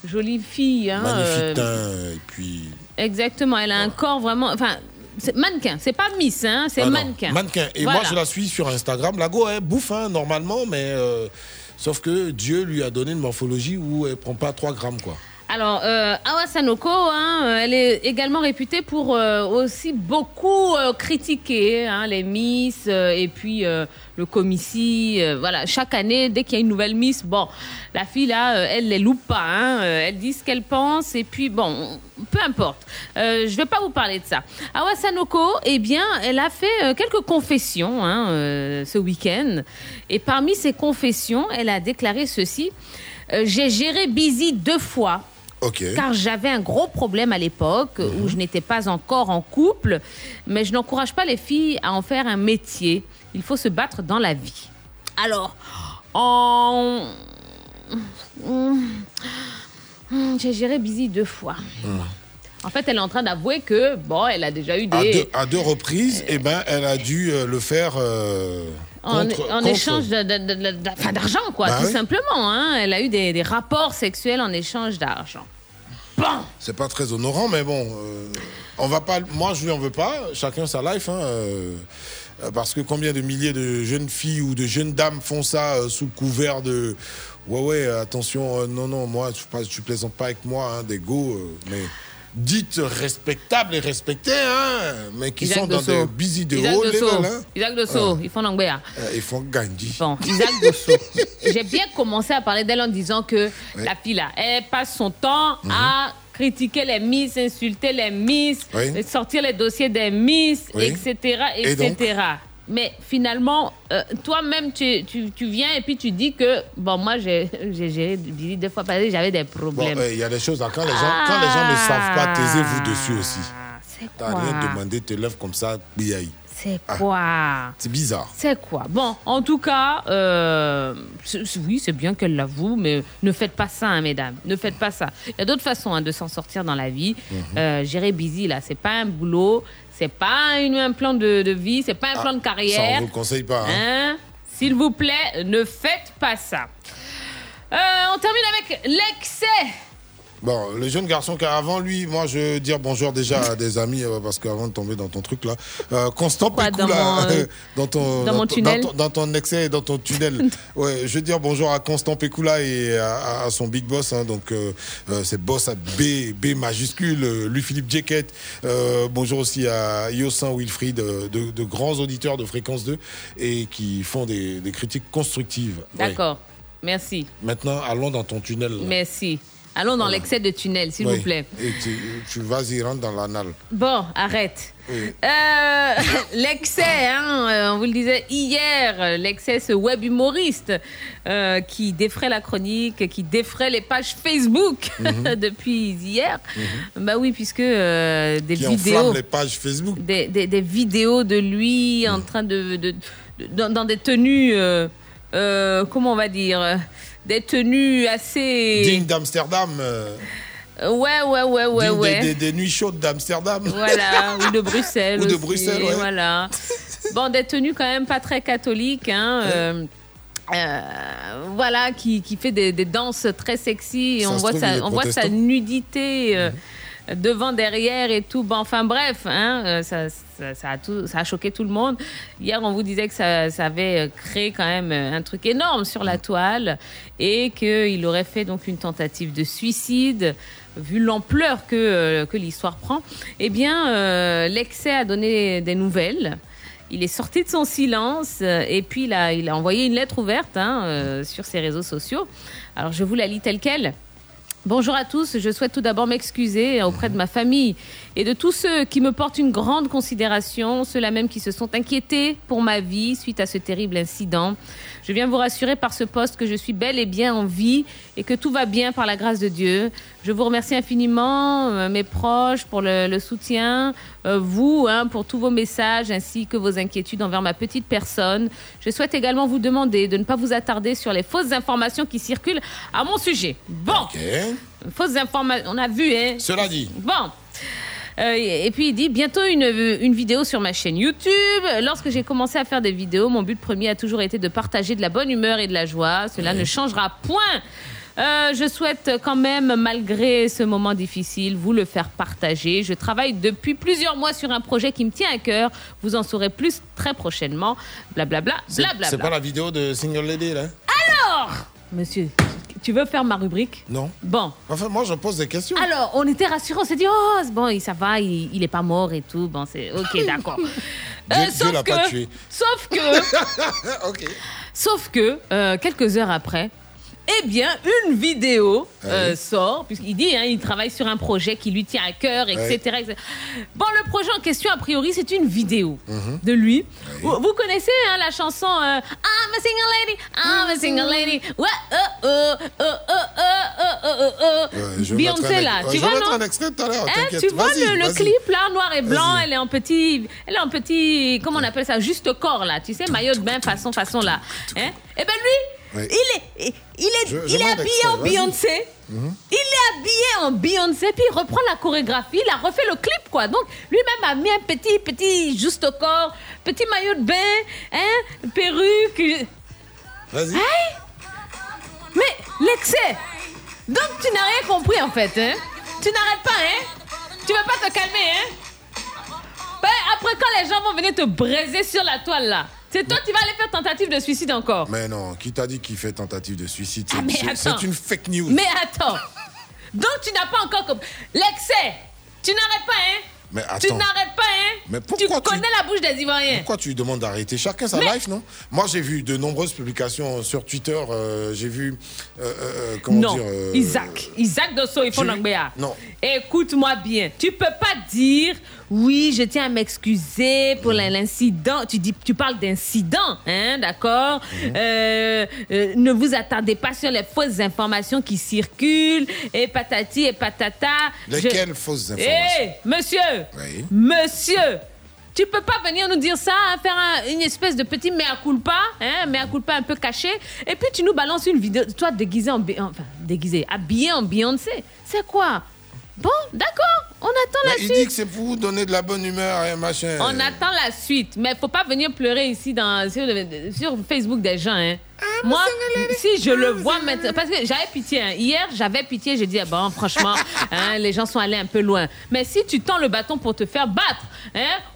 jolies filles. hein, Magnifique euh, teint. Et puis. Exactement. Elle a un corps vraiment. Enfin, mannequin. C'est pas Miss, hein. C'est Ah mannequin. Mannequin. Et Voilà. moi, je la suis sur Instagram. La go, elle bouffe hein, normalement, mais. euh, sauf que Dieu lui a donné une morphologie où elle prend pas 3 grammes, quoi. Alors, euh, Awa Sanoko, hein, euh, elle est également réputée pour euh, aussi beaucoup euh, critiquer hein, les Miss euh, et puis euh, le comici. voilà, chaque année, dès qu'il y a une nouvelle Miss, bon, la fille là, elle les loupe pas. hein, elle dit ce qu'elle pense et puis bon, peu importe. Je vais pas vous parler de ça. Awa Sanoko, eh bien, elle a fait quelques confessions hein, ce week-end et parmi ces confessions, elle a déclaré ceci. J'ai géré Busy deux fois. Car j'avais un gros problème à l'époque où je n'étais pas encore en couple, mais je n'encourage pas les filles à en faire un métier. Il faut se battre dans la vie. Alors, en... J'ai géré Busy deux fois. En fait, elle est en train d'avouer que, bon, elle a déjà eu des... À deux, à deux reprises, eh ben, elle a dû euh, le faire euh, contre- en contre- échange d'argent, quoi, Bah tout oui. simplement. hein. Elle a eu des, des rapports sexuels en échange d'argent. C'est pas très honorant, mais bon, euh, on va pas. Moi, je lui en veux pas. Chacun sa life, hein, euh, parce que combien de milliers de jeunes filles ou de jeunes dames font ça euh, sous le couvert de. Ouais, ouais, attention, euh, non, non, moi, tu, pas, tu plaisantes pas avec moi, hein, des go, mais dites respectables et respectées, hein, mais qui Isaac sont dans des busy de Isaac haut Dosso. level, hein. Isaac Dosso, Ah. ils font l'anglais. hein. Euh, ils font Gandhi. Bon, Isaac Dosso. [laughs] J'ai bien commencé à parler d'elle en disant que la fille là, elle passe son temps Mhm. à critiquer les Miss, insulter les Miss, Oui. sortir les dossiers des Miss, Oui. etc., Et etc. Mais finalement, euh, toi-même, tu, tu, tu viens et puis tu dis que, bon, moi, j'ai j'ai géré Billy deux fois parce que j'avais des Bon, problèmes. euh, il y a des choses, là, quand les gens, quand les gens ne savent pas, taisez-vous dessus aussi. Ah, T'as rien demandé, te lèves comme ça, biaï. C'est Ah. quoi? C'est bizarre. C'est quoi? Bon, en tout cas, euh, oui, c'est bien qu'elle l'avoue, mais ne faites pas ça, hein, mesdames. Ne faites pas ça. Il y a d'autres façons hein, de s'en sortir dans la vie. Mhm. Euh, gérer busy, là, c'est pas un boulot, c'est pas une- un plan de, de vie, c'est pas un Ah, plan de Ça, carrière. on vous le conseille pas. hein. Hein? S'il vous plaît, ne faites pas ça. Euh, on termine avec l'excès. Bon, le jeune garçon qui avant lui, moi je veux dire bonjour déjà à des amis euh, parce qu'avant de tomber dans ton truc là, euh, Constant Pécou, dans là, mon, euh, [laughs] dans ton dans ton- tunnel dans ton, dans ton excès, dans ton tunnel. [laughs] ouais, je veux dire bonjour à Constant Pécoula et à, à son big boss, hein, donc euh, euh, c'est boss à B, B majuscule, lui Philippe Jeckett. Euh, bonjour aussi à Yosin Wilfried, de, de grands auditeurs de Fréquence 2 et qui font des, des critiques constructives. Ouais. D'accord. Merci. Maintenant, allons dans ton tunnel. là. Merci. Allons dans l'excès de tunnel, s'il vous plaît. Et tu, tu vas-y, rentre dans l'anal. Bon, arrête. Oui. Euh, [laughs] l'excès, hein, euh, on vous le disait hier, l'excès, ce web humoriste euh, qui défrait la chronique, qui défrait les pages Facebook [laughs] Mhm. depuis hier. Bah oui, puisque euh, des Qui vidéos, les pages Facebook. des, des- des vidéos de lui Mhm. en train de, de- de- dans, dans des tenues, comment on va dire, des tenues assez Digne d'Amsterdam. euh, Ouais, ouais, ouais, ouais, ouais. Des, des- des nuits chaudes d'Amsterdam. Voilà, ou de Bruxelles [laughs] Ou de aussi, Bruxelles, ouais. Voilà. Bon, des tenues quand même pas très catholiques, hein. euh, euh, voilà, qui, qui fait des, des danses très sexy. Et Ça on voit, trouve, sa, on voit sa nudité euh, devant, derrière et tout. Bon, enfin bref, hein, euh, ça, ça, ça a tout, ça a choqué tout le monde. Hier, on vous disait que ça, avait euh, créé quand même euh, un truc énorme sur la toile et qu'il aurait fait donc une tentative de suicide vu l'ampleur que, que l'histoire prend, eh bien, l'excès a donné des nouvelles. Il est sorti de son silence et puis il a, il a envoyé une lettre ouverte hein, euh, sur ses réseaux sociaux. Alors, je vous la lis telle qu'elle. Bonjour à tous, je souhaite tout d'abord m'excuser auprès de ma famille et de tous ceux qui me portent une grande considération, ceux-là même qui se sont inquiétés pour ma vie suite à ce terrible incident. Je viens vous rassurer par ce poste que je suis bel et bien en vie et que tout va bien par la grâce de Dieu. Je vous remercie infiniment, euh, mes proches, pour le, le soutien, euh, vous, hein, pour tous vos messages ainsi que vos inquiétudes envers ma petite personne. Je souhaite également vous demander de ne pas vous attarder sur les fausses informations qui circulent à mon sujet. Bon, fausses informations, on a vu, hein. Cela dit. Bon. Euh, et et puis il dit bientôt une, une vidéo sur ma chaîne YouTube. Lorsque j'ai commencé à faire des vidéos, mon but premier a toujours été de partager de la bonne humeur et de la joie. Cela ne changera point. Euh, je souhaite quand même, malgré ce moment difficile, vous le faire partager. Je travaille depuis plusieurs mois sur un projet qui me tient à cœur. Vous en saurez plus très prochainement. Blablabla, C'est blablabla. c'est pas la vidéo de Single Lady, là Alors, monsieur, tu veux faire ma rubrique? Non. Bon. Enfin, moi, je pose des questions. Alors, on était rassurés, on s'est dit, oh, bon, il- ça va, il, il est pas mort et tout. Bon, c'est ok, [laughs] d'accord. Euh, sauf que, pas tué. sauf que, [laughs] sauf que, euh, quelques heures après, eh bien, une vidéo euh, sort, puisqu'il dit, hein, il travaille sur un projet qui lui tient à cœur, etc. etc. Bon, le projet en question, a priori, c'est une vidéo mm-hmm. de lui. Vous, vous, connaissez hein, la chanson euh, I'm a single lady, I'm a single lady. Beyoncé, là. Eh, tu vois, non Tu vois le, clip, là, noir et blanc, elle est en petit... Elle est en petit... Comment on appelle ça Juste corps, là. Tu sais, maillot de bain, façon, façon, là. Et hein. eh ben lui... Oui. il est, il est, Je- je il est habillé en. Beyoncé. Mhm. Il est habillé en Beyoncé, puis il reprend la chorégraphie, il a refait le clip, quoi. Donc, lui-même a mis un petit, petit, juste au corps, petit maillot de bain, hein, perruque. Vas-y. Hey Mais l'excès Donc, tu n'as rien compris, en fait, hein Tu n'arrêtes pas, hein Tu veux pas te calmer, hein Ben, après, quand les gens vont venir te braiser sur la toile, là, c'est toi qui vas aller faire tentative de suicide encore. Mais non, qui t'a dit qu'il fait tentative de suicide? C'est- Ah, c'est- une fake news. Mais attends Donc, tu n'as pas encore compris. L'excès Tu n'arrêtes pas, hein? Mais Tu attends. n'arrêtes pas, hein? Mais Tu pourquoi tu- connais la bouche des Ivoiriens. Pourquoi tu lui demandes d'arrêter Chacun sa Mais- life, non? Moi, j'ai vu de nombreuses publications sur Twitter. euh, j'ai vu. euh, euh, comment non, dire Isaac. Isaac Dosso, il faut vu-. Non. Écoute-moi bien. Tu peux pas dire oui, je tiens à m'excuser pour Mhm. l'incident. Tu dis, tu parles d'incident, hein, d'accord? Mhm. Euh, euh, Ne vous attendez pas sur les fausses informations qui circulent et patati et patata. Lesquelles Je- fausses Hé, informations? monsieur, Oui. monsieur. Tu peux pas venir nous dire ça, hein, faire un- une espèce de petit mea culpa, hein, mea culpa un peu caché, et puis tu nous balances une vidéo, toi déguisé en, enfin déguisé, habillé en Beyoncé. C'est quoi? Bon, d'accord, on attend Mais la il suite. dit que c'est pour vous donner de la bonne humeur et machin. On attend la suite, mais faut pas venir pleurer ici dans, sur, le- sur Facebook des gens. Hein. Moi, si je le vois maintenant, parce que j'avais pitié. hein. Hier, j'avais pitié, j'ai dit, ah bon, franchement, [laughs] hein, les gens sont allés un peu loin. Mais si tu tends le bâton pour te faire battre,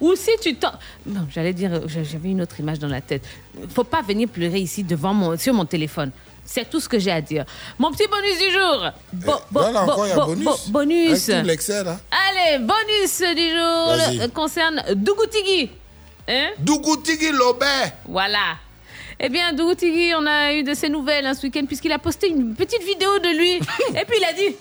ou si tu tends... Non, j'allais dire, j'avais une autre image dans la tête. Faut pas venir pleurer ici devant mon, sur mon téléphone. C'est tout ce que j'ai à dire. Mon petit bonus du jour. Bo- bo- Voilà, bo- encore, il y a bo- bonus. bo- bonus. Avec tout l'excès, là. Allez, bonus du jour concerne Dougoutigi. Hein? Dougoutigi Lobé. Voilà. Eh bien, Dougoutigi, on a eu de ses nouvelles hein, ce week-end puisqu'il a posté une petite vidéo de lui. [laughs] Et puis il a dit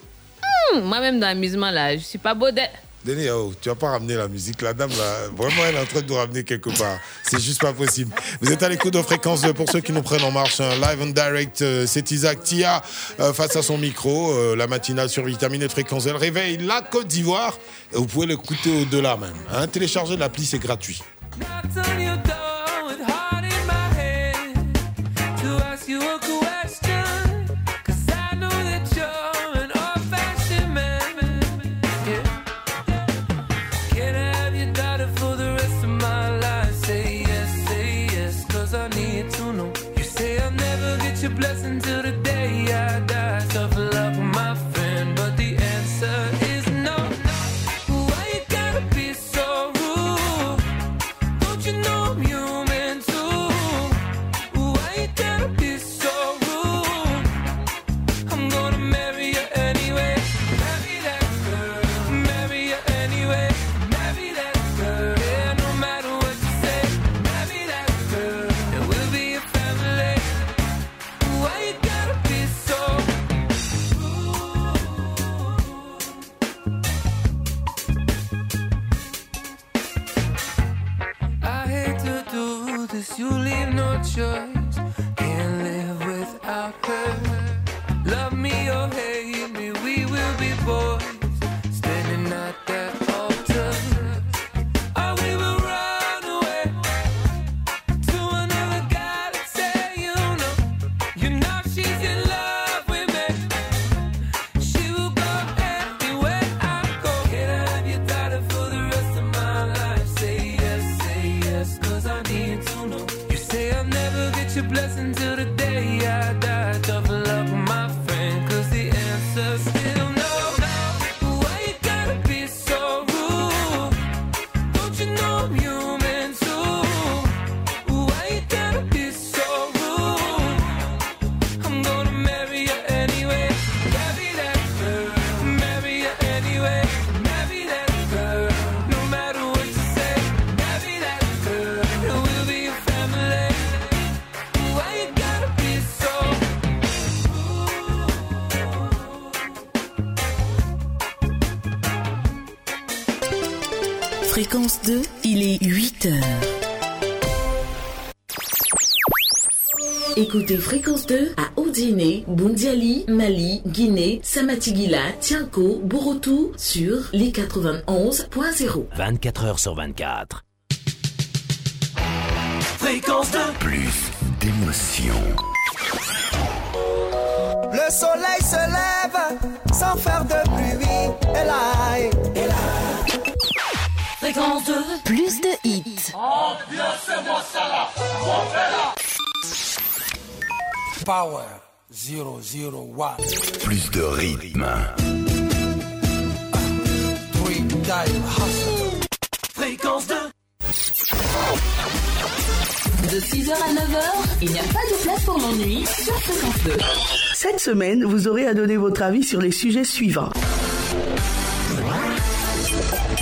Hum, Moi-même, dans l'amusement, là, je suis pas beau d'être. Denis, oh, tu vas pas ramener la musique. La dame, là, vraiment, elle est en train de nous ramener quelque part. C'est juste pas possible. Vous êtes à l'écoute de Fréquence 2 pour ceux qui nous prennent en marche. un live and direct, euh, c'est Isaac Tia euh, face à son micro. euh, la matinale sur Vitamine et Fréquence 2. Elle réveille la Côte d'Ivoire. Vous pouvez l'écouter au-delà même. Hein. Téléchargez l'appli, c'est gratuit. Choice. Can't live without her. Mali, Guinée, Samatigila, Tianko, Borotou sur les 91.0. 24 heures sur 24. Fréquence 2. Plus d'émotion. Le soleil se lève sans faire de bruit. Et là, et là. Fréquence 2. Plus de hits. Ambiancez-moi ça là. On fait là. Power 001. Plus de rythme. Fréquence 2. De 6h à 9h, il n'y a pas de place pour l'ennui sur Fréquence 2. Cette semaine, vous aurez à donner votre avis sur les sujets suivants.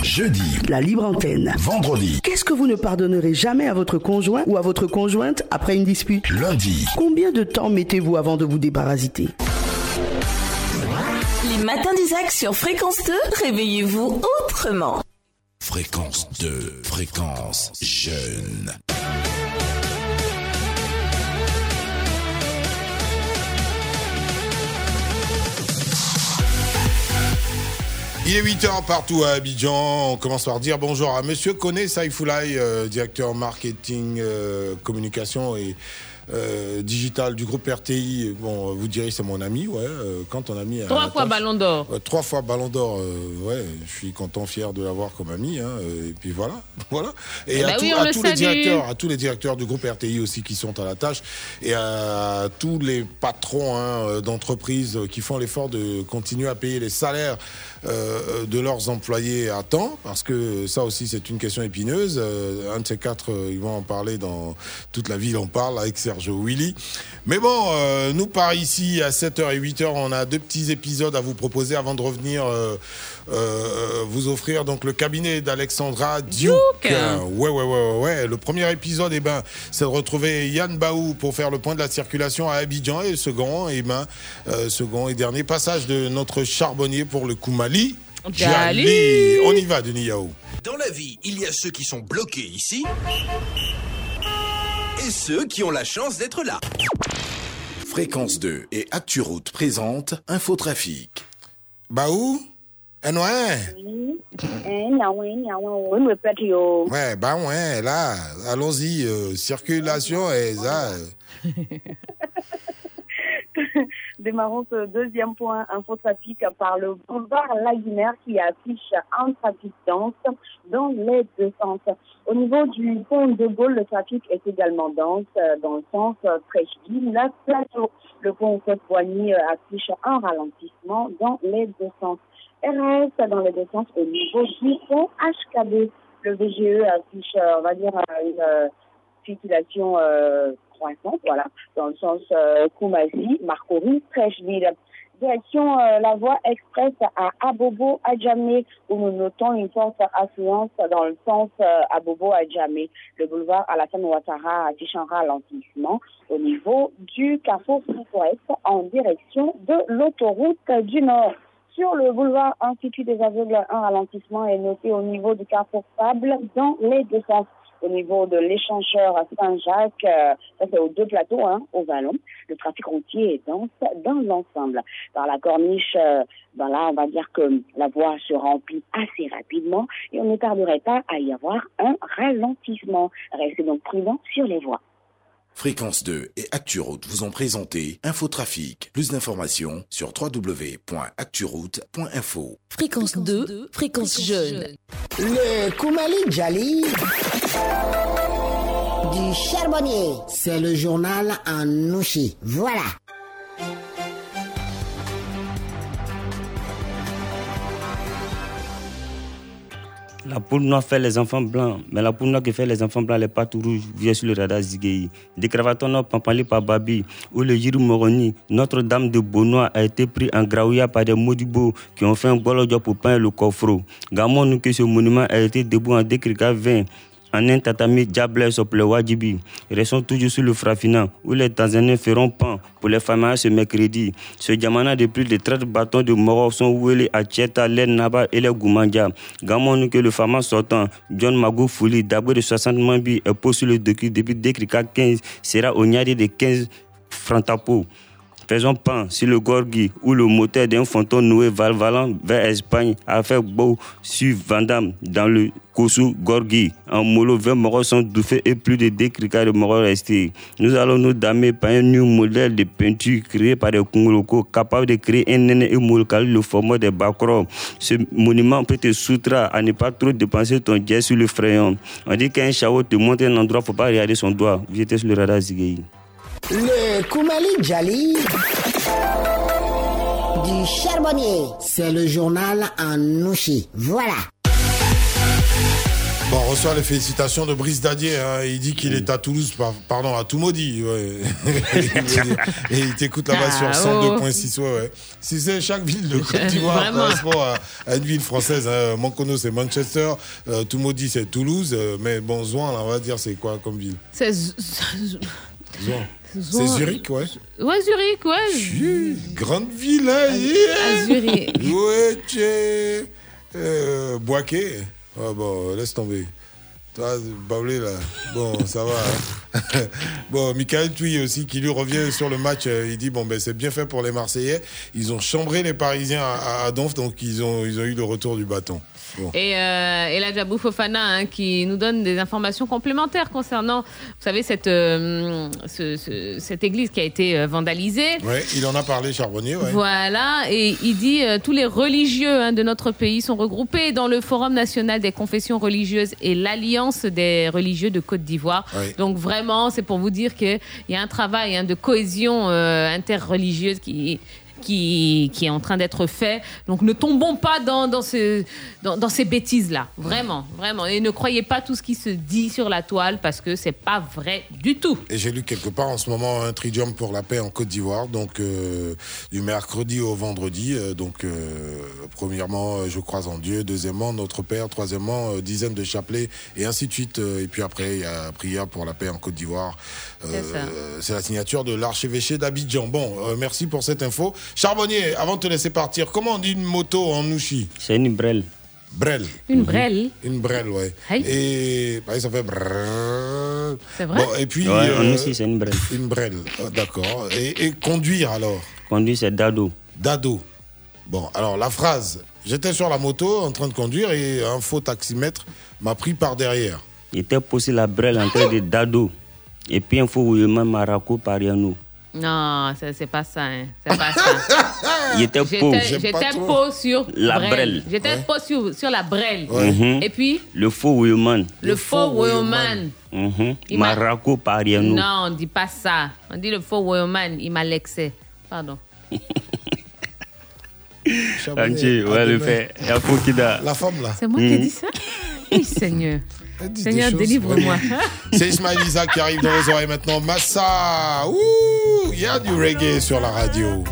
Jeudi, La libre antenne. vendredi, Qu'est-ce que vous ne pardonnerez jamais à votre conjoint ou à votre conjointe après une dispute? Lundi. Combien de temps mettez-vous avant de vous déparasiter Les matins d'Isaac sur Fréquence 2, réveillez-vous autrement. Fréquence 2, fréquence jeune. Il est 8h partout à Abidjan. On commence par dire bonjour à Monsieur Kone Saifoulaï, euh, directeur marketing, euh, communication et euh, digital du groupe RTI. Bon, vous direz c'est mon ami, ouais. euh, quand on a mis Trois fois tâche- ballon d'or. Trois fois Ballon d'Or, ouais, je suis content, fier de l'avoir comme ami, hein, euh, et puis voilà, [laughs] voilà. Et Eh à, bah tous- oui, on à le tous les directeurs, à tous les directeurs du groupe RTI aussi qui sont à la tâche, et à tous les patrons hein, d'entreprises qui font l'effort de continuer à payer les salaires de leurs employés à temps, parce que ça aussi c'est une question épineuse. Un de ces quatre, ils vont en parler dans toute la ville, on parle avec Sergio Willy. Mais bon, euh, nous par ici à 7h et 8h, on a deux petits épisodes à vous proposer avant de revenir euh, euh, vous offrir donc le cabinet d'Alexandra Duke. Duke. Ouais, ouais, ouais, ouais, ouais. Le premier épisode, eh ben, c'est de retrouver Yann Baou pour faire le point de la circulation à Abidjan. Et le second, eh ben, euh, second et dernier passage de notre charbonnier pour le Koumali. Djali. On y va, Denis Yao. Dans la vie, il y a ceux qui sont bloqués ici et ceux qui ont la chance d'être là. Fréquence 2 et ActuRoute présente Infotrafic. Baou Eh ouais Ouais, bah ouais, là, allons-y, euh, circulation et ça. [laughs] Démarrons ce deuxième point infotrafic par le boulevard Lagunaire qui affiche un trafic dense dans les deux sens. Au niveau du pont de Gaulle, le trafic est également dense euh, dans le sens euh, Frècheville, la plateau. Le pont Côte-Poigny euh, affiche un ralentissement dans les deux sens. RS dans les deux sens au niveau du pont HKB. Le VGE affiche, on va dire, une circulation croissante, voilà, dans le sens euh, Koumazi, Marcory, Frècheville. Direction euh, la voie express à Abobo Adjamé, où nous notons une forte affluence dans le sens euh, Abobo Adjamé. Le boulevard Alassane Ouattara affiche un ralentissement au niveau du carrefour Sud-Ouest en direction de l'autoroute du Nord. Sur le boulevard Institut des aveugles, un ralentissement est noté au niveau du carrefour Sable dans les deux sens. Au niveau de l'échangeur à Saint-Jacques, euh, ça c'est aux deux plateaux, hein, au Vallon, le trafic routier est dense dans l'ensemble. Dans la corniche, euh, ben là, on va dire que la voie se remplit assez rapidement et on ne tarderait pas à y avoir un ralentissement. Restez donc prudents sur les voies. Fréquence 2 et ActuRoute vous ont présenté Infotrafic. Plus d'informations sur www.acturoute.info. Fréquence 2, fréquence jeune. Le Koumali Djali du charbonnier. C'est le journal en nouchi. Voilà. La poule noire fait les enfants blancs, mais la poule noire qui fait les enfants blancs, les pattes rouges, vient sur le radar Zigei. Des cravatons pampali par Babi, ou le Jiru Moroni, Notre-Dame de Beaunois a été pris en graouilla par des maudits qui ont fait un bolo pour peindre le coffre. Gamon nous que ce monument a été debout en décrica 20 en un tatami diable sur le Wajibi. Restons toujours sur le Frafina, où les Tanzaniens feront pan pour les familles ce mercredi. Ce diamana de plus de 30 bâtons de Morov sont ouélés à Tcheta, les Naba et les Goumandja. Gamon que le fama sortant, John Magou Fouli, d'abord de 60 mambi, est sur le depuis Décrica 15, sera au de 15 francs Faisons pan sur le Gorgui où le moteur d'un fantôme noué valvalant vers Espagne a fait beau sur Vandam dans le Kosu Gorgui. En Molo, 20 morts sont douffés et plus de 2 cricards de morts restés. Nous allons nous damer par un nouveau modèle de peinture créé par des Congolocos capable de créer un néné et molokali le format des Bakro. Ce monument peut te soutra à ne pas trop dépenser ton jet sur le frayon. On dit qu'un chavo te montre un endroit, faut pas regarder son doigt. J'étais sur le radar Zigei. Le Koumali Djali du charbonnier. C'est le journal en nouchi. Voilà. Bon, on reçoit les félicitations de Brice Dadier. hein. Il dit qu'il est à Toulouse, par- pardon, à Toumaudi. Ouais. [laughs] Et il t'écoute là-bas Ah, sur oh. 102.6. Ouais, ouais. Si c'est chaque ville de Côte [laughs] d'Ivoire correspond à, à une ville française. Hein. Mankono, c'est Manchester. Euh, Toumaudi, c'est Toulouse. Euh, mais bon, Zouan, là, on va dire, c'est quoi comme ville? C'est C'est Zurich, ouais. Ouais, Zurich, ouais. Grande ville, hein. yeah. à Zurich. Ouais, tchè. Euh, Boaké. Ah bon, laisse tomber. Toi, Baoulé, là. Bon, ça va. hein. [laughs] bon, Michael Touy aussi, qui lui revient sur le match. euh, il dit bon, ben, c'est bien fait pour les Marseillais. Ils ont chambré les Parisiens à, à Donf, donc ils ont, ils ont eu le retour du bâton. Bon. Et, euh, et là, Jabou Fofana, hein, qui nous donne des informations complémentaires concernant, vous savez, cette, euh, ce- ce- cette église qui a été euh, vandalisée. Ouais, il en a parlé, Charbonnier, ouais. Voilà, et il dit euh, tous les religieux hein, de notre pays sont regroupés dans le Forum national des confessions religieuses et l'Alliance des religieux de Côte d'Ivoire. Oui. Donc vraiment, c'est pour vous dire qu'il y a un travail hein, de cohésion interreligieuse qui qui, qui est en train d'être fait. Donc ne tombons pas dans, dans, ce, dans, dans ces bêtises-là. Vraiment, vraiment. Et ne croyez pas tout ce qui se dit sur la toile parce que c'est pas vrai du tout. Et j'ai lu quelque part en ce moment un tridium pour la paix en Côte d'Ivoire, donc euh, du mercredi au vendredi. euh, donc, euh, premièrement, je crois en Dieu. Deuxièmement, notre Père. Troisièmement, dizaines de chapelets et ainsi de suite. Et puis après, il y a prière pour la paix en Côte d'Ivoire. C'est la signature de l'archevêché d'Abidjan. Bon, merci pour cette info. Charbonnier, avant de te laisser partir, comment on dit une moto en nouchi C'est une brelle. Brel. Une brelle. Une brelle, ouais. Et pareil, ça fait brrrr. C'est vrai Bon, et puis. Ouais, euh, aussi, c'est une brelle. Une brelle, ah, d'accord. Et, et conduire alors Conduire, c'est dado. Dado. Bon, alors la phrase. J'étais sur la moto en train de conduire et un faux taximètre m'a pris par derrière. Il était posé la brelle en train de dado. Et puis un faux roulement maraco par nous. Non, c'est pas ça. hein. C'est pas ça. [laughs] Il était pauvre. J'étais j'étais pauvre sur La Brel. Brel. J'étais pauvre sur, sur la Brel. Mhm. Et puis, Le faux Woyoman. le, faux Woyoman. Mhm. Il m'a- Marako Pariano. Non, on dit pas ça. On dit le faux Woyoman. Il m'a lexé. Pardon. [laughs] Angie, ouais, le fait. La femme là. C'est moi qui ai dit ça? Oui, Seigneur. Seigneur, délivre-moi. [laughs] C'est Ismaël Isaac qui arrive dans les oreilles maintenant. Massa, ouh, il y a du reggae sur la radio.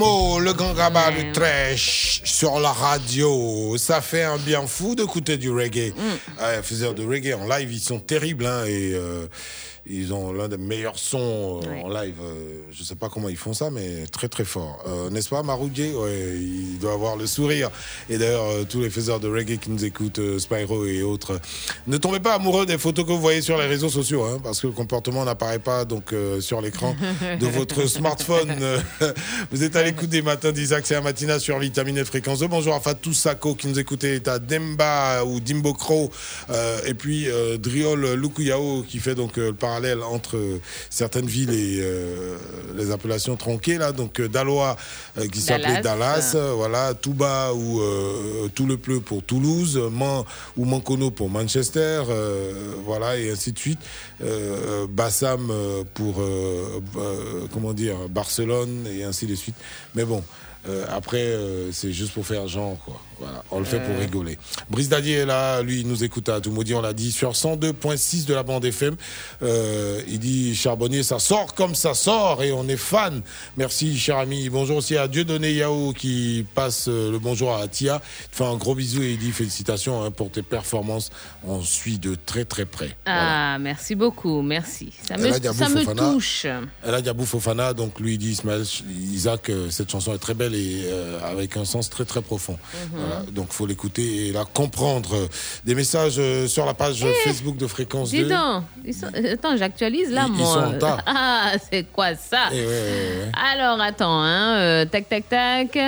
Le grand rabat de trash sur la radio. Ça fait un bien fou d'écouter du reggae. Mm. Ouais, faiseurs de reggae en live, ils sont terribles. hein, et, euh, Ils ont l'un des meilleurs sons euh, Ouais. en live. Euh, je sais pas comment ils font ça, mais très très fort. Euh, N'est-ce pas, Maroudjé Ouais, il doit avoir le sourire. Et d'ailleurs, tous les faiseurs de reggae qui nous écoutent, Spyro et autres, ne tombez pas amoureux des photos que vous voyez sur les réseaux sociaux, hein, parce que le comportement n'apparaît pas donc euh, sur l'écran de [laughs] votre smartphone. [laughs] Vous êtes à l'écoute des matins d'Isaac, c'est un sur Vitamine et Fréquence 2. Bonjour à Fatou Sako qui nous écoutait, à Demba ou Dimbo euh, et puis Driol Lukuyao qui fait donc le parallèle entre euh, certaines villes et euh, les appellations tronquées là, donc euh, Daloa euh, qui s'appelait Dallas. Voilà, Touba ou Tout le Pleu pour Toulouse, Man ou Mancono pour Manchester, voilà, et ainsi de suite. Bassam pour, comment dire, Barcelone, et ainsi de suite. Mais bon. après, c'est juste pour faire genre, quoi. Voilà, on le fait pour rigoler. Brice Dadier est là, lui, il nous écoute à tout maudit, on l'a dit, sur 102.6 de la bande FM. Euh, il dit, Charbonnier, ça sort comme ça sort et on est fan. Merci, cher ami. Bonjour aussi à Dieudonné Yao qui passe euh, le bonjour à Tia. Il fait un gros bisou et il dit félicitations hein, pour tes performances. On suit de très très près. Ah, merci beaucoup, merci. Ça me, ça me touche. Et là, Diabou Fofana, donc lui il dit Ismaël, Isaac, euh, cette chanson est très belle et euh, avec un sens très très profond. Mhm. Voilà, donc faut l'écouter et la comprendre. Des messages euh, sur la page Facebook de Fréquence Eh, Dis 2. donc, ils sont- attends, j'actualise là, Ils- ils moi. sont. [laughs] Ah, c'est quoi ça? Eh ouais, ouais, ouais. Alors, attends, hein, euh, tac, tac, tac.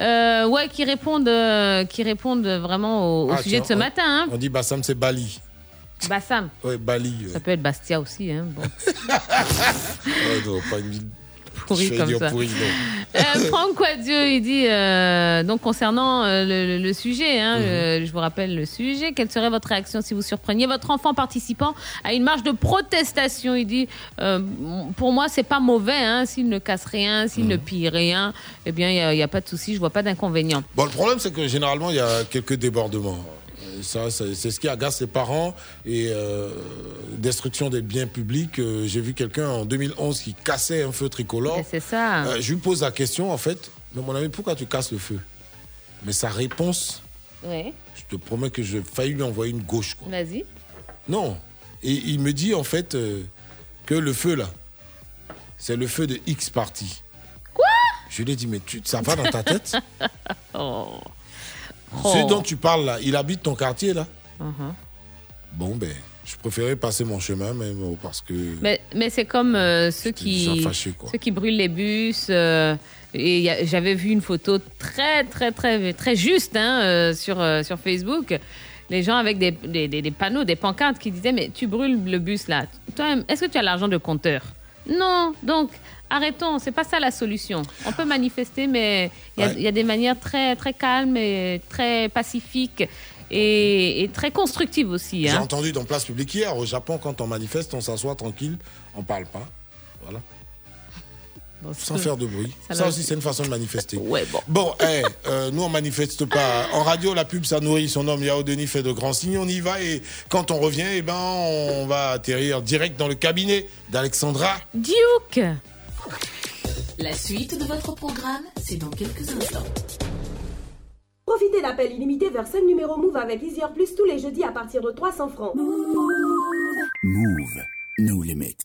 Euh, ouais, qui répondent, euh, qui répondent vraiment au, au Ah, sujet tiens, de ce on- matin. Hein. On dit Bassam, c'est Bali. Bassam, Ouais, Bali. ça peut être Bastia aussi. Hein. Bon. [laughs] Non, pas une Pourri comme ça. pourri. Euh, Franck Quadieu, il dit euh, donc concernant euh, le, sujet, hein, Mhm. je vous rappelle le sujet. Quelle serait votre réaction si vous surpreniez votre enfant participant à une marche de protestation? Il dit pour moi c'est pas mauvais, hein, s'il ne casse rien, s'il Mhm. ne pille rien, eh bien il y a, a pas de souci, je vois pas d'inconvénient. Bon, le problème, c'est que généralement, il y a quelques débordements. Ça, c'est ce qui agace les parents et euh, destruction des biens publics. Euh, J'ai vu quelqu'un en 2011 qui cassait un feu tricolore. C'est ça. Euh, je lui pose la question, en fait, mais mon ami, pourquoi tu casses le feu? Mais sa réponse, Ouais, je te promets que j'ai failli lui envoyer une gauche. Vas-y. Non. Et il me dit, en fait, que le feu, là, c'est le feu de X parti. Quoi? Je lui ai dit, mais tu, ça va dans ta tête? [laughs] Oh. Oh. dont tu parles là, il habite ton quartier là Mhm. Bon, ben, je préférais passer mon chemin, mais bon, parce que. Mais, mais c'est comme euh, ceux qui fâché, ceux qui brûlent les bus. euh, et j'avais vu une photo très très très très juste hein, euh, sur sur Facebook. Les gens avec des, des, des- des panneaux, des pancartes qui disaient mais tu brûles le bus là. Toi, est-ce que tu as l'argent de compteur? Non. Donc arrêtons. C'est pas ça la solution. On peut manifester, mais il y, a- Ouais. il y a des manières très très calmes et très pacifiques et, et très constructives aussi. J'ai Hein. entendu dans place publique hier, au Japon, quand on manifeste, on s'assoit tranquille, on parle pas. Voilà. Sans faire de bruit. Ça aussi, c'est une façon de manifester. Ouais, bon. Bon, eh, euh, nous, on manifeste pas. En radio, la pub, ça nourrit. Son homme, Yao Denis, fait de grands signes. On y va et quand on revient, eh ben, on va atterrir direct dans le cabinet d'Alexandra. Duke La suite de votre programme, c'est dans quelques instants. Profitez d'appels illimités vers 5 numéros Move avec Easier Plus tous les jeudis à partir de 300 francs. Move, no limit.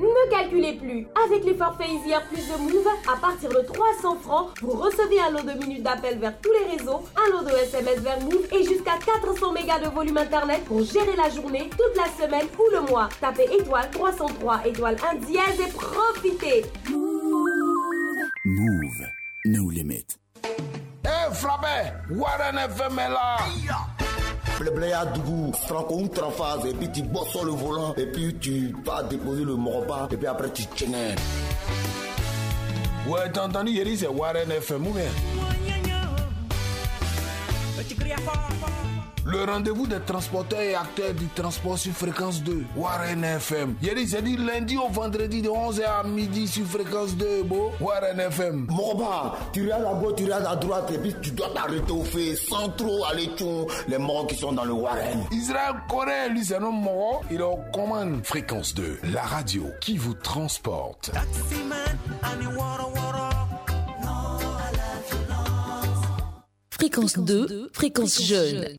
Ne calculez plus. Avec les forfaits Easier Plus de Move, à partir de 300 francs, vous recevez un lot de minutes d'appel vers tous les réseaux, un lot de SMS vers Move et jusqu'à 400 mégas de volume internet pour gérer la journée, toute la semaine ou le mois. Tapez étoile 303 étoile 1 dièse et profitez. Move, no limit. Eh, Frappé, Warren FM est là. Blabla Dougou, Franco une phase et puis tu bosses sur le volant et puis tu vas déposer le morba et puis après tu tiens. Ouais, t'as entendu, Yeri, c'est Warren FM ou bien? Le rendez-vous des transporteurs et acteurs du transport sur fréquence 2, Warren FM. Yeri, c'est dit lundi au vendredi de 11h à midi sur fréquence 2, beau. Warren FM. Morba, tu regardes à gauche, tu regardes à droite et puis tu dois t'arrêter au fait sans trop aller tchon les morts qui sont dans le Warren. Israël Corée, lui, c'est un homme mort. Il est aux commandes. Fréquence 2, la radio qui vous transporte. Fréquence 2, fréquence jeune.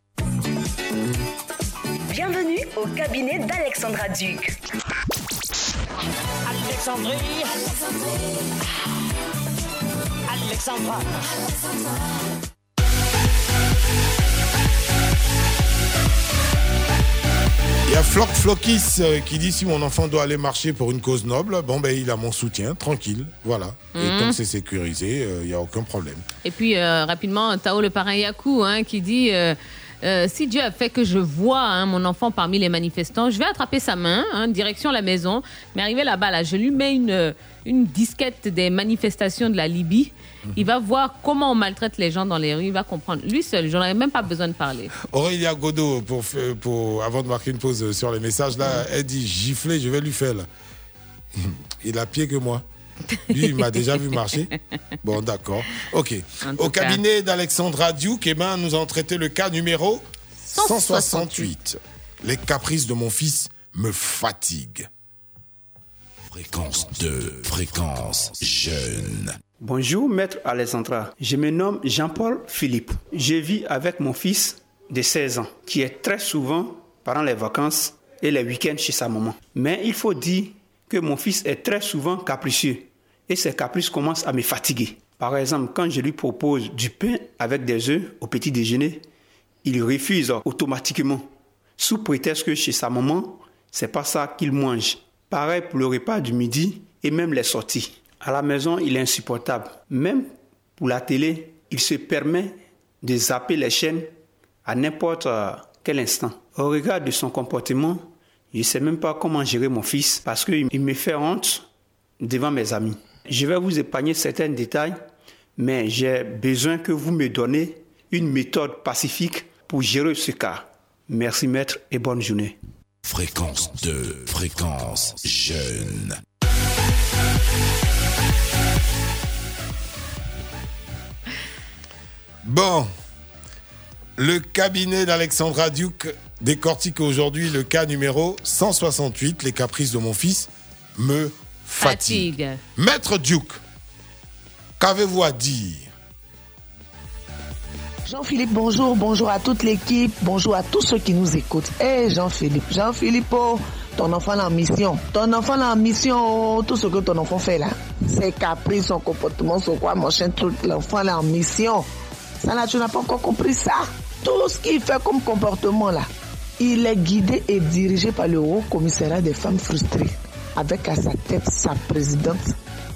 Bienvenue au cabinet d'Alexandra Duc. Alexandrie. Alexandra. Il y a Flock Flokis euh, qui dit si mon enfant doit aller marcher pour une cause noble, bon ben il a mon soutien, tranquille, voilà. Et Mhm. tant que c'est sécurisé, euh, il n'y a aucun problème. Et puis, euh, rapidement, Tao le parrain Yaku hein, qui dit euh, euh, Si Dieu a fait que je vois hein, mon enfant parmi les manifestants, je vais attraper sa main, hein, direction la maison. Mais arrivé là-bas, là, je lui mets une, une disquette des manifestations de la Libye. Il va voir comment on maltraite les gens dans les rues. Il va comprendre. Lui seul, j'en avais même pas besoin de parler. Aurélia Godot, pour, pour, avant de marquer une pause sur les messages, là, elle dit gifler, je vais lui faire. Là. [laughs] Il a pied que moi. Lui, il m'a déjà vu marcher. Bon, d'accord. OK. Au cas. cabinet d'Alexandra Duke, eh ben, nous avons traité le cas numéro 168. Les caprices de mon fils me fatiguent. Fréquence 2, fréquence jeune. Bonjour, maître Alessandra. Je me nomme Jean-Paul Philippe. Je vis avec mon fils de 16 ans, qui est très souvent pendant les vacances et les week-ends chez sa maman. Mais il faut dire que mon fils est très souvent capricieux et ses caprices commencent à me fatiguer. Par exemple, quand je lui propose du pain avec des œufs au petit déjeuner, il refuse automatiquement, sous prétexte que chez sa maman, c'est pas ça qu'il mange. Pareil pour le repas du midi et même les sorties. À la maison, il est insupportable. Même pour la télé, il se permet de zapper les chaînes à n'importe euh, quel instant. Au regard de son comportement, je ne sais même pas comment gérer mon fils parce qu'il il me fait honte devant mes amis. Je vais vous épargner certains détails, mais j'ai besoin que vous me donnez une méthode pacifique pour gérer ce cas. Merci maître et bonne journée. Fréquence 2, fréquence jeune. Bon, le cabinet d'Alexandra Duke décortique aujourd'hui le cas numéro 168, les caprices de mon fils me Fatigue. Maître Duke, qu'avez-vous à dire? Jean-Philippe, bonjour, bonjour à toute l'équipe, bonjour à tous ceux qui nous écoutent. Eh Jean-Philippe, Jean-Philippe, oh, ton enfant est en mission. Ton enfant est en mission, oh, tout ce que ton enfant fait là. Ses caprices, son comportement, son quoi, mon chien, tout l'enfant est en mission. Ça là, tu n'as pas encore compris ça. Tout ce qu'il fait comme comportement là, il est guidé et dirigé par le haut commissariat des femmes frustrées. Avec à sa tête sa présidente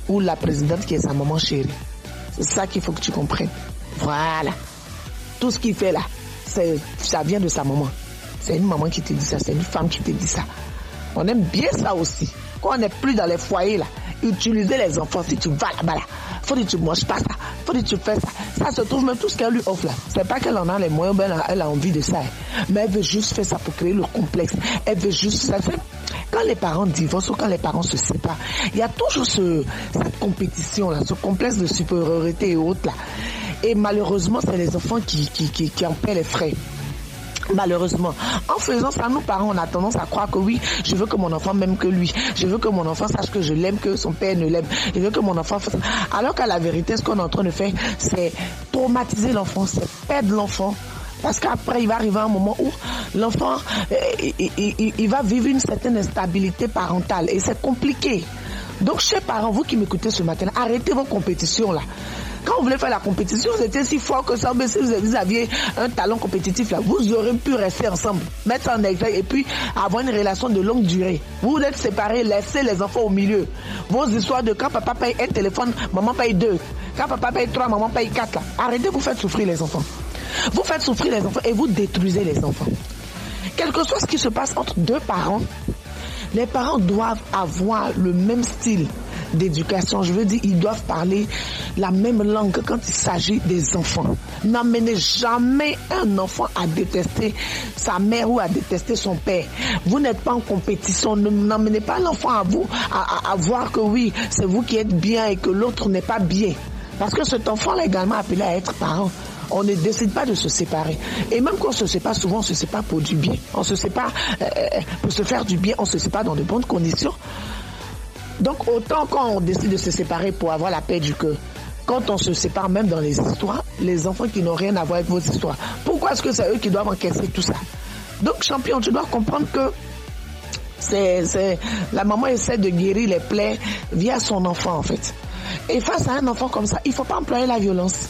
ou la présidente qui est sa maman chérie. C'est ça qu'il faut que tu comprennes. Voilà. Tout ce qu'il fait là, ça vient de sa maman. C'est une maman qui te dit ça, c'est une femme qui te dit ça. On aime bien ça aussi. Quand on n'est plus dans les foyers là, utiliser les enfants si tu vas là-bas là. Faut que tu manges pas ça. Faut que tu fais ça. Ça se trouve même tout ce qu'elle lui offre là. C'est pas qu'elle en a les moyens, ben, elle a- elle a envie de ça. hein. Mais elle veut juste faire ça pour créer le complexe. Elle veut juste ça. Quand les parents divorcent ou quand les parents se séparent, il y a toujours ce, cette compétition là, ce complexe de supériorité et autres là. Et malheureusement, c'est les enfants qui, qui, qui, qui en paient les frais. Malheureusement, en faisant ça, nous parents, on a tendance à croire que oui, je veux que mon enfant m'aime que lui. Je veux que mon enfant sache que je l'aime, que son père ne l'aime. Je veux que mon enfant fasse... Alors qu'à la vérité, ce qu'on est en train de faire, c'est traumatiser l'enfant, c'est perdre l'enfant. Parce qu'après, il va arriver un moment où l'enfant, euh, il, va vivre une certaine instabilité parentale. Et c'est compliqué. Donc, chers parents, vous qui m'écoutez ce matin, arrêtez vos compétitions là. Quand vous voulez faire la compétition, c'était si fort que ça, mais si vous aviez un talent compétitif là, vous aurez pu rester ensemble, mettre ça en exergue et puis avoir une relation de longue durée. Vous êtes séparés, laissez les enfants au milieu. Vos histoires de quand papa paye un téléphone, maman paye deux. Quand papa paye trois, maman paye quatre. Arrêtez, vous faites souffrir les enfants. Vous faites souffrir les enfants et vous détruisez les enfants. Quel que soit ce qui se passe entre deux parents, les parents doivent avoir le même style d'éducation. Je veux dire, ils doivent parler la même langue quand il s'agit des enfants. N'amenez jamais un enfant à détester sa mère ou à détester son père. Vous n'êtes pas en compétition. Ne- N'amenez pas l'enfant à vous, à, voir que oui, c'est vous qui êtes bien et que l'autre n'est pas bien. Parce que cet enfant est également appelé à être parent. On ne décide pas de se séparer. Et même quand on se sépare, souvent on se sépare pour du bien. On se sépare euh, euh, pour se faire du bien. On se sépare dans de bonnes conditions. Donc autant quand on décide de se séparer pour avoir la paix du cœur, quand on se sépare même dans les histoires, les enfants qui n'ont rien à voir avec vos histoires, pourquoi est-ce que c'est eux qui doivent encaisser tout ça? Donc, champion, tu dois comprendre que c'est, la maman essaie de guérir les plaies via son enfant, en fait. Et face à un enfant comme ça, il faut pas employer la violence.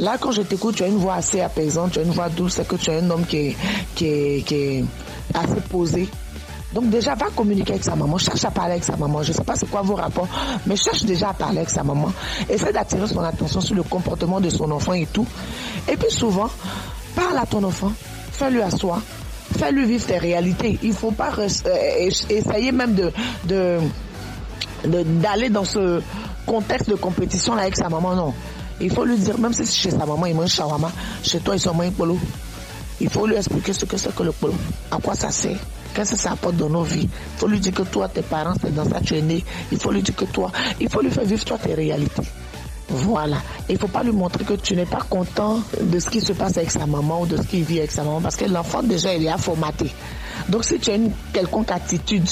Là, quand je t'écoute, tu as une voix assez apaisante, tu as une voix douce, c'est que tu es un homme qui est, qui est, qui est assez posé. Donc déjà, va communiquer avec sa maman, cherche à parler avec sa maman. Je ne sais pas c'est quoi vos rapports, mais cherche déjà à parler avec sa maman. Essaie d'attirer son attention sur le comportement de son enfant et tout. Et puis souvent, parle à ton enfant, fais-lui asseoir, fais-lui vivre tes réalités. Il ne faut pas euh, essayer même de, de- d'aller dans ce contexte de compétition là avec sa maman, non. Il faut lui dire, même si chez sa maman il mange shawarma, chez toi sont moins polo. Il faut lui expliquer ce que c'est que le polo, à quoi ça sert, qu'est-ce que ça apporte dans nos vies? Il faut lui dire que toi, tes parents, c'est dans ça que tu es né. Il faut lui dire que toi, il faut lui faire vivre toi tes réalités. Voilà. Il ne faut pas lui montrer que tu n'es pas content de ce qui se passe avec sa maman ou de ce qu'il vit avec sa maman parce que l'enfant déjà il est formaté. Donc si tu as une quelconque attitude,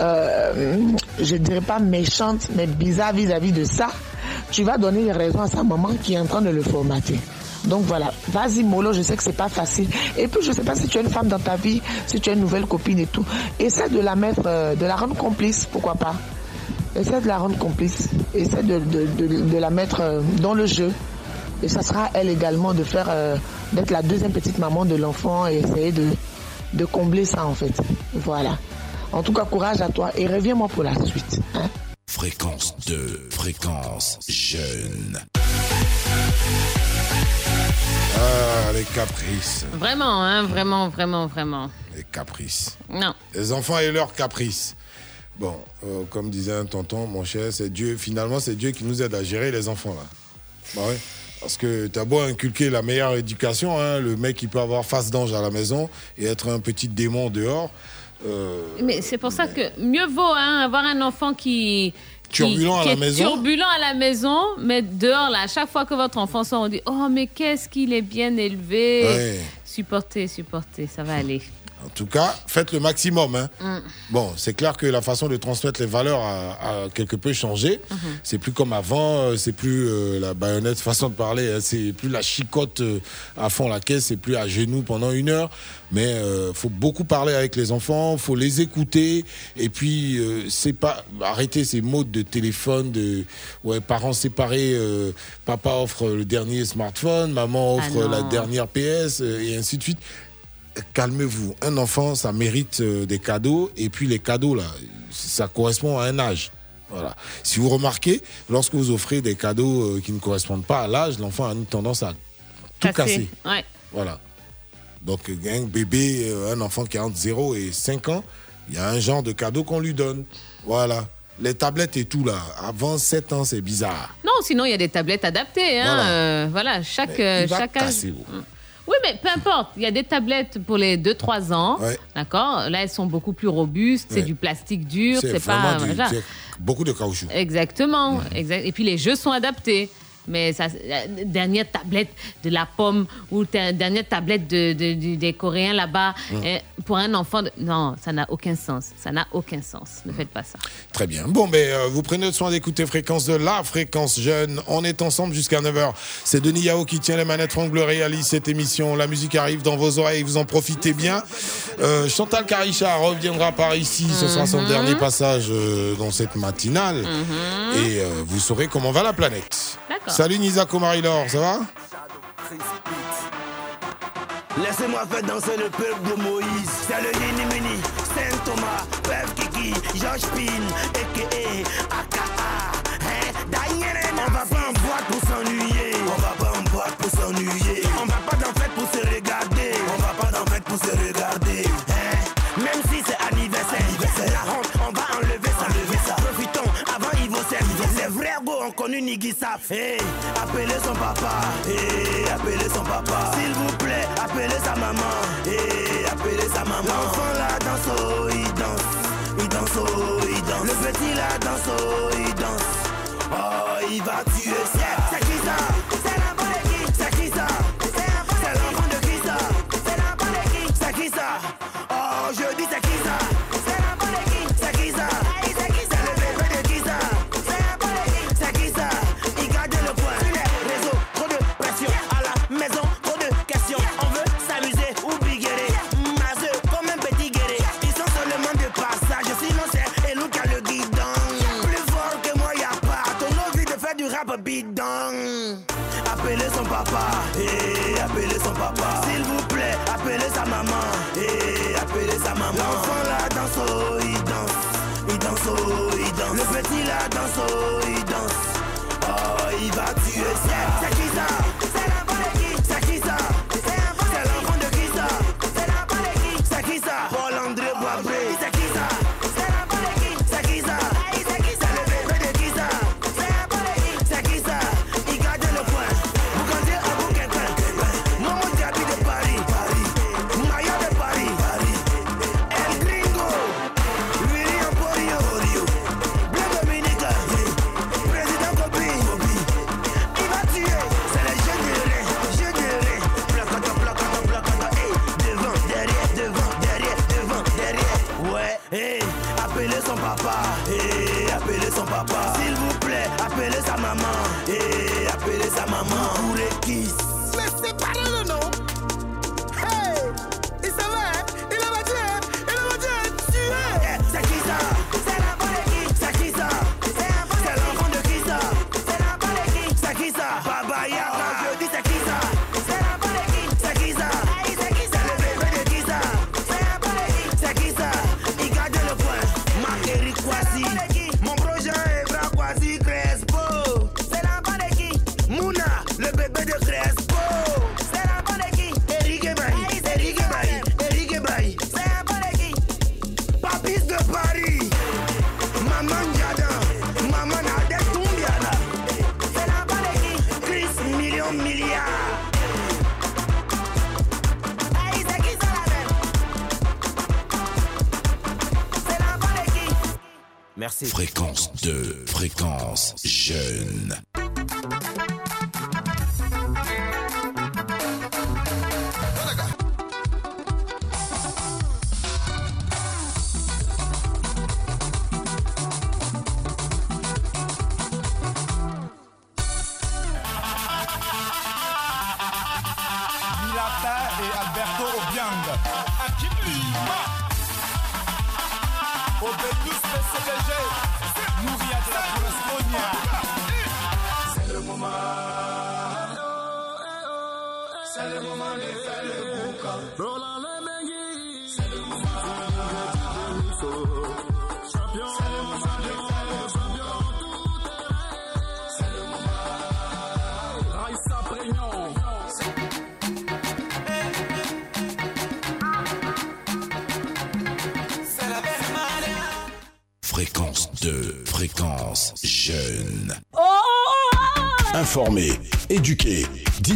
euh, je dirais pas méchante, mais bizarre vis-à-vis de ça, tu vas donner raison à sa maman qui est en train de le formater. Donc voilà, vas-y Molo, je sais que c'est pas facile. Et puis je sais pas si tu as une femme dans ta vie, si tu as une nouvelle copine et tout, essaie de la mettre, euh, de la rendre complice, pourquoi pas. Essaie de la rendre complice, essaie de, de, de- de la mettre euh, dans le jeu. Et ça sera elle également de faire, euh, d'être la deuxième petite maman de l'enfant et essayer de, de combler ça en fait. Voilà. En tout cas, courage à toi et reviens-moi pour la suite. hein. Fréquence 2, fréquence jeune. Ah, les caprices. Vraiment, hein, vraiment, vraiment, vraiment. Les caprices. Non. Les enfants et leurs caprices. Bon, euh, comme disait un tonton, mon cher, c'est Dieu, finalement, c'est Dieu qui nous aide à gérer les enfants, là. Bah ouais. Parce que t'as beau inculquer la meilleure éducation, hein, le mec, il peut avoir face d'ange à la maison et être un petit démon dehors. Euh, Mais c'est pour ça que mieux vaut hein, avoir un enfant qui. qui- Turbulent à qui la est maison. Turbulent à la maison, mais dehors, là, à chaque fois que votre enfant sort, on dit Oh, mais qu'est-ce qu'il est bien élevé. Ouais. Supportez, supportez, ça va aller. En tout cas, faites le maximum. Hein. Mm. Bon, c'est clair que la façon de transmettre les valeurs a, a quelque peu changé. Mhm. C'est plus comme avant, euh, c'est plus euh, la baïonnette façon de parler, hein. c'est plus la chicotte euh, à fond la caisse, c'est plus à genoux pendant une heure. Mais euh, faut beaucoup parler avec les enfants, faut les écouter et puis c'est pas arrêter ces modes de téléphone de ouais parents séparés, papa offre le dernier smartphone, maman offre non. la dernière PS et ainsi de suite calmez-vous. Un enfant, ça mérite euh, des cadeaux. Et puis les cadeaux, là, ça correspond à un âge. Voilà. Si vous remarquez, lorsque vous offrez des cadeaux euh, qui ne correspondent pas à l'âge, l'enfant a une tendance à tout casser. Ouais. Voilà. Donc, un bébé, euh, un enfant qui a entre 0 et 5 ans, il y a un genre de cadeau qu'on lui donne. Voilà. Les tablettes et tout, là, avant 7 ans, c'est bizarre. Non, sinon, il y a des tablettes adaptées. Hein. Voilà. Euh, voilà, chaque, euh, chaque âge- casser, oh. Oui, mais peu importe. Il y a des tablettes pour les 2-3 ans. Ouais. D'accord? Là, elles sont beaucoup plus robustes. C'est Ouais. du plastique dur. C'est pas. du- voilà. beaucoup de caoutchouc. Exactement. Exact. Et puis les jeux sont adaptés. Mais ça, la dernière tablette de la pomme ou dernière tablette de, de- de- des Coréens là-bas, Mm. eh, pour un enfant, non, ça n'a aucun sens. Ça n'a aucun sens. Ne faites pas ça. Très bien. Bon, mais euh, vous prenez le soin d'écouter Fréquence de la Fréquence Jeune. On est ensemble jusqu'à 9h. C'est Denis Yao qui tient les manettes. Franck Bleu réalise cette émission. La musique arrive dans vos oreilles. Vous en profitez bien. Euh, Chantal Caricha reviendra par ici. Ce sera son Mhm. dernier passage euh, dans cette matinale. Et euh, vous saurez comment va la planète. D'accord. Salut Nisako Marie-Laure, ça va Laissez-moi faire danser le peuple de Moïse. C'est le Yini Mini, Saint Thomas, Peuple Kiki, Georges Pin, a.k.a. AKA. Hein? On va pas en boîte pour s'ennuyer. On va pas en boîte pour s'ennuyer. On va pas dans fête pour se regarder. On va pas dans fête pour se regarder. Vrais go ont connu Nigui Saf. Hey, appelez son papa. Hey, appelez son papa. S'il vous plaît, appelez sa maman. Hey, appelez sa maman. L'enfant là danse, oh, il danse. Il danse, oh, il danse. Le petit là danse, oh, il danse. Oh, il va tuer Appelez son papa, et appelez son papa. S'il vous plaît, appelez sa maman, et appelez sa maman. L'enfant la danse, oh, il danse, il danse, oh, il danse. Le petit la danse, oh, il danse. Oh, il va tuer ça.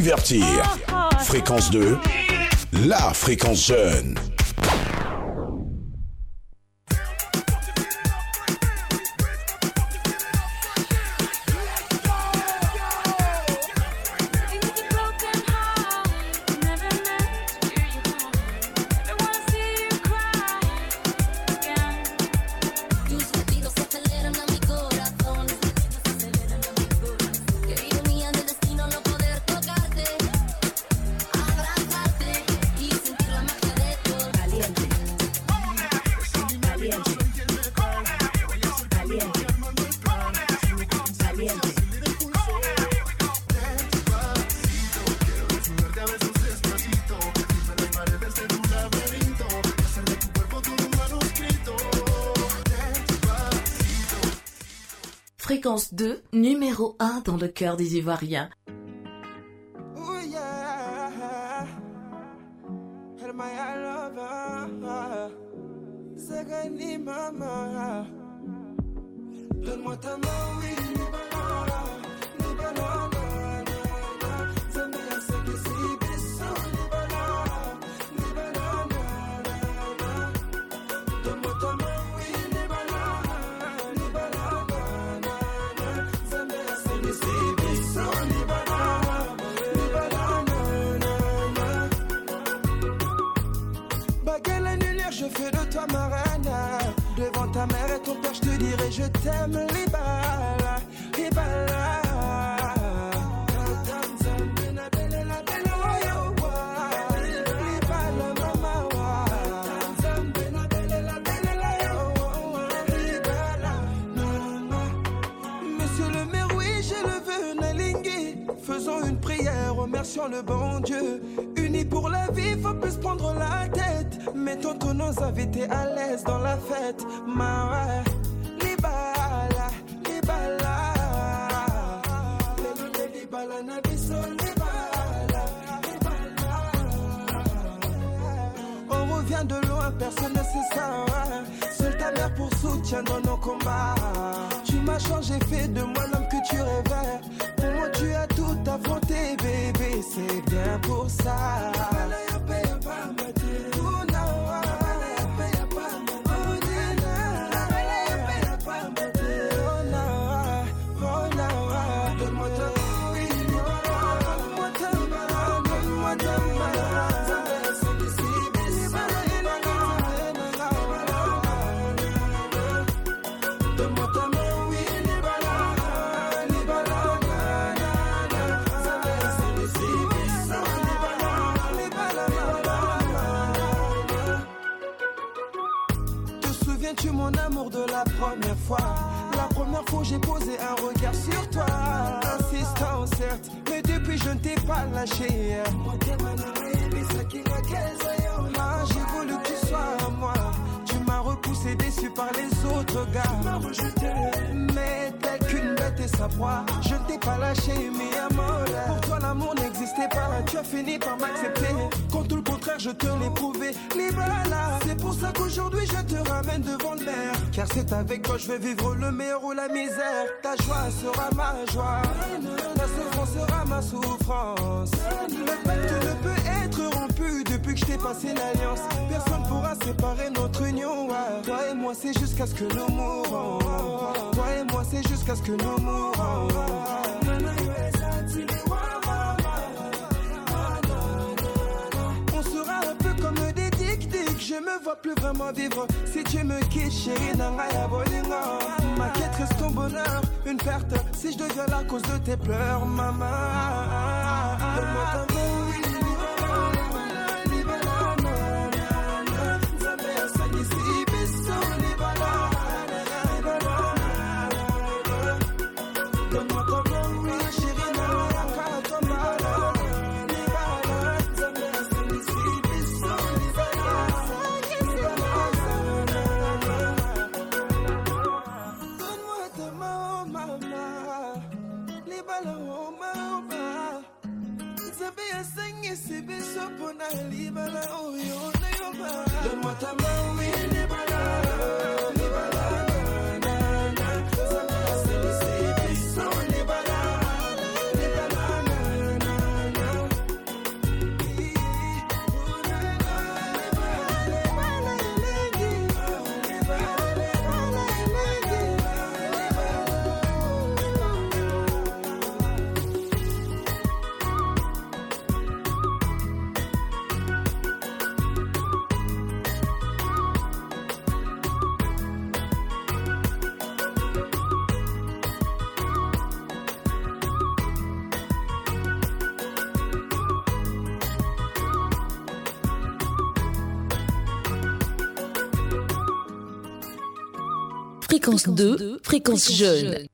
divertir. Fréquence 2, la fréquence jeune. 2, numéro 1 dans le cœur des Ivoiriens. Zamzam libala, libala. remercions le bon Dieu. Unis pour la vie, faut plus prendre la tête. Mettons tous nos invités à l'aise dans la fête. Ma. On revient de loin, personne ne sait ça. Seule ta mère pour soutien dans nos combats. Tu m'as changé, fait de moi l'homme que tu rêvais. Pour moi, tu as tout affronté, bébé. C'est bien pour ça. La première fois. La première fois j'ai posé un regard sur toi. Insistant certes, mais depuis je ne t'ai pas lâché. J'ai voulu que tu sois à moi repoussé déçu par les autres gars. Mais tel qu'une bête et sa proie Je ne t'ai pas lâché mi amore Pour toi l'amour n'existait pas. Tu as fini par m'accepter. Quand tout le contraire je te l'ai prouvé. Libala C'est pour ça qu'aujourd'hui je te ramène devant le maire. Car c'est avec toi je vais vivre le meilleur ou la misère. Ta joie sera ma joie. Ta souffrance sera ma souffrance. Le pacte ne peut être rompu depuis que je t'ai passé l'alliance. Personne pourra séparer notre union ouais. Toi et moi c'est jusqu'à ce que nous mourons Toi et moi c'est jusqu'à ce que nous mourons On sera un peu comme des tic-tic Je me vois plus vraiment vivre. Si tu me quittes chérie Nangaya Bolingo. Ma quête reste ton bonheur. Une perte si je deviens la cause de tes pleurs Maman. Donne-moi asengisi biso mpona libala oyo na yo ma. Fréquence 2, fréquence jeune.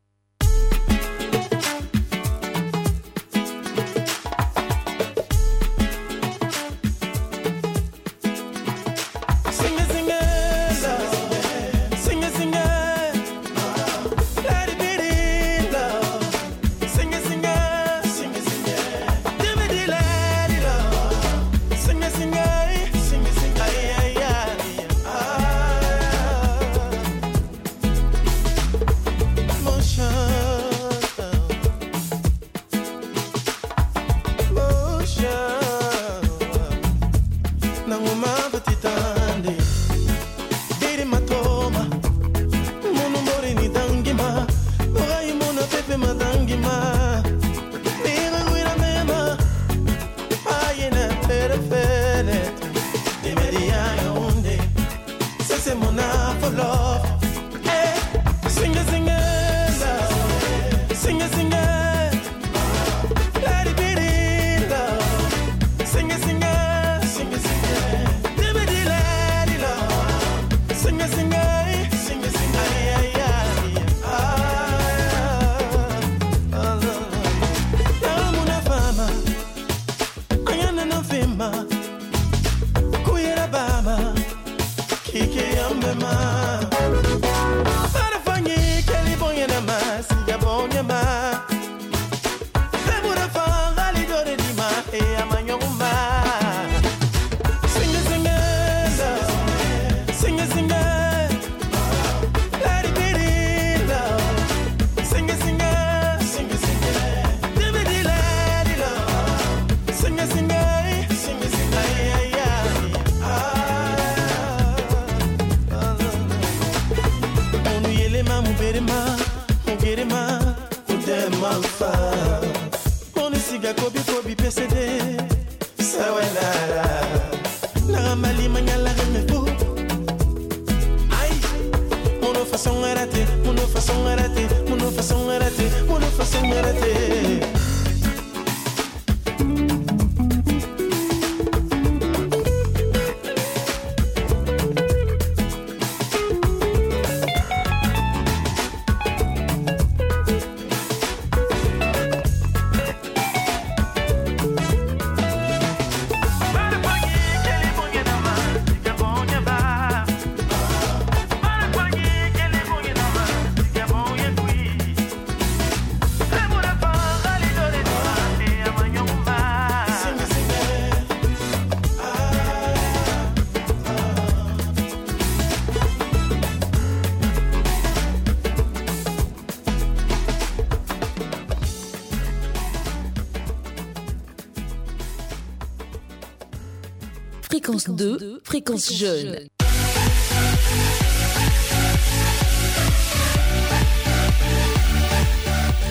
Fréquence 2, fréquence jeune.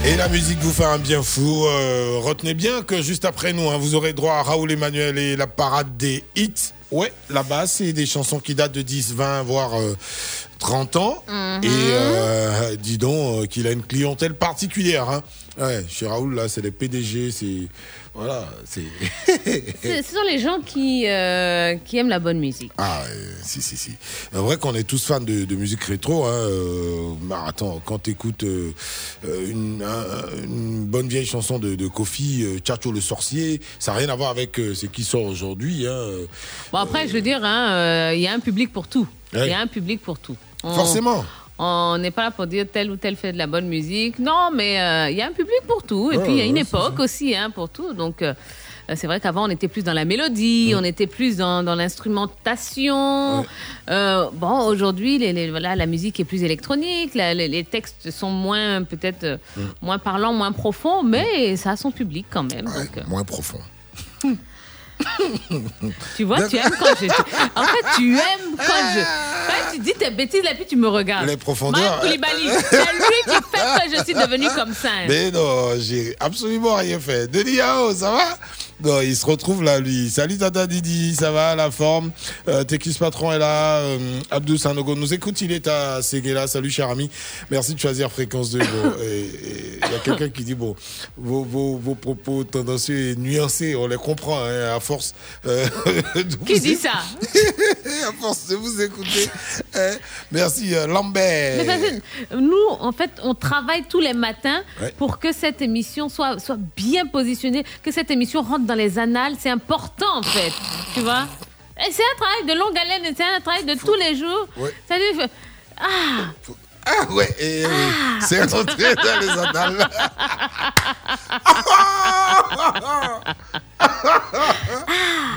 Et la musique vous fait un bien fou. Euh, retenez bien que juste après nous, hein, vous aurez droit à Raoul Emmanuel et la parade des hits. Ouais, là-bas, c'est des chansons qui datent de 10, 20, voire euh, 30 ans. Mhm. Et euh, dis donc euh, qu'il a une clientèle particulière. Hein. Ouais, chez Raoul, là, c'est les PDG, c'est. C'est. Ce sont les gens qui, euh, qui aiment la bonne musique. Ah, euh, si, si, si. C'est vrai qu'on est tous fans de, de musique rétro. Hein. euh, bah, attends, quand tu écoutes une, un- une bonne vieille chanson de, de Kofi, euh, Tchatcho le sorcier, ça n'a rien à voir avec euh, ce qui sort aujourd'hui. Hein. euh. Bon, après, je veux dire, hein, euh, il y a un public pour tout. Il Ouais. y a un public pour tout. On- Forcément. On n'est pas là pour dire tel ou tel fait de la bonne musique. Non, mais euh, il y a un public pour tout. Et puis, il y a une ouais, époque aussi hein, pour tout. Donc, euh, c'est vrai qu'avant, on était plus dans la mélodie, on était plus dans, dans l'instrumentation. Euh, bon, aujourd'hui, les, les- voilà, la musique est plus électronique. la- les, les textes sont moins, peut-être, euh, moins parlants, moins profonds, mais ça a son public quand même. donc, euh, Moins profond. [laughs] tu vois, tu aimes quand je. En fait, tu aimes quand je. Quand tu dis tes bêtises, là, puis tu me regardes. Les profondeurs. C'est lui qui fait que je suis devenue comme ça. hein. Mais non, j'ai absolument rien fait. Denis Yao, ça va? Non, il se retrouve là, lui. Salut Tata Didi, ça va, la forme? Euh, Tekis Patron est là. Euh, Abdou Sanogo nous écoute, il est à Séguéla. Salut, cher ami. Merci de choisir Fréquence 2. Bon, et- et Il y a quelqu'un qui dit, bon, vos, vos, vos propos tendancieux et nuancés, on les comprend, hein, à force. euh, [laughs] de Qui dit ça? [laughs] À force de vous écouter. Hein. Merci, euh, Lambert. Mais nous, en fait, on travaille tous les matins Ouais. pour que cette émission soit, soit bien positionnée, que cette émission rentre dans les annales. C'est important, en fait. Tu vois Et c'est un travail de longue haleine, c'est un travail de tous les jours. Ouais. Ça Ah Ah ouais, et, oui, c'est rentré dans les annales. [laughs]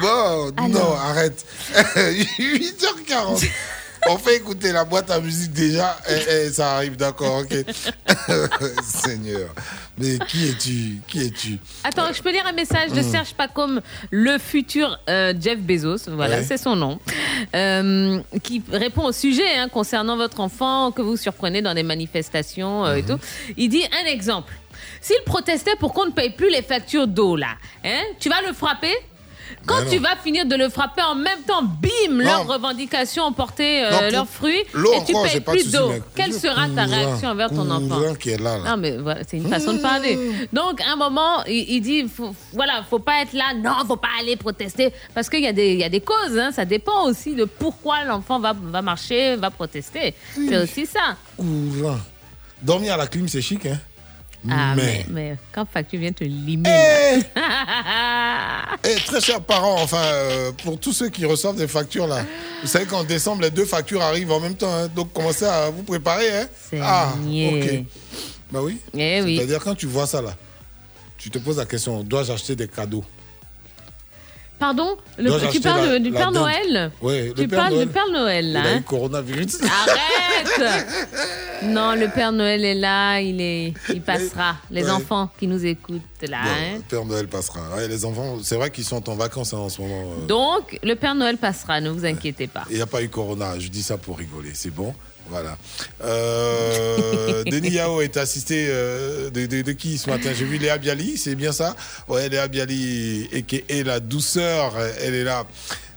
bon, non, arrête. [laughs] 8h40. On fait écouter la boîte à musique déjà et, et ça arrive, d'accord, ok. [laughs] Seigneur. Mais qui es-tu? Qui es-tu? Attends, je peux lire un message de Mm. Serge Pacom, le futur euh, Jeff Bezos, voilà, Ouais. c'est son nom, euh, qui répond au sujet hein, concernant votre enfant que vous surprenez dans des manifestations euh, et tout. Il dit un exemple. S'il protestait pour qu'on ne paye plus les factures d'eau, là, hein, tu vas le frapper? Quand non. tu vas finir de le frapper en même temps, bim, leurs revendications ont porté euh, Non, pour- leurs fruits et tu payes plus d'eau. Quelle le sera ta réaction envers ton enfant qui est là, là. non, mais voilà, c'est une façon de parler. Donc, à un moment, il, il dit, faut, voilà, faut pas être là, non, faut pas aller protester, parce qu'il y, a des- y a des causes, hein, ça dépend aussi de pourquoi l'enfant va, va marcher, va protester. C'est aussi ça. Cousin. Dormir à la clim, c'est chic, hein Ah, mais, mais... mais quand facture vient te limer. là. [laughs] Eh, très chers parents, enfin, euh, pour tous ceux qui reçoivent des factures là, vous savez qu'en décembre, les deux factures arrivent en même temps, hein, donc commencez à vous préparer. Hein. Ah, ok. Bah oui. Eh oui. C'est-à-dire, quand tu vois ça là, tu te poses la question dois-je acheter des cadeaux? Pardon le- Tu parles la- du la Père dinde Noël le Tu Père parles Noël. du Père Noël, là Il a hein eu coronavirus. [laughs] Arrête Non, le Père Noël est là, il, est, il passera. Les Ouais. enfants qui nous écoutent là. Hein. le Père Noël passera. Ouais, les enfants, c'est vrai qu'ils sont en vacances hein, en ce moment. euh. Donc, le Père Noël passera, ne vous inquiétez pas. Il n'y a pas eu corona, je dis ça pour rigoler, c'est bon. Voilà. Euh, [laughs] Denis Yao est assisté euh, de, de- de qui ce matin? J'ai vu Léa Bialy, c'est bien ça? Ouais, Léa Bialy, et qui est la douceur, elle est là.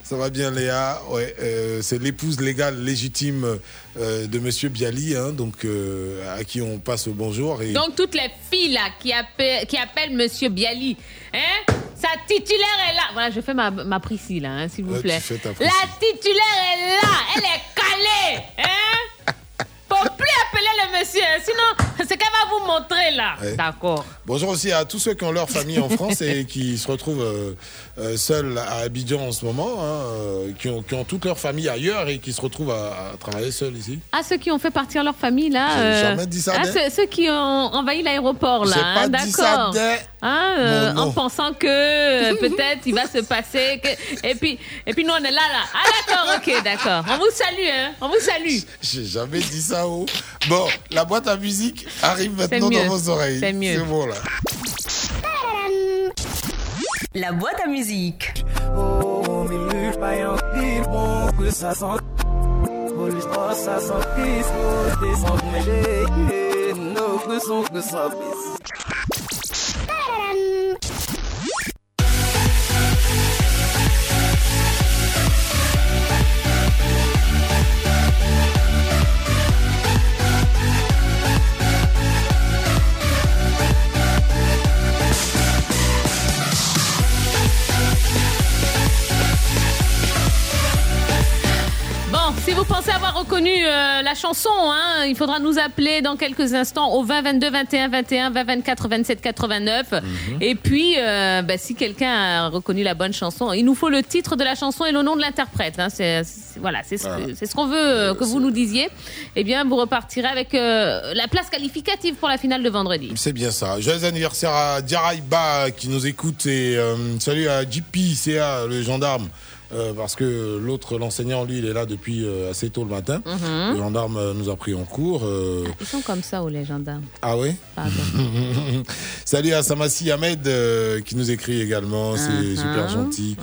Ça va bien, Léa? Ouais, euh, c'est l'épouse légale légitime euh, de Monsieur Bialy, hein, donc euh, à qui on passe le bonjour. Et... Donc toutes les filles là qui appellent, qui appellent Monsieur Bialy, hein, sa titulaire est là. Voilà, je fais ma, ma Priscille là, hein, s'il vous plaît. La titulaire est là, elle est calée, hein? Faut plus appeler le monsieur, sinon c'est qu'elle va vous montrer là. Ouais. D'accord. Bonjour aussi à tous ceux qui ont leur famille en France et qui se retrouvent euh, euh, seuls à Abidjan en ce moment, hein, euh, qui, ont, qui ont toute leur famille ailleurs et qui se retrouvent à, à travailler seuls ici. Ah, ceux qui ont fait partir leur famille là. J'ai jamais dit ça, Dès. ceux, ceux qui ont envahi l'aéroport là. Hein, D'accord. dit ça, Dès. Hein, euh, en pensant que euh, peut-être il va se passer. que- Et puis, et puis nous on est là là. Ah d'accord, ok, d'accord. On vous salue, hein. On vous salue. J'ai jamais dit ça. Oh. Bon, la boîte à musique arrive maintenant dans vos oreilles. C'est mieux. C'est bon là. La boîte à musique. Si vous pensez avoir reconnu euh, la chanson, hein, il faudra nous appeler dans quelques instants au 20 22 21 21 20 24 27 89. Et puis, euh, bah, si quelqu'un a reconnu la bonne chanson, il nous faut le titre de la chanson et le nom de l'interprète. hein. C'est, voilà, c'est ce, Voilà. qu'on veut euh, que vous nous disiez. Eh bien, vous repartirez avec la place qualificative pour la finale de vendredi. C'est bien ça. Joyeux anniversaire à Diaraiba qui nous écoute et salut à JP, CA, le gendarme. Euh, parce que l'autre, l'enseignant, lui, il est là depuis euh, assez tôt le matin. Mhm. Le gendarme euh, nous a pris en cours. euh, Ils sont comme ça, ou les gendarmes? Ah oui? [laughs] Salut à Samassi Ahmed euh, qui nous écrit également, c'est Mhm. super gentil.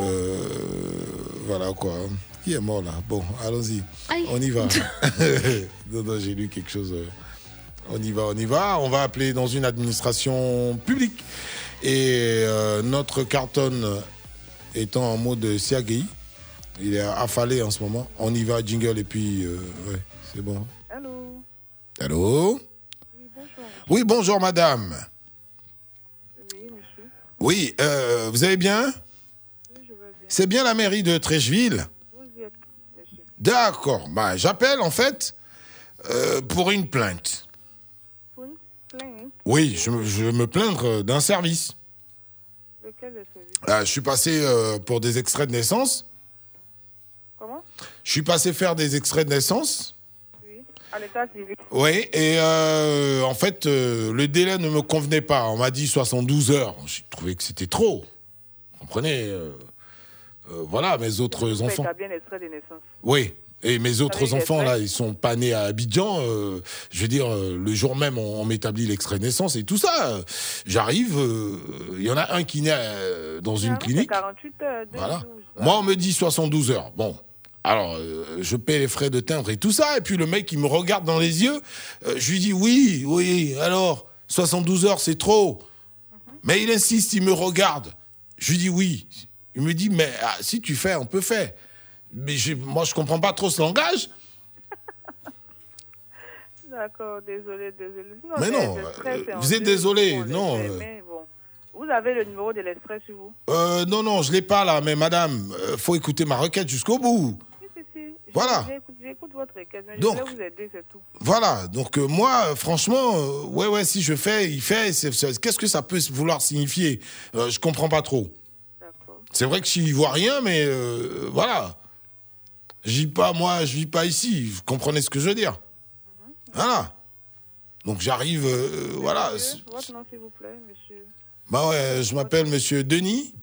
Euh, voilà quoi. Qui est mort là? Bon, allons-y. On y va. [laughs] [laughs] non, non, j'ai lu quelque chose. On y va, on y va. On va appeler dans une administration publique. Et euh, notre carton étant en mode Siagui, il est affalé en ce moment. On y va, jingle, et puis, euh, ouais, c'est bon. Allô? Allô? Oui, bonjour madame. Oui, euh, vous allez bien? C'est bien la mairie de Trècheville D'accord. Bah, J'appelle en fait euh, pour une plainte. Pour une plainte? Oui, je, je me plaindre d'un service. Euh, je suis passé euh, pour des extraits de naissance. Comment? Je suis passé faire des extraits de naissance. Oui. À l'état civil. Oui, et euh, en fait, le délai ne me convenait pas. On m'a dit 72 heures. J'ai trouvé que c'était trop. Vous comprenez Voilà, mes autres enfants. établir un extrait de naissance. Oui. Et mes autres enfants, là, ils sont pas nés à Abidjan. euh, je veux dire, euh, le jour même, on, on m'établit l'extrait naissance et tout ça. J'arrive, euh, il y en a un qui naît dans une Ah, clinique. C'est 48 heures. deux Voilà. Moi, on me dit 72 heures. Bon. Alors, euh, je paie les frais de timbre et tout ça. Et puis, le mec, il me regarde dans les yeux. Euh, je lui dis, oui, oui, alors, 72 heures, c'est trop. Mais il insiste, il me regarde. Je lui dis, oui. Il me dit, mais ah, si tu fais, on peut faire. Mais moi, je comprends pas trop ce langage. [laughs] D'accord, désolé, désolé. Mais non, euh, vous êtes désolé, non, fait, euh. bon. Vous avez le numéro de l'extrait sur vous? Euh, non, non, je l'ai pas là. Mais madame, euh, faut écouter ma requête jusqu'au bout. Si, si, si. Je- Voilà. J'écoute, votre requête, mais Donc. je voulais vous aider, c'est tout. Voilà, donc euh, moi, franchement, ouais, ouais, si je fais, il fait, qu'est-ce que ça peut vouloir signifier? Euh, Je comprends pas trop. C'est vrai que je n'y vois rien, mais voilà. Je vis pas, moi, je vis pas ici. Vous comprenez ce que je veux dire Voilà. Donc j'arrive, euh, voilà. Monsieur, Votre nom, s'il vous plaît, monsieur, Bah ouais, je m'appelle Monsieur Denis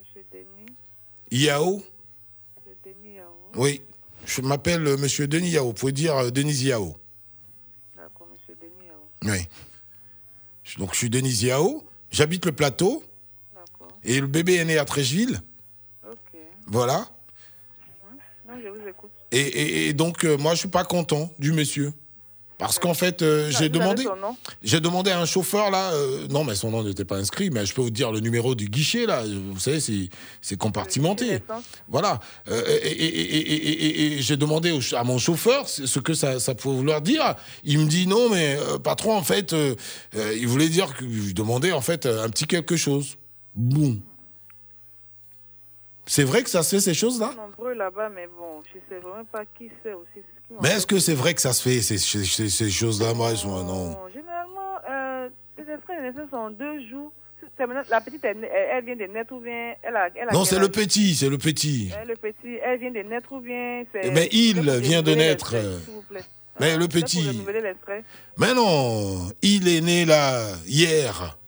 monsieur Denis. Yao. Monsieur Denis Yao. Oui, je m'appelle euh, Monsieur Denis Yao. Vous pouvez dire euh, Denis Yao. D'accord, monsieur Denis Yao. Oui. Donc je suis Denis Yao, j'habite le plateau. Et le bébé est né à Trècheville. Voilà. Écoute. Et, et- et donc, euh, moi, je suis pas content du monsieur. Parce qu'en fait, euh, Vous j'ai demandé, j'ai demandé à un chauffeur là. euh, non, mais son nom n'était pas inscrit, mais je peux vous dire le numéro du guichet là. Vous savez, c'est c'est compartimenté. Voilà. Euh, et j'ai demandé au à mon chauffeur ce que ça, ça pouvait vouloir dire. Il me dit non, mais patron, en fait, il voulait dire que je lui demandais en fait un petit quelque chose. Bon. C'est vrai que ça se fait ces choses-là? Nombreux là-bas, mais bon, je sais vraiment pas qui c'est aussi. qui Mais est-ce que c'est vrai que ça se fait ces, ces- ces- ces choses-là Moi, je non? fait. Généralement, euh, les extraits de naissance sont deux jours. La petite, elle, vient de naître ou bien elle a, elle a Non, c'est le petit, c'est le petit. Elle, le petit, elle vient de naître ou bien c'est. Mais il c'est pour vient de naître. l'extrait, s'il vous plaît. Mais le pour petit. Mais non, il est né là, hier.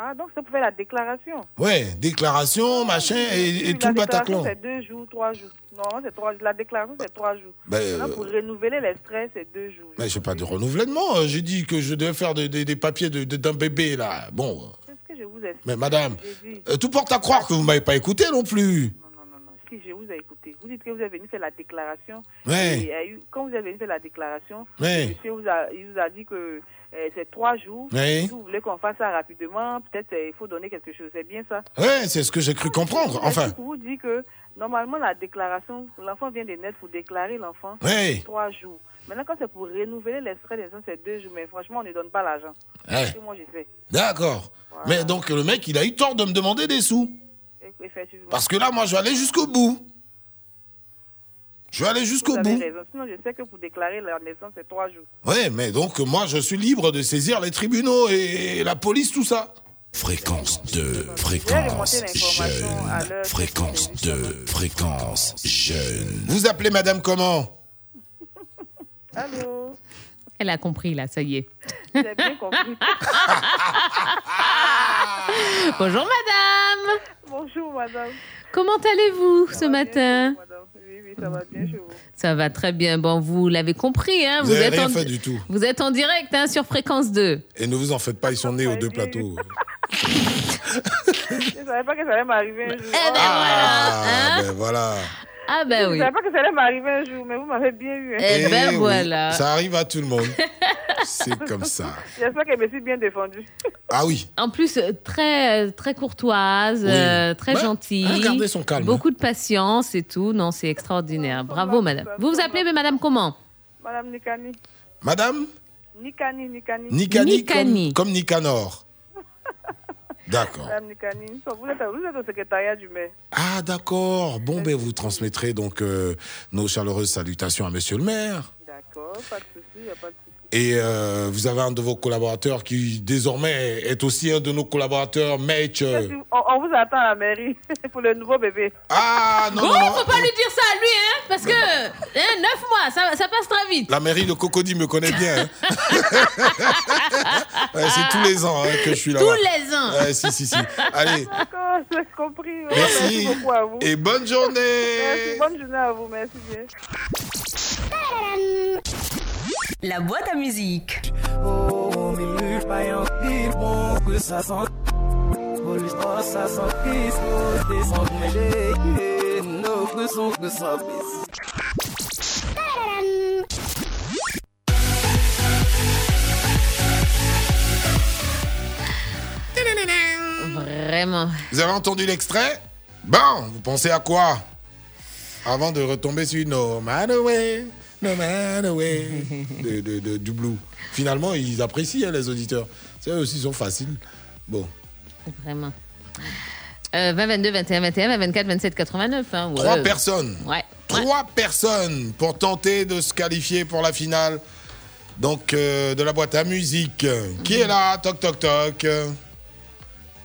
Ah, donc c'est pour faire la déclaration. Ouais, déclaration, machin, et, et tout le Bataclan. c'est deux jours, trois jours. Normalement, c'est trois La déclaration, c'est trois jours. Ben, Maintenant, euh, pour renouveler l'extrait, c'est deux jours. Mais j'ai pas de renouvellement. euh, J'ai dit que je devais faire des, des- des papiers de- de- d'un bébé là. Bon, C'est ce que je vous ai mais madame, euh, tout porte à croire que vous m'avez pas écouté non plus. Si je vous ai écouté, vous dites que vous êtes venu faire la déclaration. Ouais. Et, il y a eu- quand vous êtes venu faire la déclaration, Ouais. monsieur vous a, il vous a dit que euh, c'est trois jours. Si vous voulez qu'on fasse ça rapidement, peut-être euh, il faut donner quelque chose. C'est bien ça Ouais, c'est ce que j'ai cru comprendre. Enfin, Je vous dis que normalement, la déclaration, l'enfant vient de naître pour déclarer l'enfant. C'est Trois jours. Maintenant, quand c'est pour renouveler l'extrait des naissance, c'est deux jours. Mais franchement, on ne donne pas l'argent. Que moi j'ai fait. d'accord. Mais donc le mec, il a eu tort de me demander des sous. Effectivement. Parce que là, moi, je vais aller jusqu'au bout. Je vais aller jusqu'au bout. raison. Sinon, je sais que pour déclarer la naissance, c'est trois jours. Ouais, mais donc moi, je suis libre de saisir les tribunaux et la police, tout ça. Fréquence 2, remonter fréquence jeune. Fréquence 2, fréquence jeune. Vous appelez madame comment? [laughs] Allô? Elle a compris, là, ça y est. J'ai bien compris. [laughs] Bonjour, madame. Bonjour, madame. Comment allez-vous ce matin? Oui, oui, ça va bien chez vous. Ça va très bien. Bon, vous l'avez compris, hein Vous avez êtes rien en... fait du tout. Vous êtes en direct hein, sur Fréquence 2. Et ne vous en faites pas, ils sont nés aux deux plateaux. Je ne savais pas que ça allait m'arriver un jour. Eh ben Ah, ben voilà. Ah ben Je oui. ne savais pas que ça allait m'arriver un jour, mais vous m'avez bien eu. hein. Eh ben oui, voilà. Ça arrive à tout le monde. [laughs] C'est comme ça. J'espère qu'elle me suis bien défendue. Ah oui. En plus, euh, très, euh, très courtoise, Oui. euh, très Ouais, gentille. gardé son calme, Beaucoup de patience et tout. Non, c'est extraordinaire. Bravo, madame. Vous vous appelez mais madame comment? Madame Nikani. Madame? Nikani, Nikani. Nikani, Nikani. Comme, comme Nicanor. D'accord. Madame Nikani. Vous êtes, vous êtes au secrétariat du maire. Ah d'accord. Bon, ben vous transmettrez donc euh, nos chaleureuses salutations à monsieur le maire. D'accord, pas de souci, il n'y a pas de souci. Et euh, vous avez un de vos collaborateurs qui désormais est aussi un de nos collaborateurs, Match. euh. On, on vous attend à la mairie [laughs] pour le nouveau bébé. Ah non, Bon, non, non. faut pas lui dire ça à lui, hein, parce que hein, neuf mois, ça, ça passe très vite. La mairie de Cocody me connaît bien. hein. [laughs] Ouais, c'est tous les ans hein, que je suis là. Tous les ans. Ouais, si, si, si. Allez, D'accord, j'ai compris. Ouais, Merci. beaucoup à vous. et bonne journée. Merci, bonne journée à vous, merci bien. La boîte à musique. Vraiment. Vous avez entendu l'extrait? Bon, vous pensez à quoi? Avant de retomber sur No Man Away, No Man Away [laughs] de, de, de- du Blue. Finalement, ils apprécient hein, les auditeurs. C'est eux aussi, ils sont faciles. Bon. Vraiment. Euh, 20, 22, 21, 21, 20, 24, 27, 89. Hein, ouais. Trois personnes. Ouais. Trois personnes pour tenter de se qualifier pour la finale. Donc, euh, de la boîte à musique. Qui est là? Toc, toc, toc.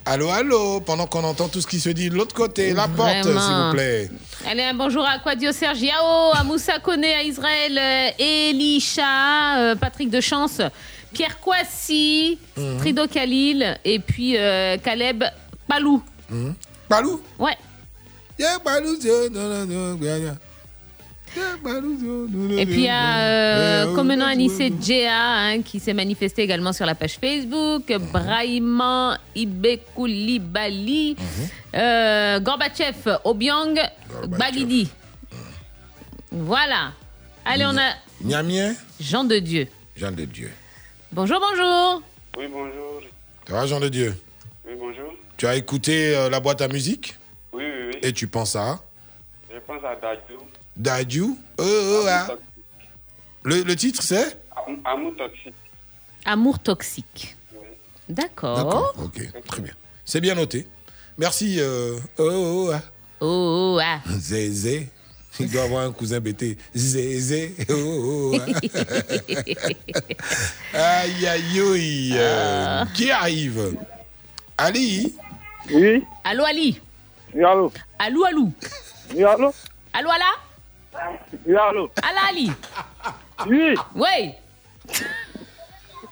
Allô, allô Pendant qu'on entend tout ce qui se dit de l'autre côté. La porte, s'il vous plaît. Allez, un bonjour à Quadio Sergiao, à Moussa Kone, à Israël, euh, Elisha, euh, Patrick de Chance, Pierre Kwasi, Mhm. Trido Khalil, et puis euh, Caleb Palou. Mhm. Palou? Ouais. Yeah, Palou, yeah, no, no, no, yeah, Et puis il y a euh, no. Comenon Anissé Djea hein, qui s'est manifesté également sur la page Facebook. Mhm. Brahima Ibekoulibaly, euh, Gorbatchev Obiang Bagidi. Voilà. Allez, on a Niamien, Jean de Dieu. Jean de Dieu. Bonjour, bonjour. Oui, bonjour. Ça va, Jean de Dieu? Oui, bonjour. Tu as écouté euh, la boîte à musique? Oui, oui, oui. et tu penses à? Je pense à Dadju. Dadju Oh, oh, ah. le, le titre, c'est Am- Amour toxique. Amour toxique. D'accord. D'accord, ok, très bien. C'est bien noté. Merci. euh, oh, oh, ah. Oh, oh, ah. [laughs] Zézé. Il doit avoir un cousin bêté. Zézé. Oh, oh, ah. [laughs] aïe, aïe, aïe. euh, Qui arrive? Ali? Oui. Allô, Ali? Oui, allô. Allô, allô. Oui, allô. Allô, Allah. Oui, allô? Allah, Ali? Oui. Oui.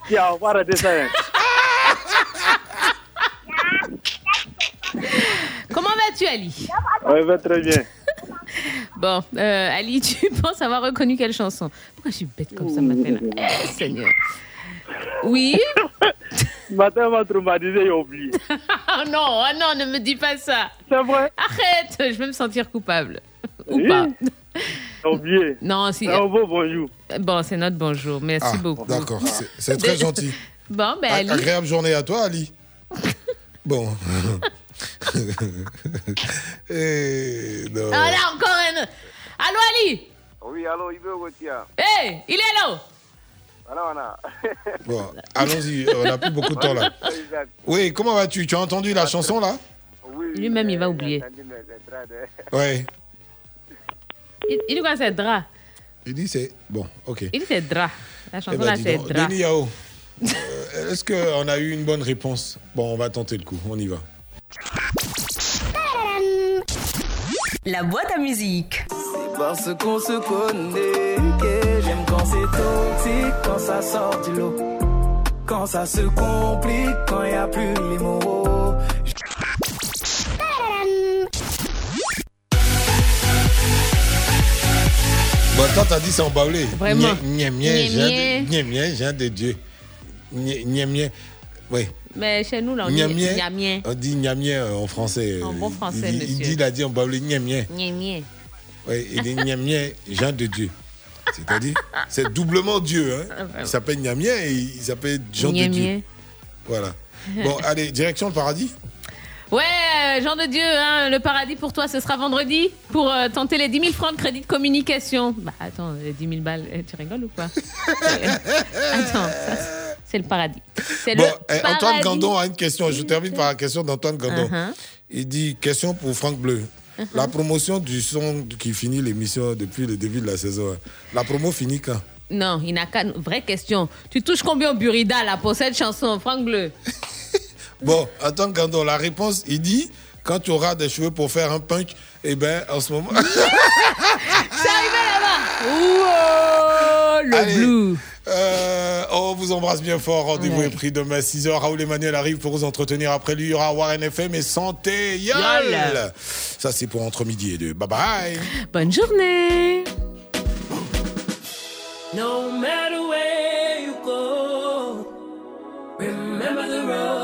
Qui a avoir arrêté ça hein? Comment vas-tu, Ali? Oui, va très bien. Bon, euh, Ali, tu [laughs] penses avoir reconnu quelle chanson? Pourquoi je suis bête comme ça matin là Eh, Seigneur. Oui? [laughs] Matin, m'a traumatisé, j'ai oublié. [laughs] Oh non, oh non, ne me dis pas ça. C'est vrai? Arrête, je vais me sentir coupable. Ou Oui. pas. Oublié. Non, si. Un beau bonjour. Bon, c'est notre bonjour. Merci Ah, beaucoup. D'accord, c'est- très gentil. [laughs] Bon, ben Ali. Agréable journée à toi, Ali. [laughs] Bon. [laughs] Eh, non. Ah là, encore un. Allô, Ali Oui, allô, il veut retirer. Hé, il est là Voilà, voilà. Bon, allons-y, on n'a plus beaucoup de temps là. Oui, comment vas-tu? Tu as entendu la chanson là? Lui-même, il va oublier. Ouais. Il, il dit quoi, c'est drap Il dit c'est. Bon, ok. Il dit c'est drap. La Eh chanson ben, là, dis c'est drap. Denis Yao, euh, est-ce qu'on a eu une bonne réponse? Bon, on va tenter le coup, on y va. La boîte à musique. Parce qu'on se connaît, que j'aime quand c'est toxique, quand ça sort du lot. Quand ça se complique, quand y a plus les mots. Bon, toi, t'as dit. Vraiment. Gniem, gniem, gniem, gniem, j'ai de Dieu. Oui. Mais chez nous, là, on dit. On dit euh, en français. En bon Il français, dit- monsieur. Il dit, il a dit embaulé, gnamien. Gnamien. Oui, il est gnamien, Jean de Dieu. C'est-à-dire, c'est doublement Dieu. Hein. Ah, vraiment. Il s'appelle gnamien et il s'appelle Jean de Dieu. Voilà. Bon, [laughs] allez, direction le paradis. Ouais, euh, Jean de Dieu, hein, le paradis pour toi, ce sera vendredi pour euh, tenter les 10 000 francs de crédit de communication. Bah attends, les 10 000 balles, eh, tu rigoles ou quoi? Euh, [laughs] Attends, ça, c'est le paradis. C'est Bon, le eh, Antoine paradis. Gandon a une question. Je termine par la question d'Antoine Gandon. Uh-huh. Il dit question pour Franck Bleu. Uh-huh. La promotion du son qui finit l'émission depuis le début de la saison. hein. La promo finit quand? Non, il n'a qu'à... Vraie question. Tu touches combien au Burida, là, pour cette chanson, Franck Bleu? [laughs] Bon, Antoine Gandon, la réponse, il dit quand tu auras des cheveux pour faire un punk, eh ben, en ce moment. [laughs] C'est arrivé là-bas Ouah, le Allez, blue euh, on vous embrasse bien fort. Rendez-vous est pris demain 6h. Raoul Emmanuel arrive pour vous entretenir. Après lui, il y aura Warren FM et Santé. Yol Yol. Ça, c'est pour entre midi et deux. Bye bye. Bonne journée No matter where you go, remember the road.